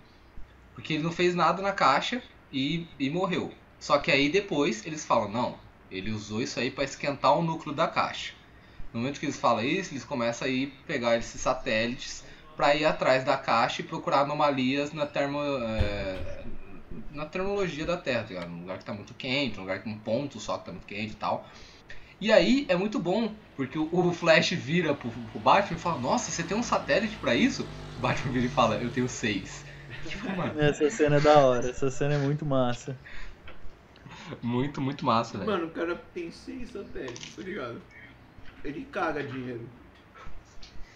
Porque ele não fez nada na caixa e, e morreu. Só que aí depois eles falam, não, ele usou isso aí pra esquentar o núcleo da caixa. No momento que eles falam isso, eles começam a ir pegar esses satélites para ir atrás da caixa e procurar anomalias na termo é, na termologia da Terra, tá ligado? Num lugar que tá muito quente, num lugar com um ponto só que tá muito quente e tal. E aí é muito bom, porque o, o Flash vira pro, pro Batman e fala, nossa, você tem um satélite pra isso? O Batman vira e fala, eu tenho seis. Tipo, mano,
Essa cena é da hora, essa cena é muito massa.
muito, muito massa, velho.
Mano, o cara tem seis satélites, tá ligado? Ele caga dinheiro.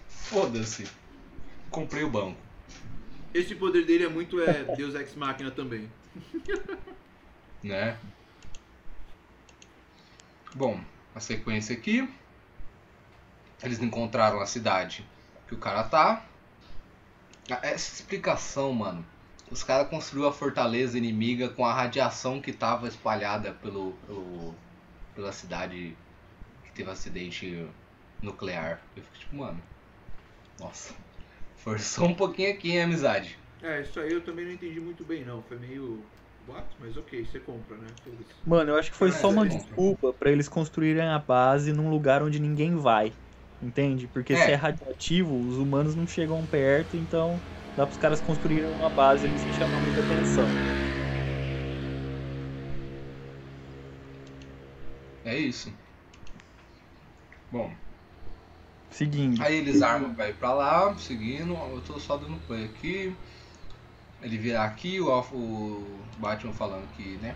Foda-se. Comprei o banco.
Esse poder dele é muito é, Deus Ex Machina também.
né? Bom, a sequência aqui. Eles encontraram a cidade que o cara tá. Essa explicação, mano. Os caras construíram a fortaleza inimiga com a radiação que tava espalhada pelo, pelo- pela cidade que teve acidente nuclear. Eu fico tipo, mano. Nossa. Forçou um pouquinho aqui, hein, amizade.
É, isso aí eu também não entendi muito bem não. Foi meio. Mas ok, você compra, né?
Mano, eu acho que foi
É,
só uma
é.
desculpa pra eles construírem a base num lugar onde ninguém vai. Entende? Porque se
É.
é radioativo, os humanos não chegam perto, então dá pros caras construírem uma base ali sem chamar muita atenção.
É isso. Bom,
Seguindo.
Aí eles armam ir pra lá, seguindo, eu tô só dando play aqui. Ele virar aqui, o, Alf- o Batman falando que, né?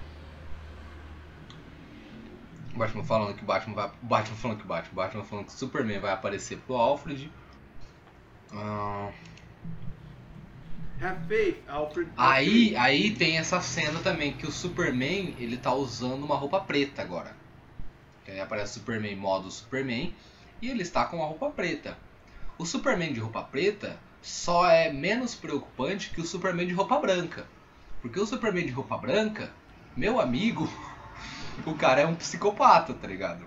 O Batman falando que o Batman vai. Batman falando que o Batman, Batman falando que o Superman vai aparecer pro Alfred. Ah,
Have faith, Alfred.
aí, aí tem essa cena também que o Superman ele tá usando uma roupa preta agora. Aí aparece o Superman modo Superman e ele está com uma roupa preta. O Superman de roupa preta só é menos preocupante que o Superman de roupa branca. Porque o Superman de roupa branca, meu amigo, o cara é um psicopata, tá ligado?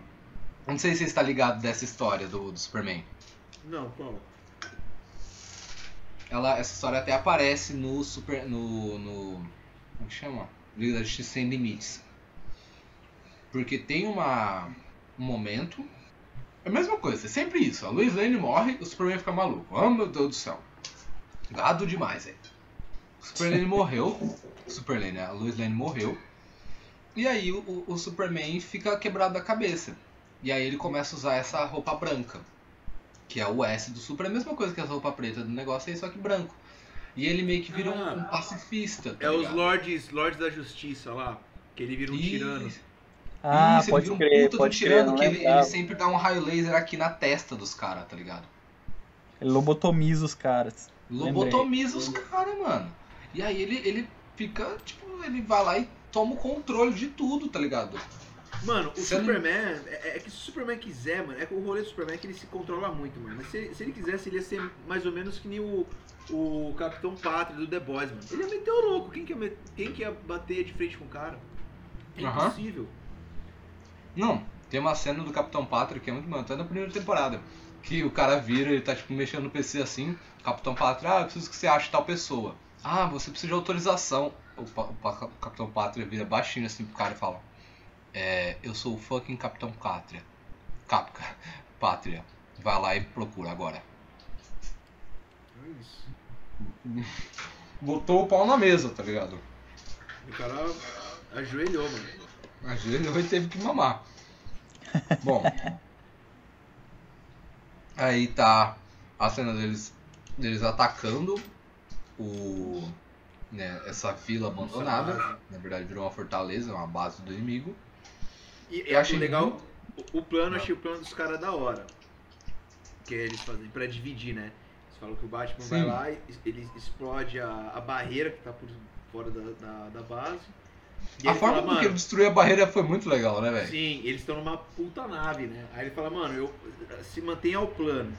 Não sei se você está ligado dessa história do, do Superman.
Não, qual?
Ela, essa história até aparece no Super. no. no como que chama? Liga da Justiça Sem Limites. Porque tem uma. um momento. É a mesma coisa, é sempre isso. A Lois Lane morre, o Superman fica maluco. Oh meu Deus do céu. Gado demais, velho. O Superman morreu. O Superman, né? A Lois Lane morreu. E aí o, o- Superman fica quebrado da cabeça. E aí ele começa a usar essa roupa branca. Que é o S do Super, é a mesma coisa que essa roupa preta do negócio aí, só que branco. E ele meio que vira um-
Ah.
um, pacifista. Tá
É os
ligado?
Lords, Lords da Justiça lá. Que ele vira um
Isso.
tirano.
Ah,
Isso, ele
pode
vira um
crer,
puta do
pode crer.
tirano que ele, ele sempre dá um raio laser aqui na testa dos caras, tá ligado?
Ele lobotomiza os caras.
Lobotomiza os caras, mano. E aí ele, ele fica, tipo, ele vai lá e toma o controle de tudo, tá ligado?
Mano, o
Você não-
Superman, é, é que se o Superman quiser, mano, é que o rolê do Superman é que ele se controla muito, mano. Mas se, se ele quisesse, ele ia ser mais ou menos que nem o, o Capitão Pátria do The Boys, mano. Ele ia meter o louco. Quem que ia, quem que ia bater de frente com o cara? É impossível.
Não, tem uma cena do Capitão Pátria que é muito, mano, tá na primeira temporada. Que o cara vira, ele tá tipo mexendo no PC assim, Capitão Pátria, ah, eu preciso que você ache tal pessoa. Ah, você precisa de autorização. O, o o Capitão Pátria vira baixinho assim pro cara e fala: É, eu sou o fucking Capitão Pátria. Capca, Pátria. Vai lá e procura agora.
É isso.
Botou o pau na mesa, tá ligado?
O cara ajoelhou, mano.
Ajoelhou e teve que mamar. Bom. Aí tá a cena deles, deles atacando o, né, essa vila abandonada. Na verdade virou uma fortaleza, uma base do inimigo.
E
Eu achei
legal.
muito-
O, o plano,
Não.
achei o plano dos caras da hora. Que eles fazem pra dividir, né? Eles falam que o Batman vai
Sim.
lá e ele explode a, a barreira que tá por fora da, da, da base. E
a forma
fala,
que ele destruiu a barreira foi muito legal, né, velho?
Sim, eles estão numa puta nave, né? Aí ele fala, mano, eu se mantenha ao plano.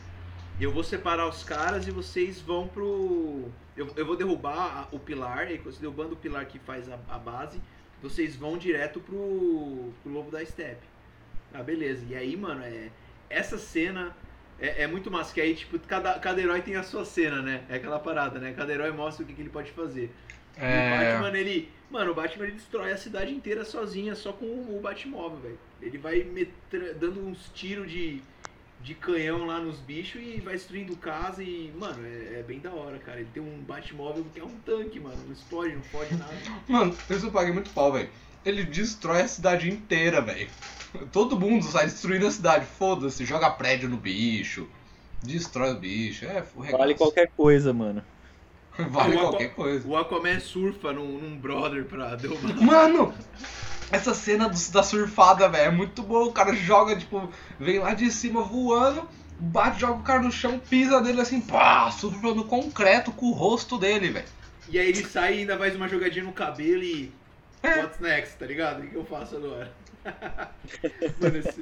Eu vou separar os caras e vocês vão pro. Eu, eu vou derrubar a- o pilar, e você derrubando o pilar que faz a, a base, vocês vão direto pro, pro Lobo da Steppe. Ah, beleza. E aí, mano, é, essa cena é, é muito massa, que aí, tipo, cada, cada herói tem a sua cena, né? É aquela parada, né? Cada herói mostra o que, que ele pode fazer. E o
É,
Batman, ele. Mano, o Batman ele destrói a cidade inteira sozinha, só com o Batmóvel, velho. Ele vai metra- dando uns tiros de, de canhão lá nos bichos e vai destruindo casa e, mano, é, é bem da hora, cara. Ele tem um Batmóvel que é um tanque, mano. Não explode, não fode nada.
Mano, eu paguei muito pau, velho. Ele destrói a cidade inteira, velho. Todo mundo sai destruindo a cidade. Foda-se, joga prédio no bicho. Destrói o bicho. É.
Vale qualquer coisa, mano.
Vale
O
qualquer coisa.
O Aquaman surfa num, num brother pra derrubar.
Mano, essa cena do- da surfada, velho, é muito boa. O cara joga, tipo, vem lá de cima voando, bate, joga o cara no chão, pisa nele assim, pá, surfa no concreto com o rosto dele, velho.
E aí ele sai e ainda faz uma jogadinha no cabelo e.
É.
What's next, tá ligado? O que eu faço agora? mano, esse,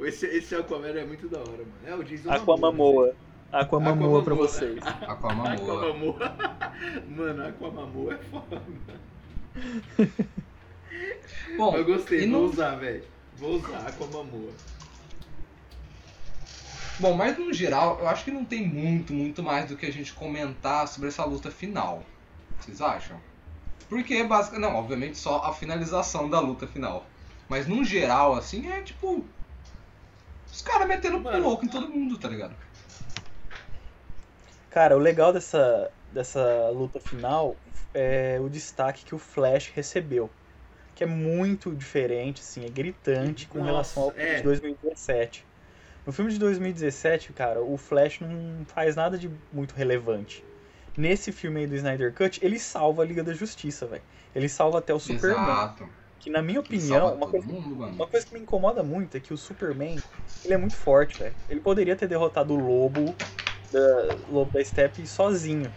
esse, esse Aquaman é muito da hora, mano. É o Jason
Aquamamoa. Aquamamoa pra vocês.
Aquamamoa.
Aquamamoa. Mano, Aquamamoa é foda.
Bom,
eu gostei,
e
vou
no-
usar, velho. Vou usar Aquamamoa.
Bom, mas no geral, eu acho que não tem muito, muito mais do que a gente comentar sobre essa luta final. Vocês acham? Porque basicamente, não, obviamente só a finalização da luta final. Mas no geral, assim, é tipo. Os caras metendo
Mano.
louco em todo mundo, tá ligado?
Cara, o legal dessa, dessa luta final é o destaque que o Flash recebeu. Que é muito diferente, assim, é gritante com
Nossa,
relação ao filme
é.
de 2017. No filme de 2017, cara, o Flash não faz nada de muito relevante. Nesse filme aí do Snyder Cut, ele salva a Liga da Justiça, velho. Ele salva até o Superman.
Exato.
Que na minha opinião, uma coisa,
mundo,
uma coisa que me incomoda muito é que o Superman, ele é muito forte, velho. Ele poderia ter derrotado o Lobo da Lobo da Steppe sozinho.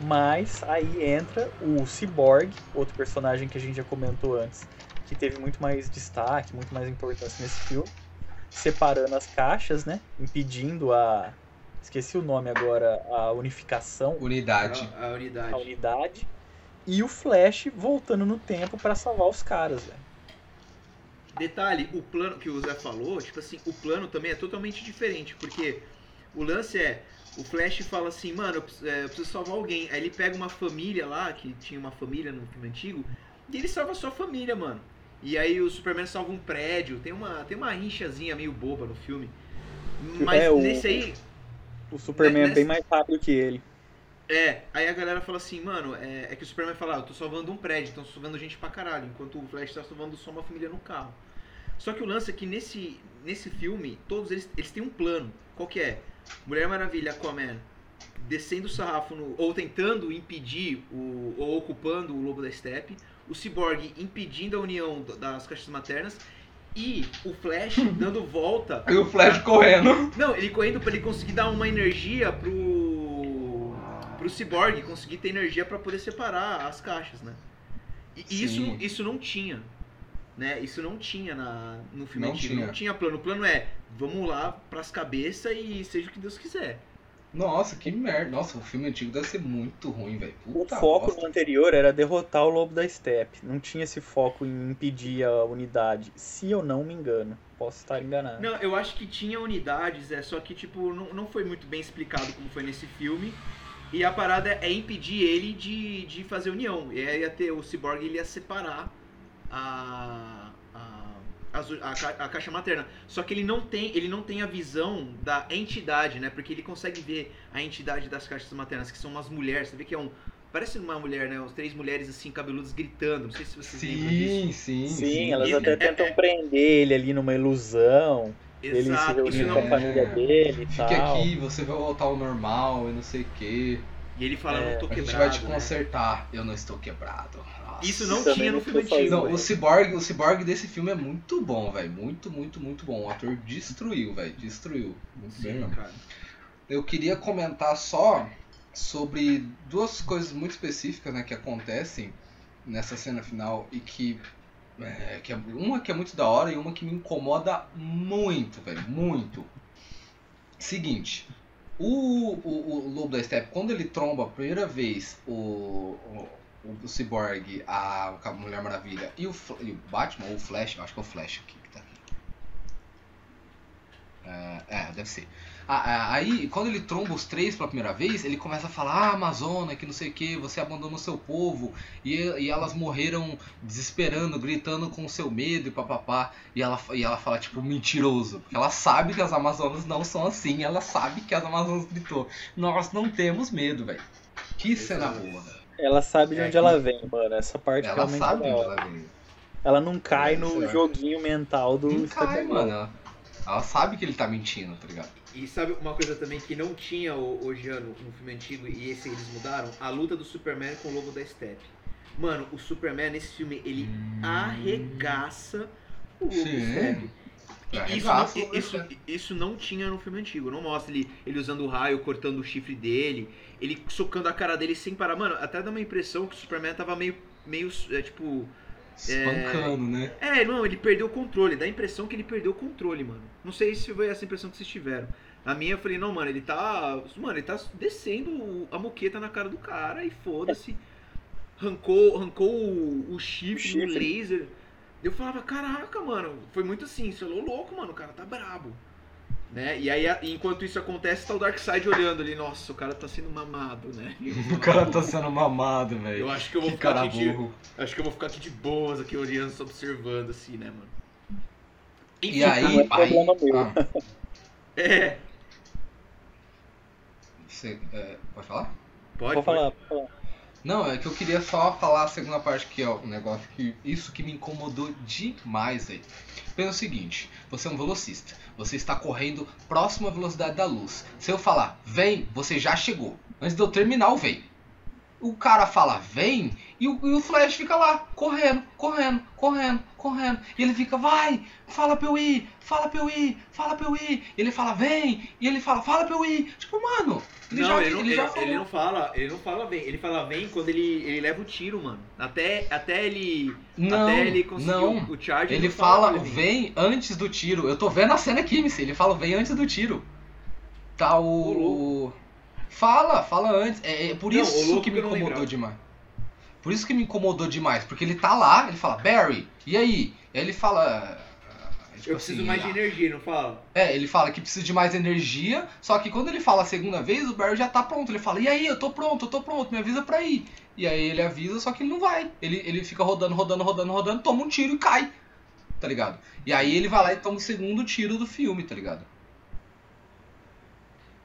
Mas aí entra o Cyborg, outro personagem que a gente já comentou antes, que teve muito mais destaque, muito mais importância nesse filme, separando as caixas, né? Impedindo a. Esqueci o nome agora, a unificação,
Unidade.
A, a unidade.
a unidade. E o Flash voltando no tempo pra salvar os caras, velho.
Detalhe, o plano que o Zé falou, tipo assim, o plano também é totalmente diferente, porque o lance é, o Flash fala assim, mano, eu preciso, é, eu preciso salvar alguém. Aí ele pega uma família lá, que tinha uma família no filme antigo, e ele salva a sua família, mano. E aí o Superman salva um prédio, tem uma, tem uma rinchazinha meio boba no filme. Mas
É, o-
nesse aí,
O Superman é
Nessa-
bem mais rápido que ele.
É, aí a galera fala assim, mano, é, é que o Superman fala, ah, eu tô salvando um prédio, então salvando gente pra caralho, enquanto o Flash tá salvando só uma família no carro. Só que o lance é que nesse, nesse filme, todos eles, eles têm um plano. Qual que é? Mulher Maravilha, Aquaman, descendo o sarrafo no, ou tentando impedir o, ou ocupando o Lobo da Steppe, o Cyborg impedindo a união das caixas maternas e o Flash dando volta
E o Flash correndo.
não, ele correndo pra ele conseguir dar uma energia pro. pro Cyborg, conseguir ter energia pra poder separar as caixas, né? E isso, isso não tinha. Né? Isso não tinha na, no filme
Não
antigo.
tinha.
Não tinha plano. O plano é, vamos lá pras cabeças e seja o que Deus quiser.
Nossa, que merda. Nossa, o filme antigo deve ser muito ruim, velho.
O foco
bosta.
no anterior era derrotar o Lobo da Steppe. Não tinha esse foco em impedir a unidade. Se eu não me engano. Posso estar enganado.
Não, eu acho que tinha unidades, é só que tipo, não, não foi muito bem explicado como foi nesse filme. E a parada é impedir ele de, de fazer união. E aí ia ter o Cyborg, ele ia separar a, a, a, a caixa materna. Só que ele não tem, ele não tem a visão da entidade, né? Porque ele consegue ver a entidade das caixas maternas, que são umas mulheres. Você vê que é um. Parece uma mulher, né? Umas três mulheres assim, cabeludas gritando. Não sei se vocês lembram disso.
Sim, sim,
Sim, elas
E-
até
é-
tentam
é-
prender ele ali numa ilusão. Ele se
Exato,
reuniu
isso
com a
não.
família dele e
Fique
tal.
aqui, você vai voltar ao normal e não sei o que.
E ele fala,
É,
não tô
A gente
quebrado.
vai te
né?
consertar. Eu não estou quebrado.
Isso não tinha no filme antigo.
Não, o Cyborg, o Cyborg desse filme é muito bom, velho. Muito, muito, muito bom. O ator destruiu, velho. Destruiu. Muito bem
Sim,
mesmo.
cara.
Eu queria comentar só sobre duas coisas muito específicas né, que acontecem nessa cena final e que, é, que é, uma que é muito da hora e uma que me incomoda muito, velho, muito. Seguinte, o, o, o Lobo da Steppe, quando ele tromba a primeira vez o, o, o Cyborg, a, Mulher Maravilha e o, e o Batman, ou o Flash, eu acho que é o Flash aqui que tá aqui. É, é, deve ser. Ah, ah, Aí, quando ele tromba os três pela primeira vez, ele começa a falar: Ah, Amazônia, que não sei o que, você abandonou seu povo, e, e elas morreram desesperando, gritando com o seu medo e papapá. E ela, e ela fala, tipo, mentiroso. Porque ela sabe que as Amazonas não são assim, ela sabe que as Amazonas gritou. Nós não temos medo, velho. Que cena
Exato.
boa, velho.
Ela sabe de
É
onde
que-
ela vem, mano. Essa parte
Ela
realmente
sabe
é da
onde ela veio.
Ela não cai
É,
no joguinho mental do
Não cai,
Superman.
mano. Ela, ela sabe que ele tá mentindo, tá ligado?
E sabe uma coisa também que não tinha o- hoje ano no filme antigo e esse eles mudaram? A luta do Superman com o Lobo da Steppe. Mano, o Superman nesse filme ele arregaça o Lobo da
Sim.
Steppe. E Isso
Arregaça o
não,
da
isso, isso não tinha no filme antigo. Não mostra ele, ele usando o raio, cortando o chifre dele, ele socando a cara dele sem parar. Mano, até dá uma impressão que o Superman tava meio, meio é, tipo,
Espancando, né?
é, não, ele perdeu o controle. Dá a impressão que ele perdeu o controle, mano. Não sei se foi essa impressão que vocês tiveram. A minha eu falei, não, mano, ele tá. Mano, ele tá descendo a moqueta na cara do cara e foda-se. Arrancou, arrancou o, o chifre,
O chifre.
laser. Eu falava, caraca, mano, foi muito assim, você falou louco, mano, o cara tá brabo. Né? E aí, enquanto isso acontece, tá o Darkseid olhando ali, nossa, o cara tá sendo mamado, né?
O cara tá sendo mamado, velho.
Eu acho que eu vou
Que
ficar aqui de,
burro.
Acho que eu vou ficar aqui de boas, aqui olhando, só observando, assim, né, mano?
E aí,
é
aí
meu.
ah,
É.
você, é, pode falar?
Pode,
Vou
pode.
falar.
Não, é que eu queria só falar a segunda parte que é um negócio que isso que me incomodou demais aí. Pensa o seguinte, você é um velocista, você está correndo próximo à velocidade da luz. Se eu falar vem, você já chegou. Antes de eu terminar o vem. O cara fala vem e o, e o Flash fica lá, correndo, correndo, correndo, correndo. E ele fica, vai, fala pra eu ir, fala pra eu ir, fala pra eu ir. E ele fala, vem, e ele fala, fala pra eu ir. Tipo, mano, ele
não,
já,
ele, não,
ele
ele,
já
ele não fala, ele não fala vem, ele fala vem quando ele, ele leva o tiro, mano. Até, até ele.
Não,
até ele conseguir
não.
o, o charge.
Ele fala,
vir.
vem antes do tiro. Eu tô vendo a cena aqui, Missy. Ele fala, vem antes do tiro. Tá o. Fala, fala antes. É, é por
Não,
isso que me incomodou
lembrava.
demais. Por isso que me incomodou demais. Porque ele tá lá, ele fala, Barry, e aí? Aí ele fala. ah, tipo
Eu preciso
assim,
mais de
ah,
energia, não fala?
É, ele fala que precisa de mais energia, só que quando ele fala a segunda vez, o Barry já tá pronto. Ele fala, e aí, eu tô pronto, eu tô pronto, me avisa pra ir. E aí ele avisa, só que ele não vai. Ele, ele fica rodando, rodando, rodando, rodando, toma um tiro e cai. Tá ligado? E aí ele vai lá e toma o segundo tiro do filme, tá ligado?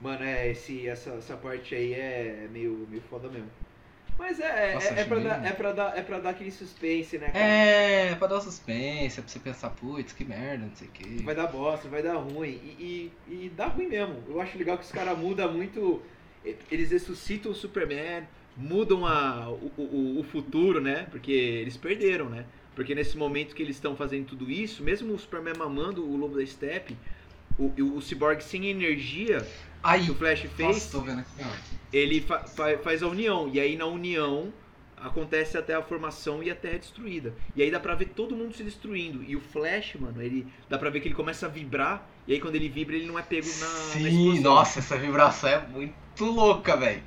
Mano, é, esse, essa, essa parte aí é meio, meio foda mesmo. Mas é,
Nossa,
é, é, pra
meio-
dar, é, pra dar, é pra dar aquele suspense, né, cara?
É, pra dar um suspense, é pra você pensar, putz, que merda, não sei o que.
Vai dar bosta, vai dar ruim. E, e, e dá ruim mesmo. Eu acho legal que os caras mudam muito. Eles ressuscitam o Superman, mudam a, o, o, o futuro, né? Porque eles perderam, né? Porque nesse momento que eles estão fazendo tudo isso, mesmo o Superman mamando o Lobo da Steppe, o, o, o Cyborg sem energia
Aí,
que o Flash fez,
nossa, ó.
ele fa fa- faz a união. E aí na união acontece até a formação e a Terra é destruída. E aí dá pra ver todo mundo se destruindo. E o Flash, mano, ele dá pra ver que ele começa a vibrar. E aí quando ele vibra, ele não é pego na, na
Sim,
explosão.
nossa, essa vibração é muito louca, velho.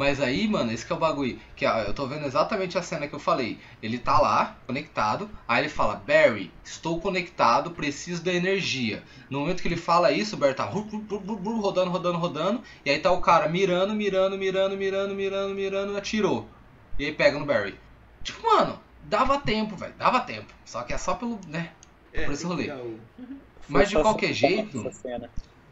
Mas aí, mano, esse que é o bagulho. Que ó, eu tô vendo exatamente a cena que eu falei. Ele tá lá, conectado. Aí ele fala, Barry, estou conectado, preciso da energia. No momento que ele fala isso, o Barry tá ru- ru- ru- ru- ru- rodando, rodando, rodando. E aí tá o cara mirando, mirando, mirando, mirando, mirando, mirando, atirou. E aí pega no Barry. Tipo, mano, dava tempo, velho. Dava tempo. Só que é só pelo, né?
É,
por esse
que
rolê.
o-
Mas de qualquer jeito-
barra essa cena.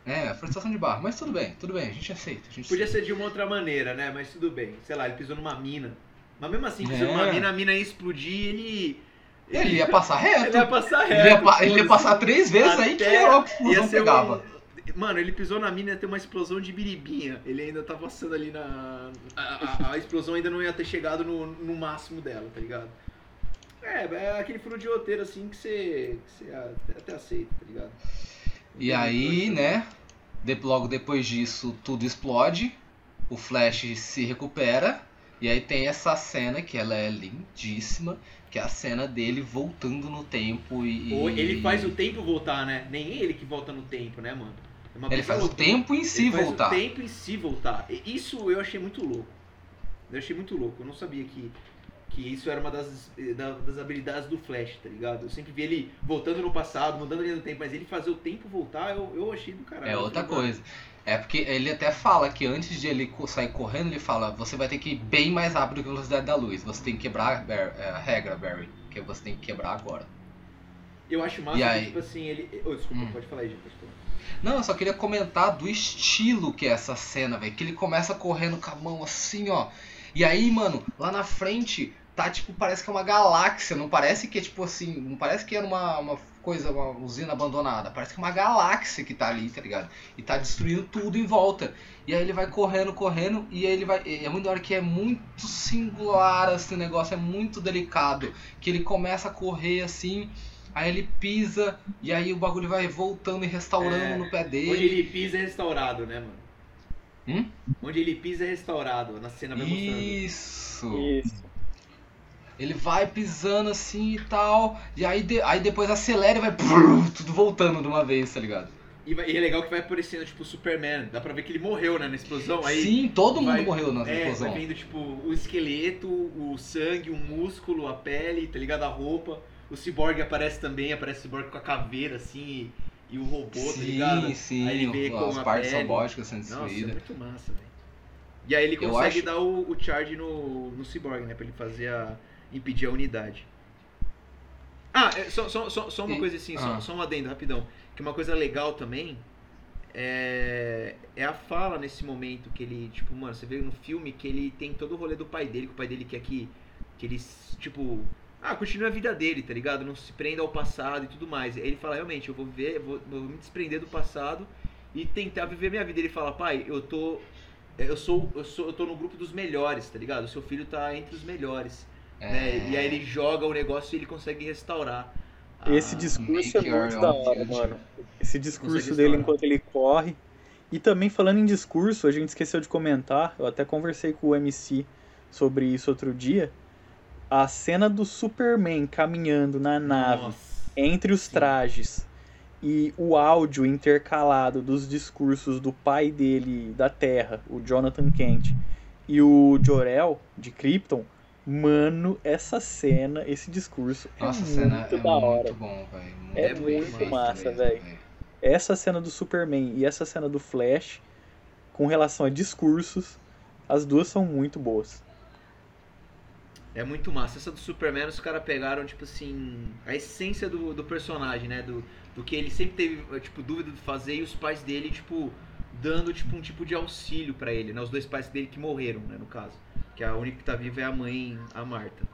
É, forçação de barra. Mas tudo bem, tudo bem. A gente aceita. A gente
Podia
aceita.
ser de uma outra maneira, né? Mas tudo bem. Sei lá, ele pisou numa mina. Mas mesmo assim, pisou
É.
numa mina, a mina ia explodir ele.
Ele ia passar reto.
Ele ia passar reto.
Ele ia, pa- ele ia passar três vezes aí que a explosão pegava.
um- Mano, ele pisou na mina ia ter uma explosão de biribinha. Ele ainda tá passando ali na. A, a- a explosão ainda não ia ter chegado no, no máximo dela, tá ligado? É, é aquele furo de roteiro assim que você, que você até, aceita, tá ligado?
E aí, né, de- logo depois disso, tudo explode, o Flash se recupera, e aí tem essa cena que ela é lindíssima, que é a cena dele voltando no tempo e...
Ou ele faz o tempo voltar, né? Nem ele que volta no tempo, né, mano? É
Ele faz o tempo em si
Ele faz
voltar.
o tempo em si voltar. Isso eu achei muito louco. Eu achei muito louco. Eu não sabia que, que isso era uma das, da- das habilidades do Flash, tá ligado? Eu sempre vi ele voltando no passado, mudando a linha do tempo, mas ele fazer o tempo voltar, eu, eu achei do caralho.
É outra coisa. É porque ele até fala que antes de ele sair correndo, ele fala: você vai ter que ir bem mais rápido que a velocidade da luz. Você tem que quebrar a é, a regra, Barry. Que você tem que quebrar agora.
Eu acho massa
E
que,
aí?
tipo assim, ele. Oh, desculpa,
Hum.
pode falar aí, gente. Pode falar.
Não, eu só queria comentar do estilo que é essa cena, velho. Que ele começa correndo com a mão assim, ó. E aí, mano, lá na frente tá tipo, parece que é uma galáxia. Não parece que é tipo assim. Não parece que é uma, uma coisa, uma usina abandonada. Parece que é uma galáxia que tá ali, tá ligado? E tá destruindo tudo em volta. E aí ele vai correndo, correndo. E aí ele vai. É muito da hora que é muito singular esse negócio, é muito delicado. Que ele começa a correr assim. Aí ele pisa e aí o bagulho vai voltando e restaurando
É,
no pé dele.
Onde ele pisa é restaurado, né, mano?
Hum?
Onde ele pisa é restaurado. Na cena vai mostrando.
Isso.
Isso.
Ele vai pisando assim e tal. E aí, de- aí depois acelera e vai brrr, tudo voltando de uma vez, tá ligado?
E, vai- e é legal que vai aparecendo, tipo, o Superman. Dá pra ver que ele morreu, né, na explosão. Aí
Sim, todo mundo
vai-
morreu na
É,
explosão.
vai vendo, tipo, o esqueleto, o sangue, o músculo, a pele, tá ligado? A roupa. O Cyborg aparece também, aparece o Cyborg com a caveira, assim, e, e o robô, tá ligado?
Sim, sim.
Aí ele vê com
as
a
partes
pele.
robóticas sendo
Nossa, é
destruídas.
muito massa, velho. E aí ele consegue
acho-
dar o, o charge no, no Cyborg, né? Pra ele fazer a. impedir a unidade. Ah, é, só, só, só, só uma
E-
coisa assim, só,
ah.
só um adendo, rapidão. Que uma coisa legal também é, é a fala nesse momento que ele, tipo, mano, você vê no filme que ele tem todo o rolê do pai dele, que o pai dele quer que, que ele, tipo, ah, continue a vida dele, tá ligado? Não se prenda ao passado e tudo mais. Aí ele fala, realmente, eu vou ver, eu vou, vou me desprender do passado e tentar viver minha vida. Ele fala, pai, eu tô. Eu sou, eu sou. Eu tô no grupo dos melhores, tá ligado? O seu filho tá entre os melhores.
É.
Né? E aí ele joga o negócio e ele consegue restaurar.
Esse discurso é muito da hora,
future.
mano. Esse discurso dele enquanto ele corre. E também falando em discurso, a gente esqueceu de comentar, eu até conversei com o MC sobre isso outro dia. A cena do Superman caminhando na nave
Nossa.
entre os trajes e o áudio intercalado dos discursos do pai dele da Terra, o Jonathan Kent, e o Jor-El de Krypton, mano, essa cena, esse discurso é
Nossa, a
muito
é
da hora.
muito bom, velho.
É
muito
massa, velho. Essa cena do Superman e essa cena do Flash, com relação a discursos, as duas são muito boas.
É muito massa. Essa do Superman, os caras pegaram, tipo assim, a essência do, do personagem, né? Do, do que ele sempre teve, tipo, dúvida de fazer e os pais dele, tipo, dando, tipo, um tipo de auxílio pra ele, né? Os dois pais dele que morreram, né, no caso. Que a única que tá viva é a mãe, a Marta.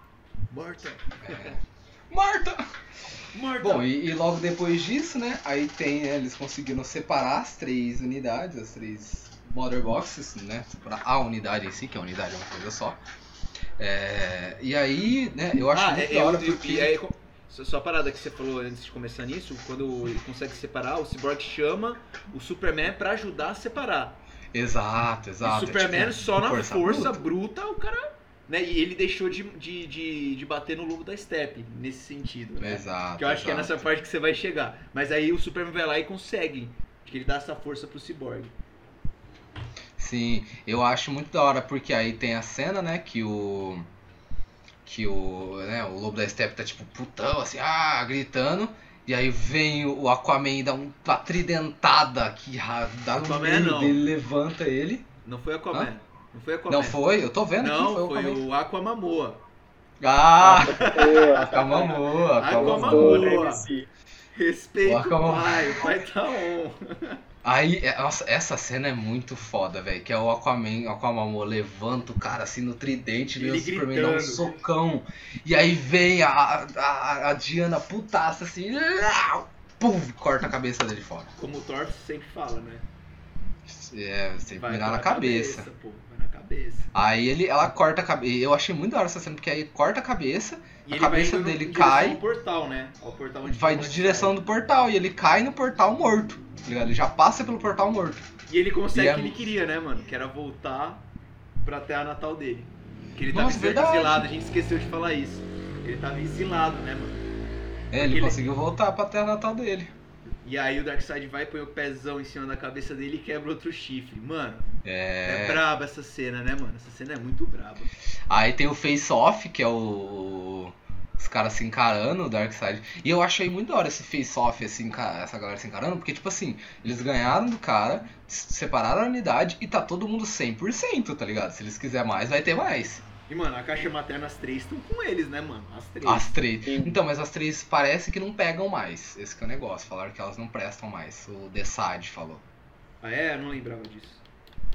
Marta!
Marta!
Marta!
Bom, e, e logo depois disso, né? Aí tem, né, eles conseguiram separar as três unidades, as três Mother Boxes, né? Separar a unidade em si, que a unidade é uma coisa só. É, e aí, né, eu acho
ah, é,
hora porque...
co- só, só a parada que você falou antes de começar nisso, quando ele consegue separar, o Cyborg chama o Superman pra ajudar a separar.
Exato, exato.
o Superman
tipo,
só na
força
força,
bruta.
bruta, o cara. Né? E ele deixou de, de, de, de bater no lobo da Steppe, nesse sentido. Né?
Exato.
Que eu acho que é
exato.
nessa parte que você vai chegar. Mas aí o Superman vai lá e consegue. Que ele dá essa força pro Cyborg.
Sim, eu acho muito da hora porque aí tem a cena, né, que o que o, né, o lobo da steppe tá tipo putão assim, ah, gritando, e aí vem o Aquaman e dá um- uma tridentada que dá no
Aquaman
meio
não.
dele, levanta ele.
Não foi Aquaman.
Hã?
Não foi Aquaman.
Não foi? Eu tô vendo
Não,
aqui, foi,
foi
o Aquaman.
o Aquamamoa.
Ah,
Boa.
Aquamamoa,
Aquamamoa.
Aquamamoa.
Respeita
O Aquaman-
pai, o pai tá on.
Aí, é- nossa, essa cena é muito foda, velho. Que é o Aquaman, o Aquaman levanta o cara assim no tridente,
Ele
o Superman dá um socão. E aí vem a, a, a Diana putaça assim, pum, corta a cabeça dele fora.
Como o Thor sempre fala, né?
É, que mirar
pra
na cabeça.
pô. Vai na cabeça.
Aí ele, ela corta a cabeça. Eu achei muito da hora essa cena, porque aí corta a cabeça, A cabeça dele cai.
ao portal, né? Ao portal
vai de direção do portal. E ele cai no portal morto. tá ligado? Ele já passa pelo portal morto.
E ele consegue
E
o
é-
que ele queria, né, mano? Que era voltar pra terra natal dele. Que ele tava
Nossa, verdade.
exilado, a gente esqueceu de falar isso. Ele tava exilado, né, mano?
É, ele
Ele-
conseguiu voltar pra terra natal dele.
E aí o Darkseid vai, põe o pezão em cima da cabeça dele e quebra outro chifre. Mano, é,
É.
braba essa cena, né, mano? Essa cena é muito braba.
Aí tem o Face Off, que é o. Os caras se encarando, o Darkseid. E eu achei muito da hora esse Face Off, assim, essa galera se encarando, porque, tipo assim, eles ganharam do cara, separaram a unidade e tá todo mundo 100%, tá ligado? Se eles quiserem mais, vai ter mais.
E, mano, a caixa materna, as três estão com eles, né, mano? As três.
As três.
Sim.
Então, mas as três parece que não pegam mais. Esse que é o negócio. Falaram que elas não prestam mais. O Desad falou.
Ah, é? Eu não lembrava disso.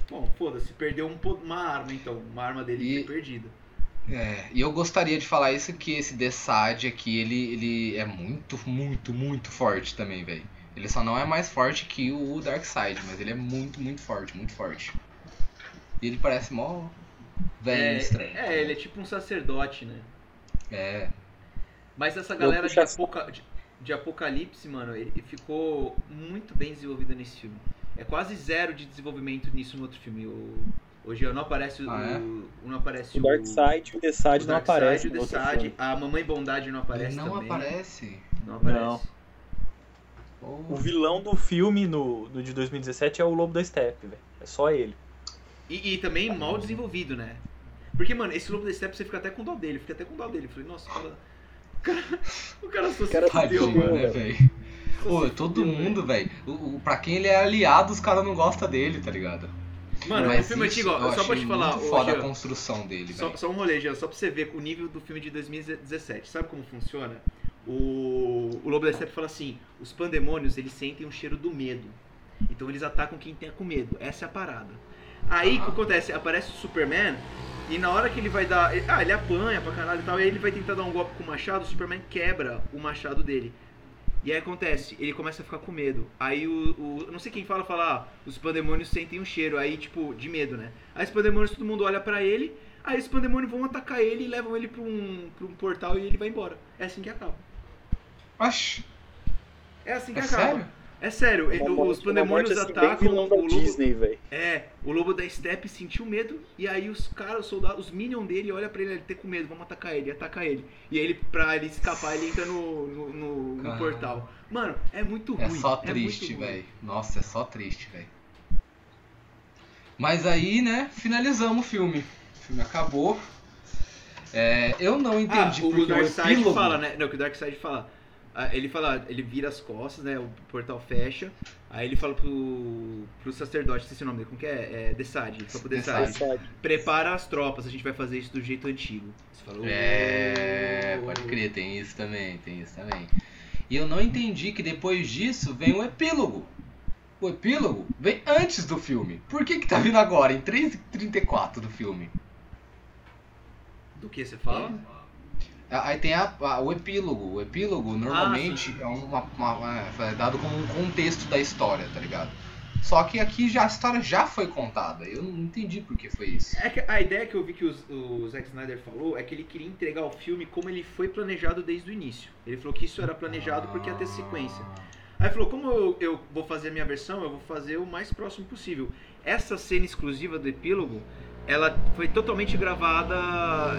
Bom, foda-se, perdeu um uma arma, então. Uma arma dele
E-
foi perdida.
É, e eu gostaria de falar isso que esse Desad aqui, ele, ele é muito, muito, muito forte também, velho. Ele só não é mais forte que o Darkseid, mas ele é muito, muito forte, muito forte. E ele parece mó velho
é,
estranho.
é, ele é tipo um sacerdote, né?
É,
Mas essa galera de, apoca- de- de Apocalipse, mano, ele ficou muito bem desenvolvida nesse filme. É quase zero de desenvolvimento nisso no outro filme. O, o Jean não aparece o.
Ah, é?
Não aparece
O Darkseid e o Desad
o
não aparece
o
no outro
Desad,
filme.
a Mamãe Bondade não aparece
não
também.
aparece.
Não aparece.
Não.
Oh.
O vilão do filme no, do de 2017 é o Lobo da Steppe, velho. É só ele.
E, e também mal desenvolvido, né? Porque, mano, esse Lobo da Steppe você fica até com dó dele. Fica até com dó dele. Falei, nossa, o cara. O cara, o cara só se
cara
fudeu,
Tadinho,
mano.
né,
velho.
Ô,
se
todo
fudeu,
mundo, velho. Pra quem ele é aliado, os caras não gostam dele, tá ligado?
Mano,
Mas
o filme antigo, ó, só pra te falar,
muito foda a construção dele,
Só,
velho.
só um rolê, Jean, só pra você ver o nível do filme de 2017. Sabe como funciona? O, o Lobo da Steppe fala assim: os pandemônios eles sentem o cheiro do medo. Então eles atacam quem tem com medo. Essa é a parada. Aí o que acontece? Aparece o Superman e na hora que ele vai dar. Ah, ele apanha pra caralho e tal. E aí ele vai tentar dar um golpe com o machado. O Superman quebra o machado dele. E aí acontece, ele começa a ficar com medo. Aí o. o não sei quem fala, fala, ah, os pandemônios sentem um cheiro, aí tipo, de medo, né? Aí os pandemônios, todo mundo olha pra ele, aí os pandemônios vão atacar ele e levam ele pra um, pra um portal e ele vai embora. É assim que acaba.
Oxi,
É assim que
é
acaba.
sério?
É sério, ele- os
morte- uma
pandemônios
morte, assim,
atacam
vilão
o lobo.
Disney, velho.
É, o lobo da Steppe sentiu medo e aí os caras, os soldados, os minions dele olham pra ele, ele tá com medo, vamos atacar ele, atacar ele. E aí ele, pra ele escapar, ele entra no, no, no- no portal. Mano, é muito
É
ruim.
só
muito
triste,
ruim.
velho. Nossa, é só triste, velho. Mas aí, né, finalizamos o filme. O filme acabou. É, eu não entendi
ah, o
porque o epílogo...
fala, né? Não, que o Darkseid fala. Ah, Ele fala, ele vira as costas, né? O portal fecha. Aí ele fala pro, pro sacerdote, esqueci o nome dele, como que é? É Desad. Ele fala pro Desad.
Desad.
Prepara as tropas, a gente vai fazer isso do jeito antigo. Você falou.
É, pode crer, tem isso também, tem isso também. E eu não entendi que depois disso vem o epílogo. O epílogo vem antes do filme. Por que que tá vindo agora, em 3h34 do filme?
Do que você fala?
Aí tem a- a- o epílogo. O epílogo normalmente
sim.
é uma, uma- é dado como um contexto da história, tá ligado? Só que aqui já a história já foi contada. Eu não entendi por que foi isso.
É que a ideia que eu vi que os- o Zack Snyder falou é que ele queria entregar o filme como ele foi planejado desde o início. Ele falou que isso era planejado porque ia ter sequência. Aí falou, como eu, eu vou fazer a minha versão, eu vou fazer o mais próximo possível. Essa cena exclusiva do epílogo, ela foi totalmente gravada,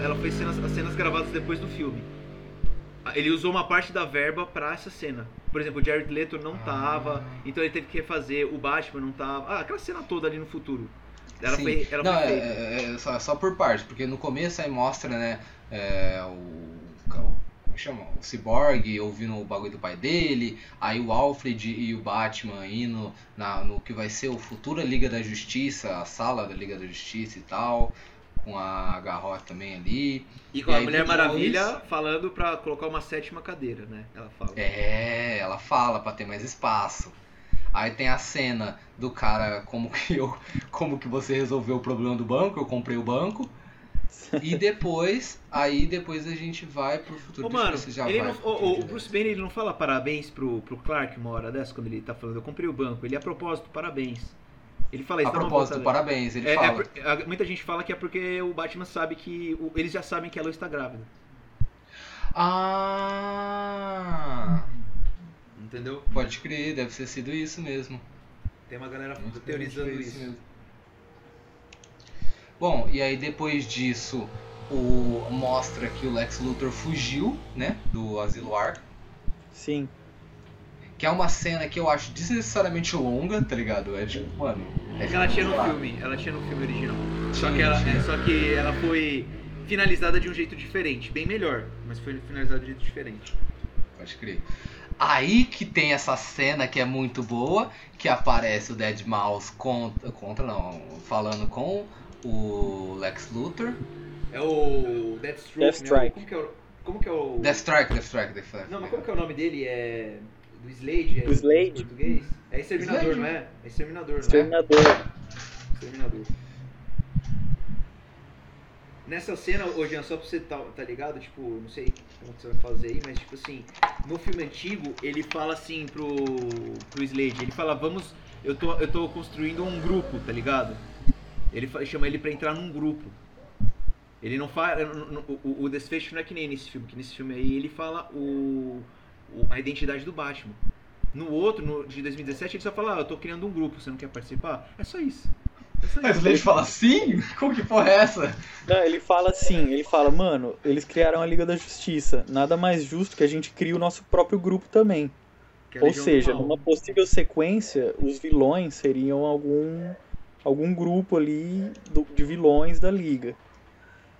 ela foi cenas, as cenas gravadas depois do filme. Ele usou uma parte da verba pra essa cena. Por exemplo, o Jared Leto não tava, então ele teve que refazer, o Batman não tava. Ah, aquela cena toda ali no futuro. Ela
Sim.
foi, ela
não,
foi
é, é- é só, só por parte, porque no começo aí mostra, né, é, o, chama? O Cyborg ouvindo o bagulho do pai dele, aí o Alfred e o Batman indo na, no que vai ser o futura Liga da Justiça, a sala da Liga da Justiça e tal, com a Garrot também ali.
E com
E
a Mulher Maravilha falando pra colocar uma sétima cadeira, né? Ela fala.
É, ela fala pra ter mais espaço. Aí tem a cena do cara, como que eu. Como que você resolveu o problema do banco, eu comprei o banco. E depois, aí depois a gente vai pro futuro.
Ô, mano,
já
ele
vai
não-
pro
o, o- Bruce Banner ele não fala parabéns pro, pro Clark uma hora dessa, quando ele tá falando, eu comprei o banco. Ele, a propósito, parabéns. Ele fala isso,
A propósito,
volta,
parabéns, ele
É, é
fala.
a- muita gente fala que é porque o Batman sabe que. o- eles já sabem que a Lois está grávida.
Ah!
Entendeu?
Pode crer, deve ter sido isso mesmo.
Tem uma galera teorizando isso.
foi mesmo. Bom, e aí depois disso, o mostra que o Lex Luthor fugiu, né, do Asilo Arkham,
Sim.
que é uma cena que eu acho desnecessariamente longa, tá ligado? É tipo, mano, é
Ela tinha no
lá.
filme, ela tinha no filme original. Só que, ela,
tinha.
é, só que ela foi finalizada de um jeito diferente, bem melhor, mas foi finalizada de um jeito diferente.
Pode crer. Aí que tem essa cena que é muito boa, que aparece o Dead Mouse contra, contra não, falando com o Lex Luthor.
É o Deathstroke,
Deathstrike.
né? Como que é o, como que é o...
Deathstrike, Deathstrike, Deathstrike.
Não, mas como que é o nome dele? É... Do Slade? É
Do Slade.
Em português? É Exterminador,
Slade.
não é? É Exterminador, não é?
Exterminador.
Exterminador. Nessa cena, ô Jean, só pra você tá, tá ligado, tipo, não sei como que você vai fazer aí, mas tipo assim, no filme antigo, ele fala assim pro, pro Slade, ele fala, vamos, eu tô, eu tô construindo um grupo, tá ligado? Ele chama ele pra entrar num grupo. Ele não fala, o, o, desfecho não é que nem nesse filme, que nesse filme aí ele fala o, o- a identidade do Batman. No outro, no de 2017, ele só fala, ah, eu tô criando um grupo, você não quer participar? É só isso. É só
Mas
isso.
Slade fala assim? Como que porra é essa?
Não, ele fala assim, ele fala, mano, eles criaram a Liga da Justiça. Nada mais justo que a gente crie o nosso próprio grupo também.
Que é
Ou seja, numa possível sequência, os vilões seriam algum algum grupo ali do- de vilões da liga.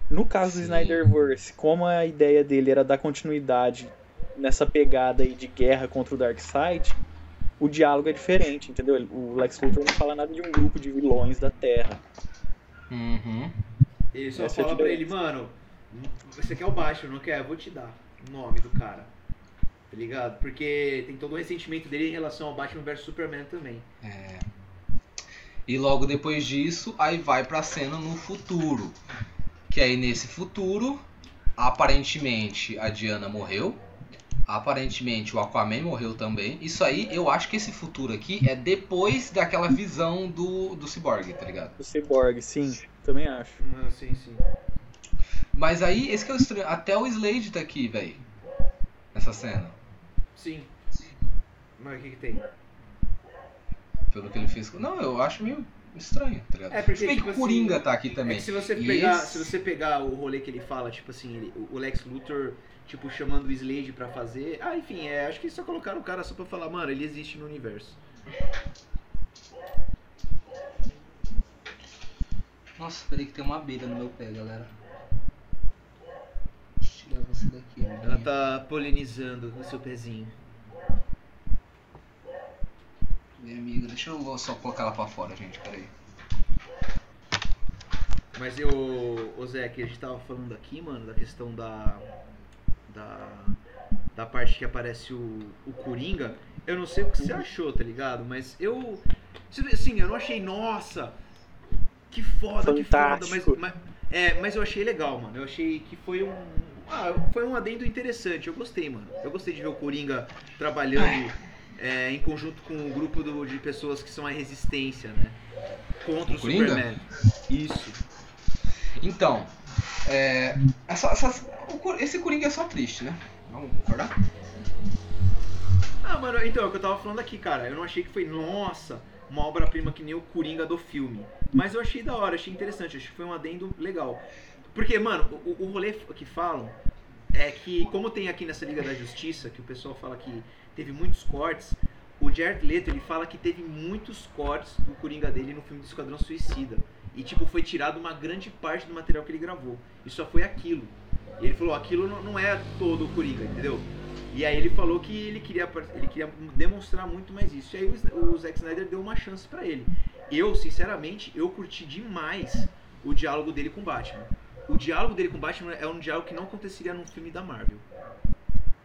No caso do
Sim.
Snyderverse, como a ideia dele era dar continuidade nessa pegada aí de guerra contra o Darkseid, o diálogo é diferente, entendeu? O Lex Luthor não fala nada de um grupo de vilões da Terra.
Uhum.
Ele só
Essa é
fala pra ele, mano, você quer o Batman, não quer? Eu vou te dar o nome do cara. Tá ligado? Porque tem todo o ressentimento dele em relação ao Batman vs Superman também.
É. E logo depois disso, aí vai pra cena no futuro. Que aí nesse futuro, aparentemente a Diana morreu. Aparentemente o Aquaman morreu também. Isso aí, eu acho que esse futuro aqui é depois daquela visão do, do Cyborg, tá ligado?
O Cyborg, sim, também acho.
Ah, sim, sim.
Mas aí, esse que é o estranho. Até o Slade tá aqui, velho. Nessa cena.
Sim. Mas o que que tem?
Pelo que ele fez. Não, eu acho meio estranho, tá ligado?
É, porque, tipo
o Coringa
assim,
tá aqui
É
também.
que se você
E
pegar,
esse-
se você pegar o rolê que ele fala, tipo assim, ele- o Lex Luthor, tipo, chamando o Slade pra fazer. Ah, enfim, é, acho que só colocaram o cara só pra falar, mano, ele existe no universo.
Nossa, peraí que tem uma abelha no meu pé, galera. Deixa eu tirar você daqui,
Ela tá polinizando no seu pezinho.
Minha amiga, deixa eu só colocar ela pra fora, gente, peraí.
Mas eu, ô Zé, que a gente tava falando aqui, mano, da questão da. Da. Da parte que aparece o, o Coringa. Eu não sei o que você achou, tá ligado? Mas eu. Assim, eu não achei, nossa! Que foda, que foda, mas,
Fantástico.
mas. É, mas eu achei legal, mano. Eu achei que foi um. Ah, foi um adendo interessante. Eu gostei, mano. Eu gostei de ver o Coringa trabalhando é, em conjunto com um grupo do- de pessoas que são a resistência, né? Contra o,
O?
Superman. Isso.
Então, é, essa- o Cor- esse Coringa é só triste, né? Vamos concordar?
Ah, mano, então, é o que eu tava falando aqui, cara. Eu não achei que foi, nossa, uma obra-prima que nem o Coringa do filme. Mas eu achei da hora, achei interessante, acho que foi um adendo legal. Porque, mano, o, o rolê que falam é que, como tem aqui nessa Liga da Justiça, que o pessoal fala que teve muitos cortes, o Jared Leto, ele fala que teve muitos cortes do Coringa dele no filme do Esquadrão Suicida. E, tipo, foi tirado uma grande parte do material que ele gravou. E só foi aquilo. E ele falou, aquilo não- é todo o Coringa, entendeu? E aí ele falou que ele queria, ele queria demonstrar muito mais isso. E aí o, o Zack Snyder deu uma chance pra ele. Eu, sinceramente, eu curti demais o diálogo dele com o Batman. O diálogo dele com o Batman é um diálogo que não aconteceria num filme da Marvel.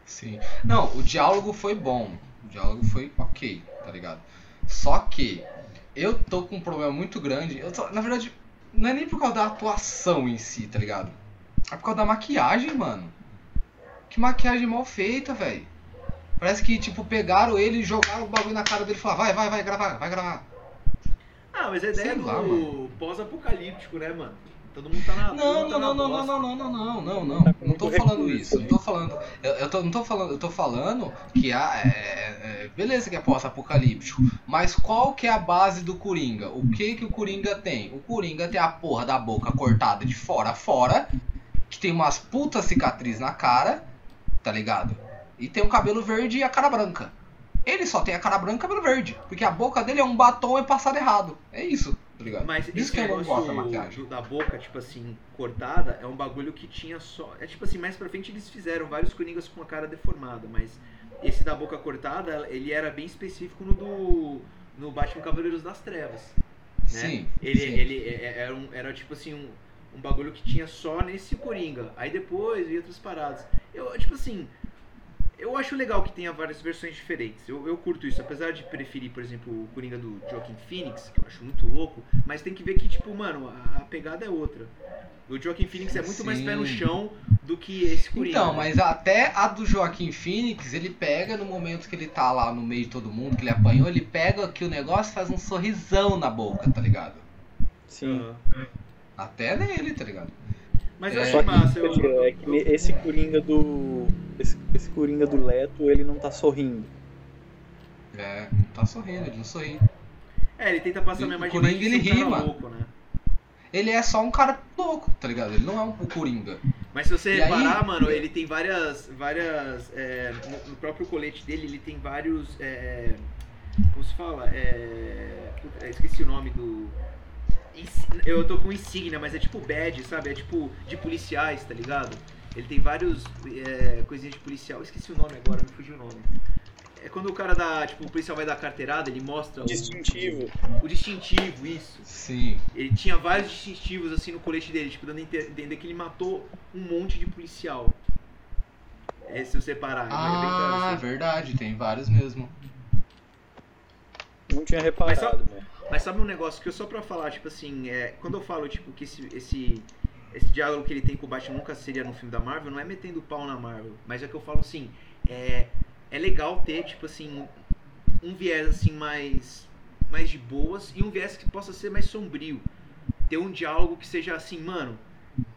Sim. Não, o diálogo foi bom. O diálogo foi ok, tá ligado? Só que eu tô com um problema muito grande. Eu tô, na verdade, não é nem por causa da atuação em si, tá ligado? É por causa da maquiagem, mano. Que maquiagem mal feita, velho. Parece que, tipo, pegaram ele, jogaram o bagulho na cara dele e falaram, vai, vai, vai gravar, vai gravar.
Ah, mas a ideia
Sei
é do pós-apocalíptico, né, mano? Todo mundo tá na.
Não,
tá
não,
na
não, não, não, não, não, não, não, não,
Tá com
não tô
muito
falando
recurso
isso, não tô falando, eu, eu tô, não tô falando, eu tô falando que a, é, é, beleza que é pós-apocalíptico, mas qual que é a base do Coringa? O que que o Coringa tem? O Coringa tem a porra da boca cortada de fora a fora, que tem umas putas cicatrizes na cara, tá ligado? E tem o cabelo verde e a cara branca. Ele só tem a cara branca e o cabelo verde, porque a boca dele é um batom e passado errado. É isso, tá?
Mas
Isso
esse negócio da boca, tipo assim, cortada, é um bagulho que tinha só. É tipo assim, mais pra frente eles fizeram vários coringas com a cara deformada, mas esse da boca cortada, ele era bem específico no do. no Batman Cavaleiros das Trevas. né?
Sim,
Ele,
sim.
ele é- é- era, um- era tipo assim, um, um bagulho que tinha só nesse Coringa. Aí depois veio outras paradas. Eu, tipo assim, eu acho legal que tenha várias versões diferentes. Eu, eu curto isso, apesar de preferir, por exemplo, o Coringa do Joaquin Phoenix, que eu acho muito louco, mas tem que ver que, tipo, mano, a, a pegada é outra. O Joaquin Phoenix é muito mais
Sim.
pé no chão do que esse Coringa.
Então,
né?
mas até a do Joaquim Phoenix, ele pega no momento que ele tá lá no meio de todo mundo, que ele apanhou, ele pega que o negócio e faz um sorrisão na boca, tá ligado?
Sim.
Aham.
Até nele, tá ligado?
Mas eu
É,
que,
massa. Eu,
é que esse Coringa do. Esse, esse Coringa do Leto, ele não tá sorrindo.
É, não tá sorrindo, ele não sorri.
É, ele tenta passar uma imagem
Coringa,
mais de
ele
um
ri,
cara
mano.
louco, né?
Ele é só um cara louco, tá ligado? Ele não é um Coringa.
Mas se você
E aí-
reparar, mano, ele tem várias. várias é, no, no próprio colete dele, ele tem vários. é, como se fala? É, esqueci o nome do. Eu tô com insígnia, mas é tipo badge, sabe? É tipo de policiais, tá ligado? Ele tem vários é, coisinhas de policial. Esqueci o nome agora, me fugiu o nome. É quando o cara dá. Tipo, o policial vai dar carteirada, ele mostra o-
Distintivo.
O, distintivo, isso.
Sim.
Ele tinha vários distintivos assim no colete dele, tipo, dando a entender que ele matou um monte de policial. É, se você parar. é bem
Ah,
assim.
verdade, tem vários mesmo.
Não tinha
Mas só-
reparado, né?
Mas sabe um negócio que eu só pra falar, tipo assim, é, quando eu falo, tipo, que esse, esse, esse diálogo que ele tem com o Batman nunca seria no filme da Marvel, não é metendo pau na Marvel, mas é que eu falo assim, é, é legal ter, tipo assim, um viés assim mais, mais de boas e um viés que possa ser mais sombrio. Ter um diálogo que seja assim, mano,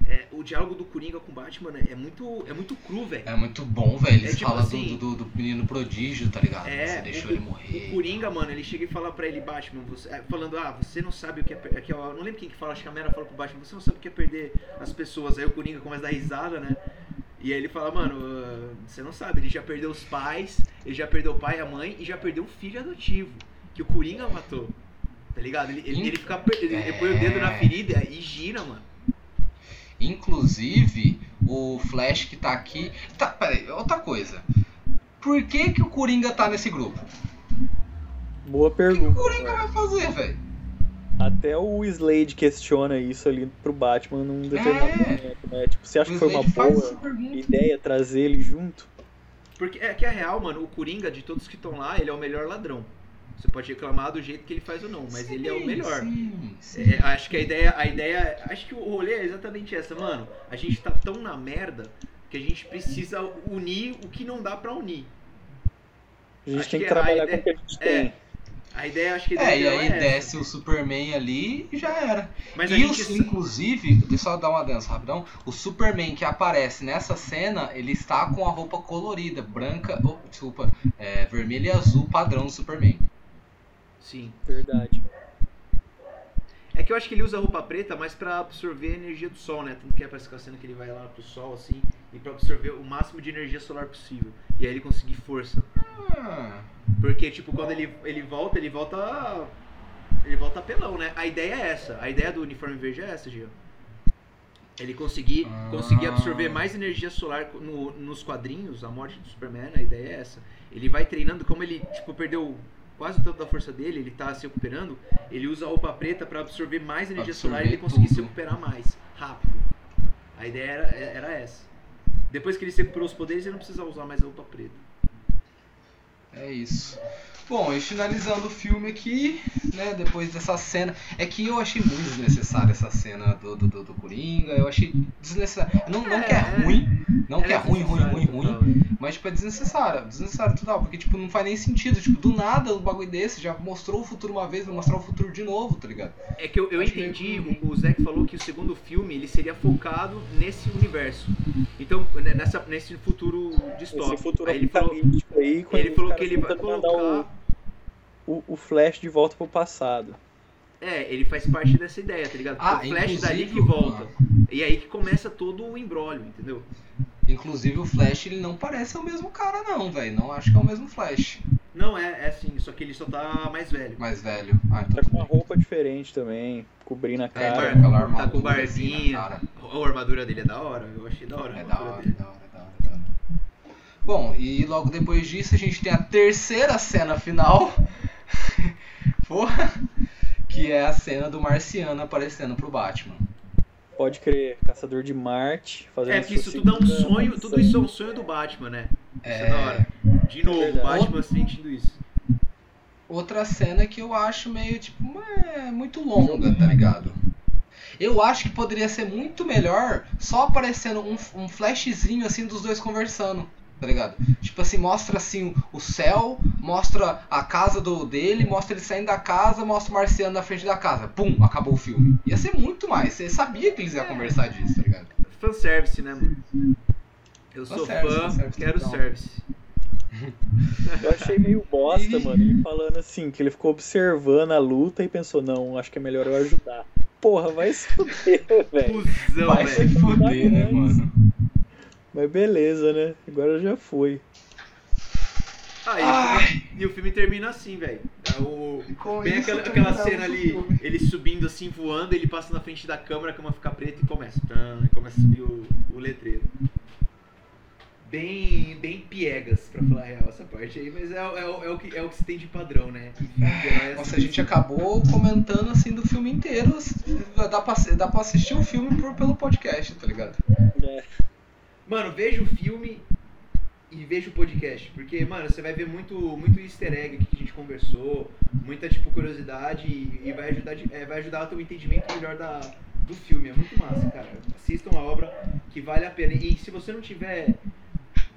é, o diálogo do Coringa com o Batman é muito, é muito cru, velho.
É muito bom, velho. Eles
É tipo
falam
assim-
do, do, do menino prodígio, tá ligado?
É,
Você deixou
o-
ele morrer.
O Coringa, mano, ele chega e fala pra ele, Batman, você, é, falando, ah, você não sabe o que é, que é. Não lembro quem que fala, acho que a Mera fala pro Batman, você não sabe o que é perder as pessoas. Aí o Coringa começa a dar risada, né? E aí ele fala, mano, ah, você não sabe, ele já perdeu os pais, ele já perdeu o pai e a mãe e já perdeu um filho adotivo, que o Coringa matou. Tá ligado? Ele, ele, ele fica. Ele, ele põe o dedo na
É.
ferida e gira, mano.
Inclusive, o Flash que tá aqui. Tá, peraí, outra coisa. Por que, que o Coringa tá nesse grupo?
Boa
O que, que o
pergunta.
Coringa vai fazer, velho?
Até o Slade questiona isso ali pro Batman num determinado
É.
momento, né? Tipo, você acha
O
que foi uma
Slade
boa
pergunta.
ideia trazer ele junto?
Porque é que a real, mano, o Coringa, de todos que estão lá, ele é o melhor ladrão. Você pode reclamar do jeito que ele faz ou não, mas ele é o
Sim,
melhor.
Sim, sim.
É, acho que a ideia, a ideia, acho que o rolê é exatamente essa, mano. A gente tá tão na merda que a gente precisa unir o que não dá pra unir.
A gente
Acho
tem que
que
trabalhar
ideia-
com o que a gente
é,
tem.
A ideia, acho que a
É,
ideia
e aí
é essa.
desce o Superman ali e já era.
Mas
e
gente
os- inclusive, deixa eu só dar uma dança rapidão. O Superman que aparece nessa cena, ele está com a roupa colorida, branca, oh, desculpa, é, vermelho e azul, padrão do Superman.
Sim.
Verdade.
É que eu acho que ele usa roupa preta mais pra absorver a energia do sol, né? Tanto que aparece aquela cena que ele vai lá pro sol, assim, e pra absorver o máximo de energia solar possível. E aí ele conseguir força.
Ah,
Porque, tipo, quando ele, ele volta, ele volta. Ele volta pelão, né? A ideia é essa. A ideia do uniforme verde é essa, Gio. Ele conseguir,
Ah.
conseguir absorver mais energia solar no- nos quadrinhos, a morte do Superman, a ideia é essa. Ele vai treinando, como ele, tipo, perdeu quase tanto da força dele, ele tá se recuperando, ele usa a roupa preta pra absorver mais energia solar e ele
Absorver
conseguir se recuperar mais, rápido. A ideia era, era essa. Depois que ele se recuperou os poderes, ele não precisa usar mais a roupa preta.
É isso. Bom, e finalizando o filme aqui, né, depois dessa cena, é que eu achei muito desnecessária essa cena do, do, do, do Coringa, eu achei desnecessário, não, não que é ruim, não que é ruim, ruim, ruim, ruim, mas tipo, é desnecessário, desnecessário total, porque tipo, não faz nem sentido, tipo, do nada um bagulho desse, já mostrou o futuro uma vez, vai mostrar o futuro de novo, tá ligado?
É que eu, eu
Acho que
entendi,
meio
o, o Zack falou que o segundo filme ele seria focado nesse universo. Então, né, nessa, nesse futuro distópico.
Esse futuro
aí ele falou,
aí,
ele falou que ele vai
mandar o,
colocar.
O, o Flash de volta pro passado.
É, ele faz parte dessa ideia, tá ligado?
Ah,
o Flash dali que
inclusive,
volta. E aí que começa todo o embrólio, entendeu?
Inclusive o Flash, ele não parece o mesmo cara não, velho, não acho que é o mesmo Flash,
Não, é, é assim, só que ele só tá mais velho.
mais velho. Ah, então
Tá com uma
bem.
roupa diferente também, cobrindo a
É,
cara.
bar-
aquela
tá com
assim na
barbinha.
cara.
A armadura dele é da hora, eu achei da hora
É da hora,
dele.
da hora, da hora, da hora. Bom, e logo depois disso a gente tem a terceira cena final. Porra! Que é a cena do Marciano aparecendo pro Batman.
Pode crer, Caçador de Marte, fazendo
É, porque isso tudo é um sonho, tudo isso é um sonho do Batman, né? Isso é,
É.
da hora. De novo,
verdade.
Batman sentindo isso.
Outra cena que eu acho meio tipo, é muito longa, tá ligado? Eu acho que poderia ser muito melhor só aparecendo um, um flashzinho assim dos dois conversando, tá ligado? Tipo assim, mostra assim o céu, mostra a casa do dele, mostra ele saindo da casa, mostra o marciano na frente da casa. Pum, acabou o filme. Ia ser muito mais. Você sabia que eles iam conversar disso, tá ligado?
Fanservice, né, mano? Eu sou fã, quero
total.
service.
Eu achei meio bosta,
E-
mano, ele falando assim, que ele ficou observando a luta e pensou, não, acho que é melhor eu ajudar. Porra, vai se fuder, velho.
Vai se
velho.
fuder, né, mano?
Mas beleza, né? Agora já foi.
Ah, e, o filme, e o filme termina assim, velho. É o-
Com
Bem
isso
aquela,
terminamos
aquela cena
o
ali,
filme.
ele subindo assim, voando, ele passa na frente da câmera, a câmera fica preta e começa. Tan, e começa a subir o, o letreiro. Bem, bem piegas, pra falar a real, essa parte aí, mas é, o- é, o- é o que, é o que se tem de padrão, né? Geral é
Nossa, a gente acabou comentando assim do filme inteiro. Dá pra, dá pra assistir o filme por, pelo podcast, tá ligado?
É,
Mano, veja o filme e veja o podcast. Porque, mano, você vai ver muito, muito easter egg que a gente conversou, muita, tipo, curiosidade e, e vai, ajudar, é, vai ajudar o teu entendimento melhor da, do filme. É muito massa, cara. Assistam a obra que vale a pena. E se você não tiver,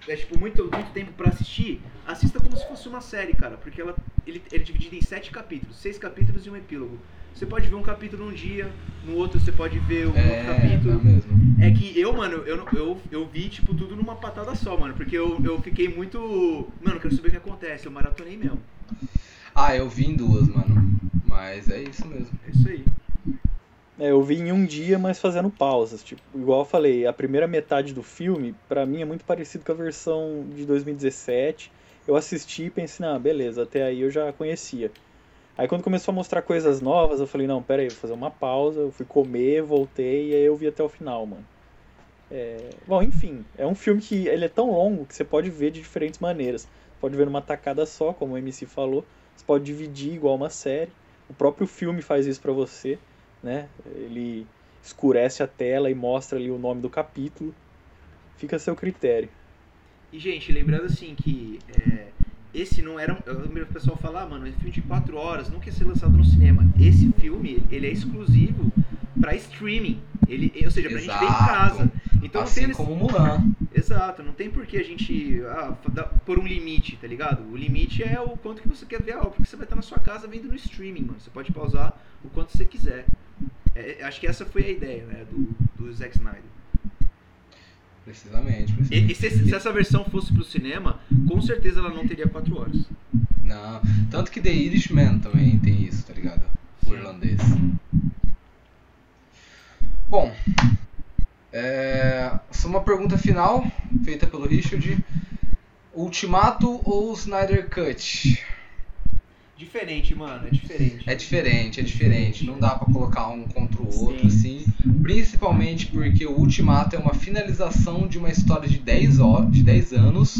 é, tipo, muito, muito tempo pra assistir, assista como se fosse uma série, cara. Porque ela, ele, ele é dividido em sete capítulos. Seis capítulos e um epílogo. Você pode ver um capítulo num dia, no outro você pode ver um outro
É,
capítulo.
tá mesmo.
É que eu, mano, eu, eu, eu vi, tipo, tudo numa patada só, mano. Porque eu, eu fiquei muito. Mano, quero saber o que acontece. Eu maratonei mesmo.
Ah, eu vi em duas, mano. Mas é isso mesmo.
É isso aí.
É, eu vi em um dia, mas fazendo pausas. Tipo, igual eu falei, a primeira metade do filme, pra mim, é muito parecido com a versão de 2017. Eu assisti e pensei, não, beleza, até aí eu já conhecia. Aí quando começou a mostrar coisas novas, eu falei, não, pera aí, vou fazer uma pausa, eu fui comer, voltei, e aí eu vi até o final, mano. É, Bom, enfim, é um filme que ele é tão longo que você pode ver de diferentes maneiras. Pode ver numa tacada só, como o MC falou. Você pode dividir igual uma série. O próprio filme faz isso pra você, né? Ele escurece a tela e mostra ali o nome do capítulo. Fica a seu critério.
E, gente, lembrando assim que. é, esse não era. um- Eu lembro o pessoal falar, ah, mano, esse filme de 4 horas nunca ia ser lançado no cinema. Esse filme, ele é exclusivo pra streaming. Ele, ou seja, pra gente ver em
Exato.
casa. Então não
assim
nesse-
como Mulan.
Exato, não tem por que a gente ah, pôr um limite, tá ligado? O limite é o quanto que você quer ver a obra, porque você vai estar na sua casa vendo no streaming, mano. Você pode pausar o quanto você quiser. É, acho que essa foi a ideia, né, do, do Zack Snyder.
Precisamente,
E,
precisamente.
e se, se essa versão fosse pro cinema, com certeza ela não teria 4 horas.
Não. Tanto que The Irishman também tem isso, tá ligado? O irlandês. Bom. É... Só uma pergunta final, feita pelo Richard. Ultimato ou Snyder Cut?
Diferente, mano, é diferente.
É diferente, é diferente. Não dá pra colocar um contra o outro, assim. Principalmente porque o Ultimato é uma finalização de uma história de 10, horas, de 10 anos.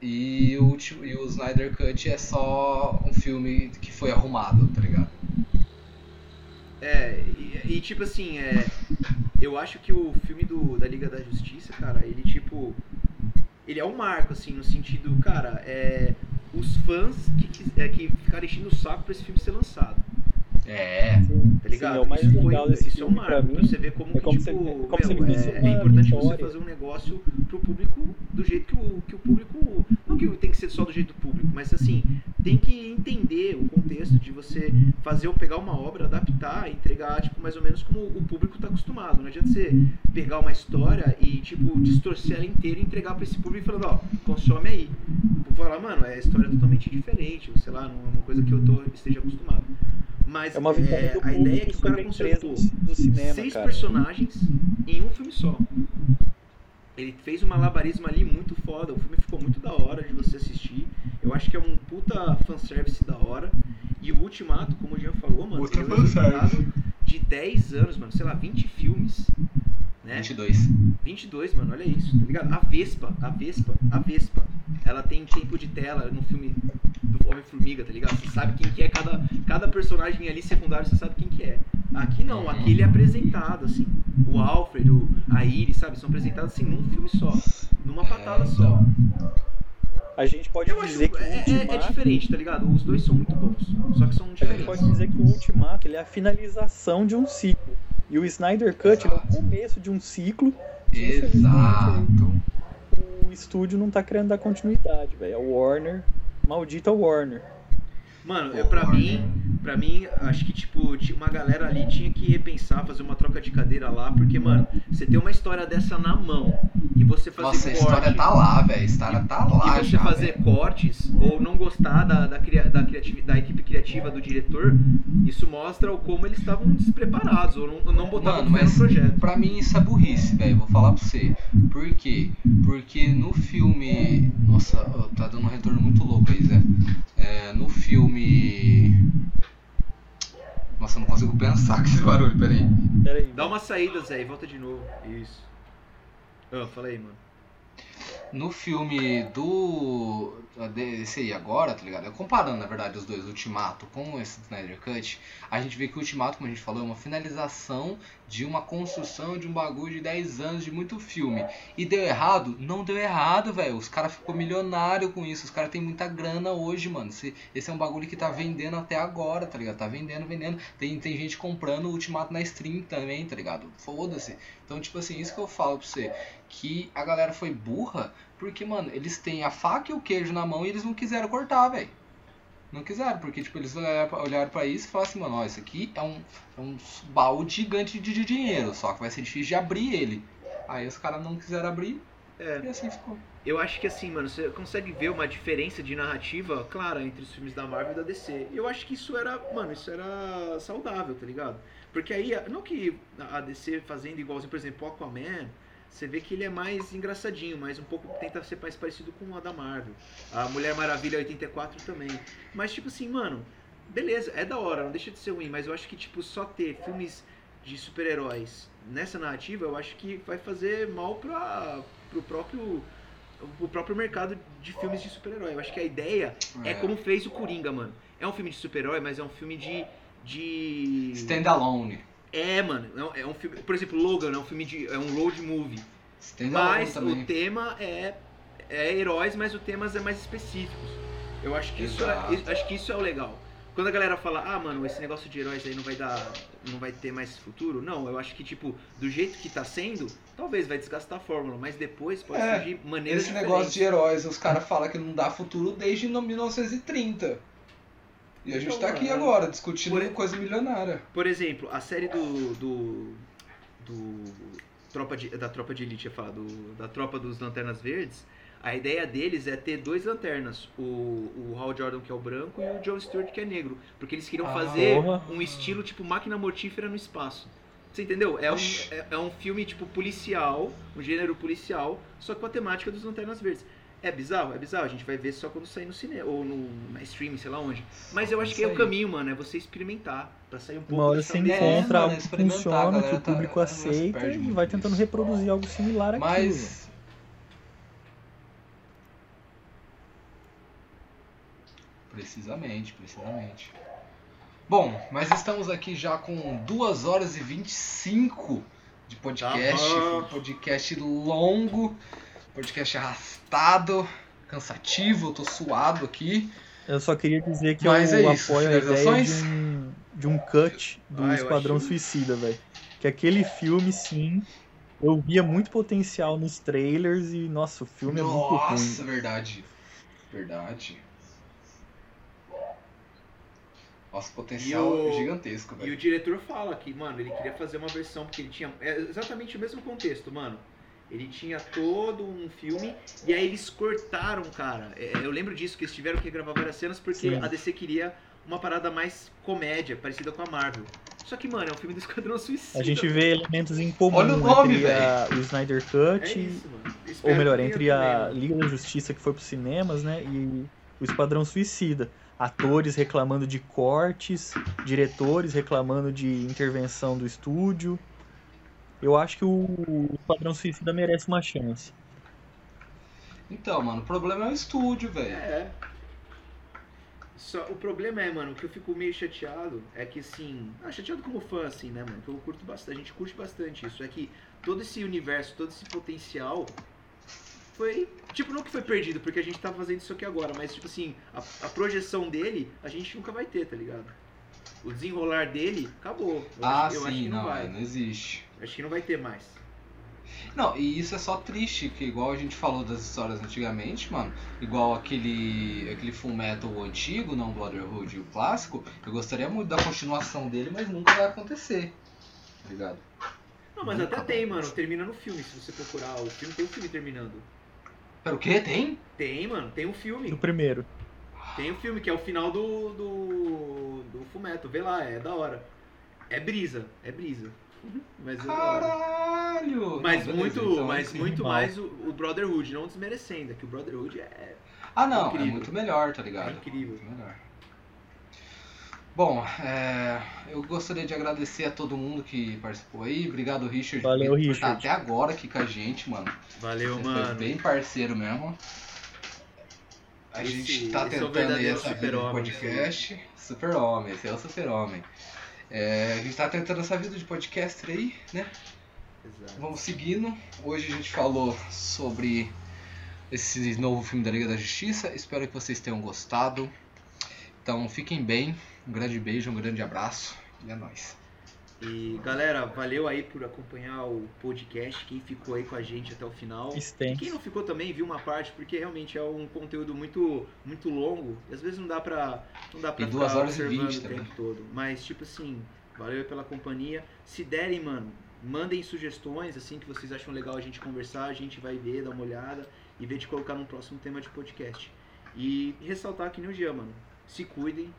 E o, e o Snyder Cut é só um filme que foi arrumado, tá ligado?
É, e, e, tipo assim, é, eu acho que o filme do, da Liga da Justiça, cara, ele tipo. ele é um marco, assim, no sentido, cara, é, os fãs que, é, que ficaram enchendo o saco pra esse filme ser lançado,
É.
tá ligado?
Sim, é o mais
isso
legal desse
isso é um
filme
marco,
pra
pra
mim.
você ver como,
é
que,
como
tipo,
se- é como
meu, é, é importante você
vitória.
fazer um negócio pro público do jeito que o, que o público, não que tem que ser só do jeito do público, mas assim, tem que entender o contexto de você fazer ou pegar uma obra, adaptar e entregar, tipo, mais ou menos como o público tá acostumado. Não adianta você pegar uma história e, tipo, distorcer ela inteira e entregar pra esse público falando, ó, consome aí. Tipo, falar, mano, é história totalmente diferente, ou sei lá, não é uma coisa que eu tô, esteja acostumado. Mas
É uma
é, a ideia é que o cara consertou
do, do cinema,
seis
cara.
personagens em um filme só. Ele fez um malabarismo ali muito foda. O filme ficou muito da hora de você assistir. Eu acho que é um puta fanservice da hora. E o Ultimato, como o Jean falou, mano,
Puta
é o resultado de 10 anos, mano. Sei lá, 20 filmes. Né?
22.
22, mano, olha isso, tá ligado? A Vespa, a Vespa, a Vespa, ela tem tempo de tela no filme do Homem-Formiga, tá ligado? Você sabe quem que é cada, cada personagem ali secundário, você sabe quem que é. Aqui não, aqui ele é apresentado, assim. O Alfred, o, a Iris, sabe? São apresentados assim num filme só, numa patada
É,
só.
então.
A gente pode
Eu acho
dizer que o
é, é- é
Ultimato...
diferente, tá ligado? Os dois são muito bons, só que são
A gente
diferentes.
pode dizer que o Ultimato ele é a finalização de um ciclo. E o Snyder Cut é o começo de um ciclo que,
Exato.
o estúdio não tá querendo dar continuidade, velho. A Warner, maldita Warner.
Mano, eu, pra
Warner.
mim, pra mim, acho que, tipo, uma galera ali tinha que repensar, fazer uma troca de cadeira lá, porque, mano, você ter uma história dessa na mão e você fazer
Nossa, a
corte,
história tá lá, velho. A história tá lá
e você
já,
fazer
velho.
cortes ou não gostar da, da, da, criativi- da equipe criativa do diretor, isso mostra o como eles estavam despreparados ou não, não botavam
Mano,
no projeto.
pra mim isso é burrice, velho. Vou falar pra você. Por quê? Porque no filme. Nossa, tá dando um retorno muito louco aí, Zé. É, no filme. Nossa, eu não consigo pensar com esse barulho, peraí.
Pera aí.
Dá uma saída, Zé, e volta de novo. Isso. Ah, fala aí, mano.
No filme do. Desse aí agora, tá ligado? Comparando, na verdade, os dois, Ultimato com esse Snyder Cut, a gente vê que o Ultimato, como a gente falou, é uma finalização de uma construção de um bagulho de 10 anos de muito filme. E deu errado? Não deu errado, velho. Os caras ficou milionário com isso. Os caras têm muita grana hoje, mano. Esse, esse é um bagulho que tá vendendo até agora, tá ligado? Tá vendendo, vendendo. Tem, tem gente comprando o Ultimato na stream também, tá ligado? Foda-se. Então, tipo assim, isso que eu falo pra você. Que a galera foi burra porque, mano, eles têm a faca e o queijo na mão e eles não quiseram cortar, velho. Não quiseram, porque, tipo, eles olharam pra, olharam pra isso e falaram assim, mano, ó, isso aqui é um, é um baú gigante de, de dinheiro, só que vai ser difícil de abrir ele. Aí os caras não quiseram abrir
É.
e assim ficou.
Eu acho que assim, mano, você consegue ver uma diferença de narrativa clara entre os filmes da Marvel e da DC. E eu acho que isso era, mano, isso era saudável, tá ligado? Porque aí, não que a DC fazendo igualzinho, por exemplo, Aquaman, você vê que ele é mais engraçadinho, mas um pouco tenta ser mais parecido com a da Marvel. A Mulher Maravilha 84 também. Mas tipo assim, mano, beleza, é da hora, não deixa de ser ruim, mas eu acho que tipo só ter filmes de super-heróis nessa narrativa, eu acho que vai fazer mal para pro próprio o próprio mercado de filmes de super-herói. Eu acho que a ideia é. como fez o Coringa, mano. É um filme de super-herói, mas é um filme de de
Standalone.
É, mano, é um- é um filme, por exemplo, Logan é um filme de é um road movie, mas o tema é é heróis, mas os temas é mais específicos. Eu acho que isso é, acho que isso é o legal. Quando a galera fala, ah, mano, esse negócio de heróis aí não vai dar, não vai ter mais futuro. Não, eu acho que tipo, do jeito que tá sendo, talvez vai desgastar a fórmula, mas depois pode
É,
surgir maneiras
Esse
diferentes.
negócio de heróis, os caras falam que não dá futuro desde no- 1930. E a gente
Então,
tá aqui agora, discutindo
Por-
coisa milionária.
Por exemplo, a série do. do. do tropa de, da Tropa de Elite, ia falar, do, da Tropa dos Lanternas Verdes, a ideia deles é ter dois lanternas. O, o Hal Jordan, que é o branco, e o John Stewart, que é negro. Porque eles queriam
Ah,
fazer
porra.
um estilo tipo máquina mortífera no espaço. Você entendeu? É um, é, é um filme tipo policial, um gênero policial, só com a temática dos Lanternas Verdes. É bizarro? É bizarro. A gente vai ver só quando sair no cinema, ou no, na streaming, sei lá onde. Mas eu acho que é o
Isso
caminho, mano, é você experimentar, pra sair um pouco
Uma hora você
É,
encontra algo que funciona, que o
tá-
público
se
aceita e vai tentando
nisso.
reproduzir algo similar velho.
Mas. Precisamente, precisamente. Bom, mas estamos aqui já com 2 horas e 25 de podcast.
Tá
um podcast longo. Podcast arrastado, cansativo, eu tô suado aqui.
Eu só queria dizer que
Mas
eu
é isso,
apoio a ideia de um, de um cut do
Ah,
Esquadrão
acho-
Suicida, velho. Que aquele filme, sim, eu via muito potencial nos trailers e, nossa, o filme é muito
Nossa,
ruim.
verdade. Verdade. Nossa, potencial
o-
gigantesco,
E o
velho.
diretor fala que, mano, ele queria fazer uma versão, porque ele tinha. É exatamente o mesmo contexto, mano. Ele tinha todo um filme e aí eles cortaram, cara. É, eu lembro disso, que eles tiveram que gravar várias cenas porque
Sim.
a DC queria uma parada mais comédia, parecida com a Marvel. Só que, mano, é um filme do Esquadrão Suicida.
A gente vê elementos em comum
Olha o nome,
entre a- o Snyder Cut,
É isso, mano.
ou melhor, entre a
mano.
Liga da Justiça que foi pros cinemas, né, e o Esquadrão Suicida. Atores reclamando de cortes, diretores reclamando de intervenção do estúdio. Eu acho que o Esquadrão Suicida merece uma chance.
Então, mano, o problema é o estúdio, velho.
É. Só, o problema é, mano, que eu fico meio chateado é que assim. Ah, chateado como fã, assim, né, mano? Que eu curto bastante. A gente curte bastante isso. É que todo esse universo, todo esse potencial foi. Tipo, não que foi perdido, porque a gente tá fazendo isso aqui agora, mas tipo assim, a, a projeção dele a gente nunca vai ter, tá ligado? O desenrolar dele acabou. Eu
Ah,
acho, eu acho
sim,
que não,
não,
vai.
é, não existe.
Acho que não vai ter mais.
Não, e isso é só triste, que igual a gente falou das histórias antigamente, mano, igual aquele aquele Full Metal antigo, não Brotherhood, o clássico, eu gostaria muito da continuação dele, mas nunca vai acontecer. Tá ligado?
Não, mas
Nunca
até tem, mano. Termina no filme, se você procurar. O filme tem um filme terminando.
Pera, o quê? Tem?
Tem, mano, tem um filme.
Do primeiro.
Tem o filme, que é o final do. do. do Fumeto. Vê lá, é da hora. É brisa, é brisa. Mas é.
Caralho!
Mas
Não, beleza,
muito,
então,
mas muito
mal.
mais o, o Brotherhood, não desmerecendo, é que o Brotherhood é,
Ah, não, é
incrível.
muito melhor, tá
é
ligado?
incrível.
Muito melhor. Bom, é, eu gostaria de agradecer a todo mundo que participou aí. Obrigado, Richard,
Valeu,
por estar
Richard.
até agora aqui com a gente, mano.
Valeu,
Você foi
mano.
bem parceiro mesmo. A
Esse-
gente tá
é
tentando
verdadeiro
essa vida de
super-homem,
podcast. Super-homem, esse é o super-homem. É, a gente tá tentando essa vida de podcaster aí, né?
Exato.
Vamos seguindo. Hoje a gente falou sobre esse novo filme da Liga da Justiça. Espero que vocês tenham gostado. Então fiquem bem. Um grande beijo, um grande abraço. E é nóis.
E galera, valeu aí por acompanhar o podcast, quem ficou aí com a gente até o final. E quem não ficou também viu uma parte, porque realmente é um conteúdo muito muito longo. E às vezes não dá pra, não dá pra
E duas
ficar
horas e
observando
vinte
o
também.
tempo todo. Mas, tipo assim, valeu pela companhia. Se derem, mano, mandem sugestões, assim, que vocês acham legal a gente conversar, a gente vai ver, dar uma olhada e ver de colocar num próximo tema de podcast. E ressaltar aqui no dia, mano. Se cuidem,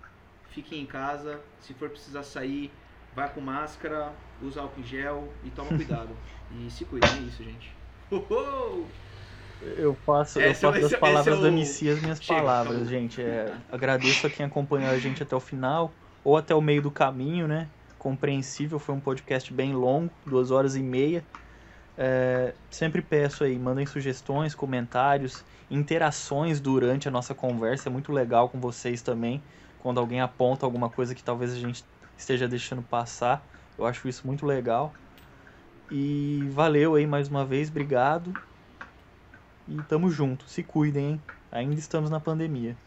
fiquem em casa. Se for precisar sair, vai com máscara, usa álcool em gel e toma cuidado. e se cuidem, é isso, gente. Uhul!
Eu faço, eu
Esse é
faço das
é-
palavras
é o-
da Missy as minhas
Chega,
palavras, gente. É, agradeço a quem acompanhou a gente até o final, ou até o meio do caminho, né? Compreensível, foi um podcast bem longo, duas horas e meia. É, sempre peço aí, mandem sugestões, comentários, interações durante a nossa conversa. É muito legal com vocês também, quando alguém aponta alguma coisa que talvez a gente esteja deixando passar. Eu acho isso muito legal. E valeu aí mais uma vez, obrigado. E tamo junto. Se cuidem, hein? Ainda estamos na pandemia.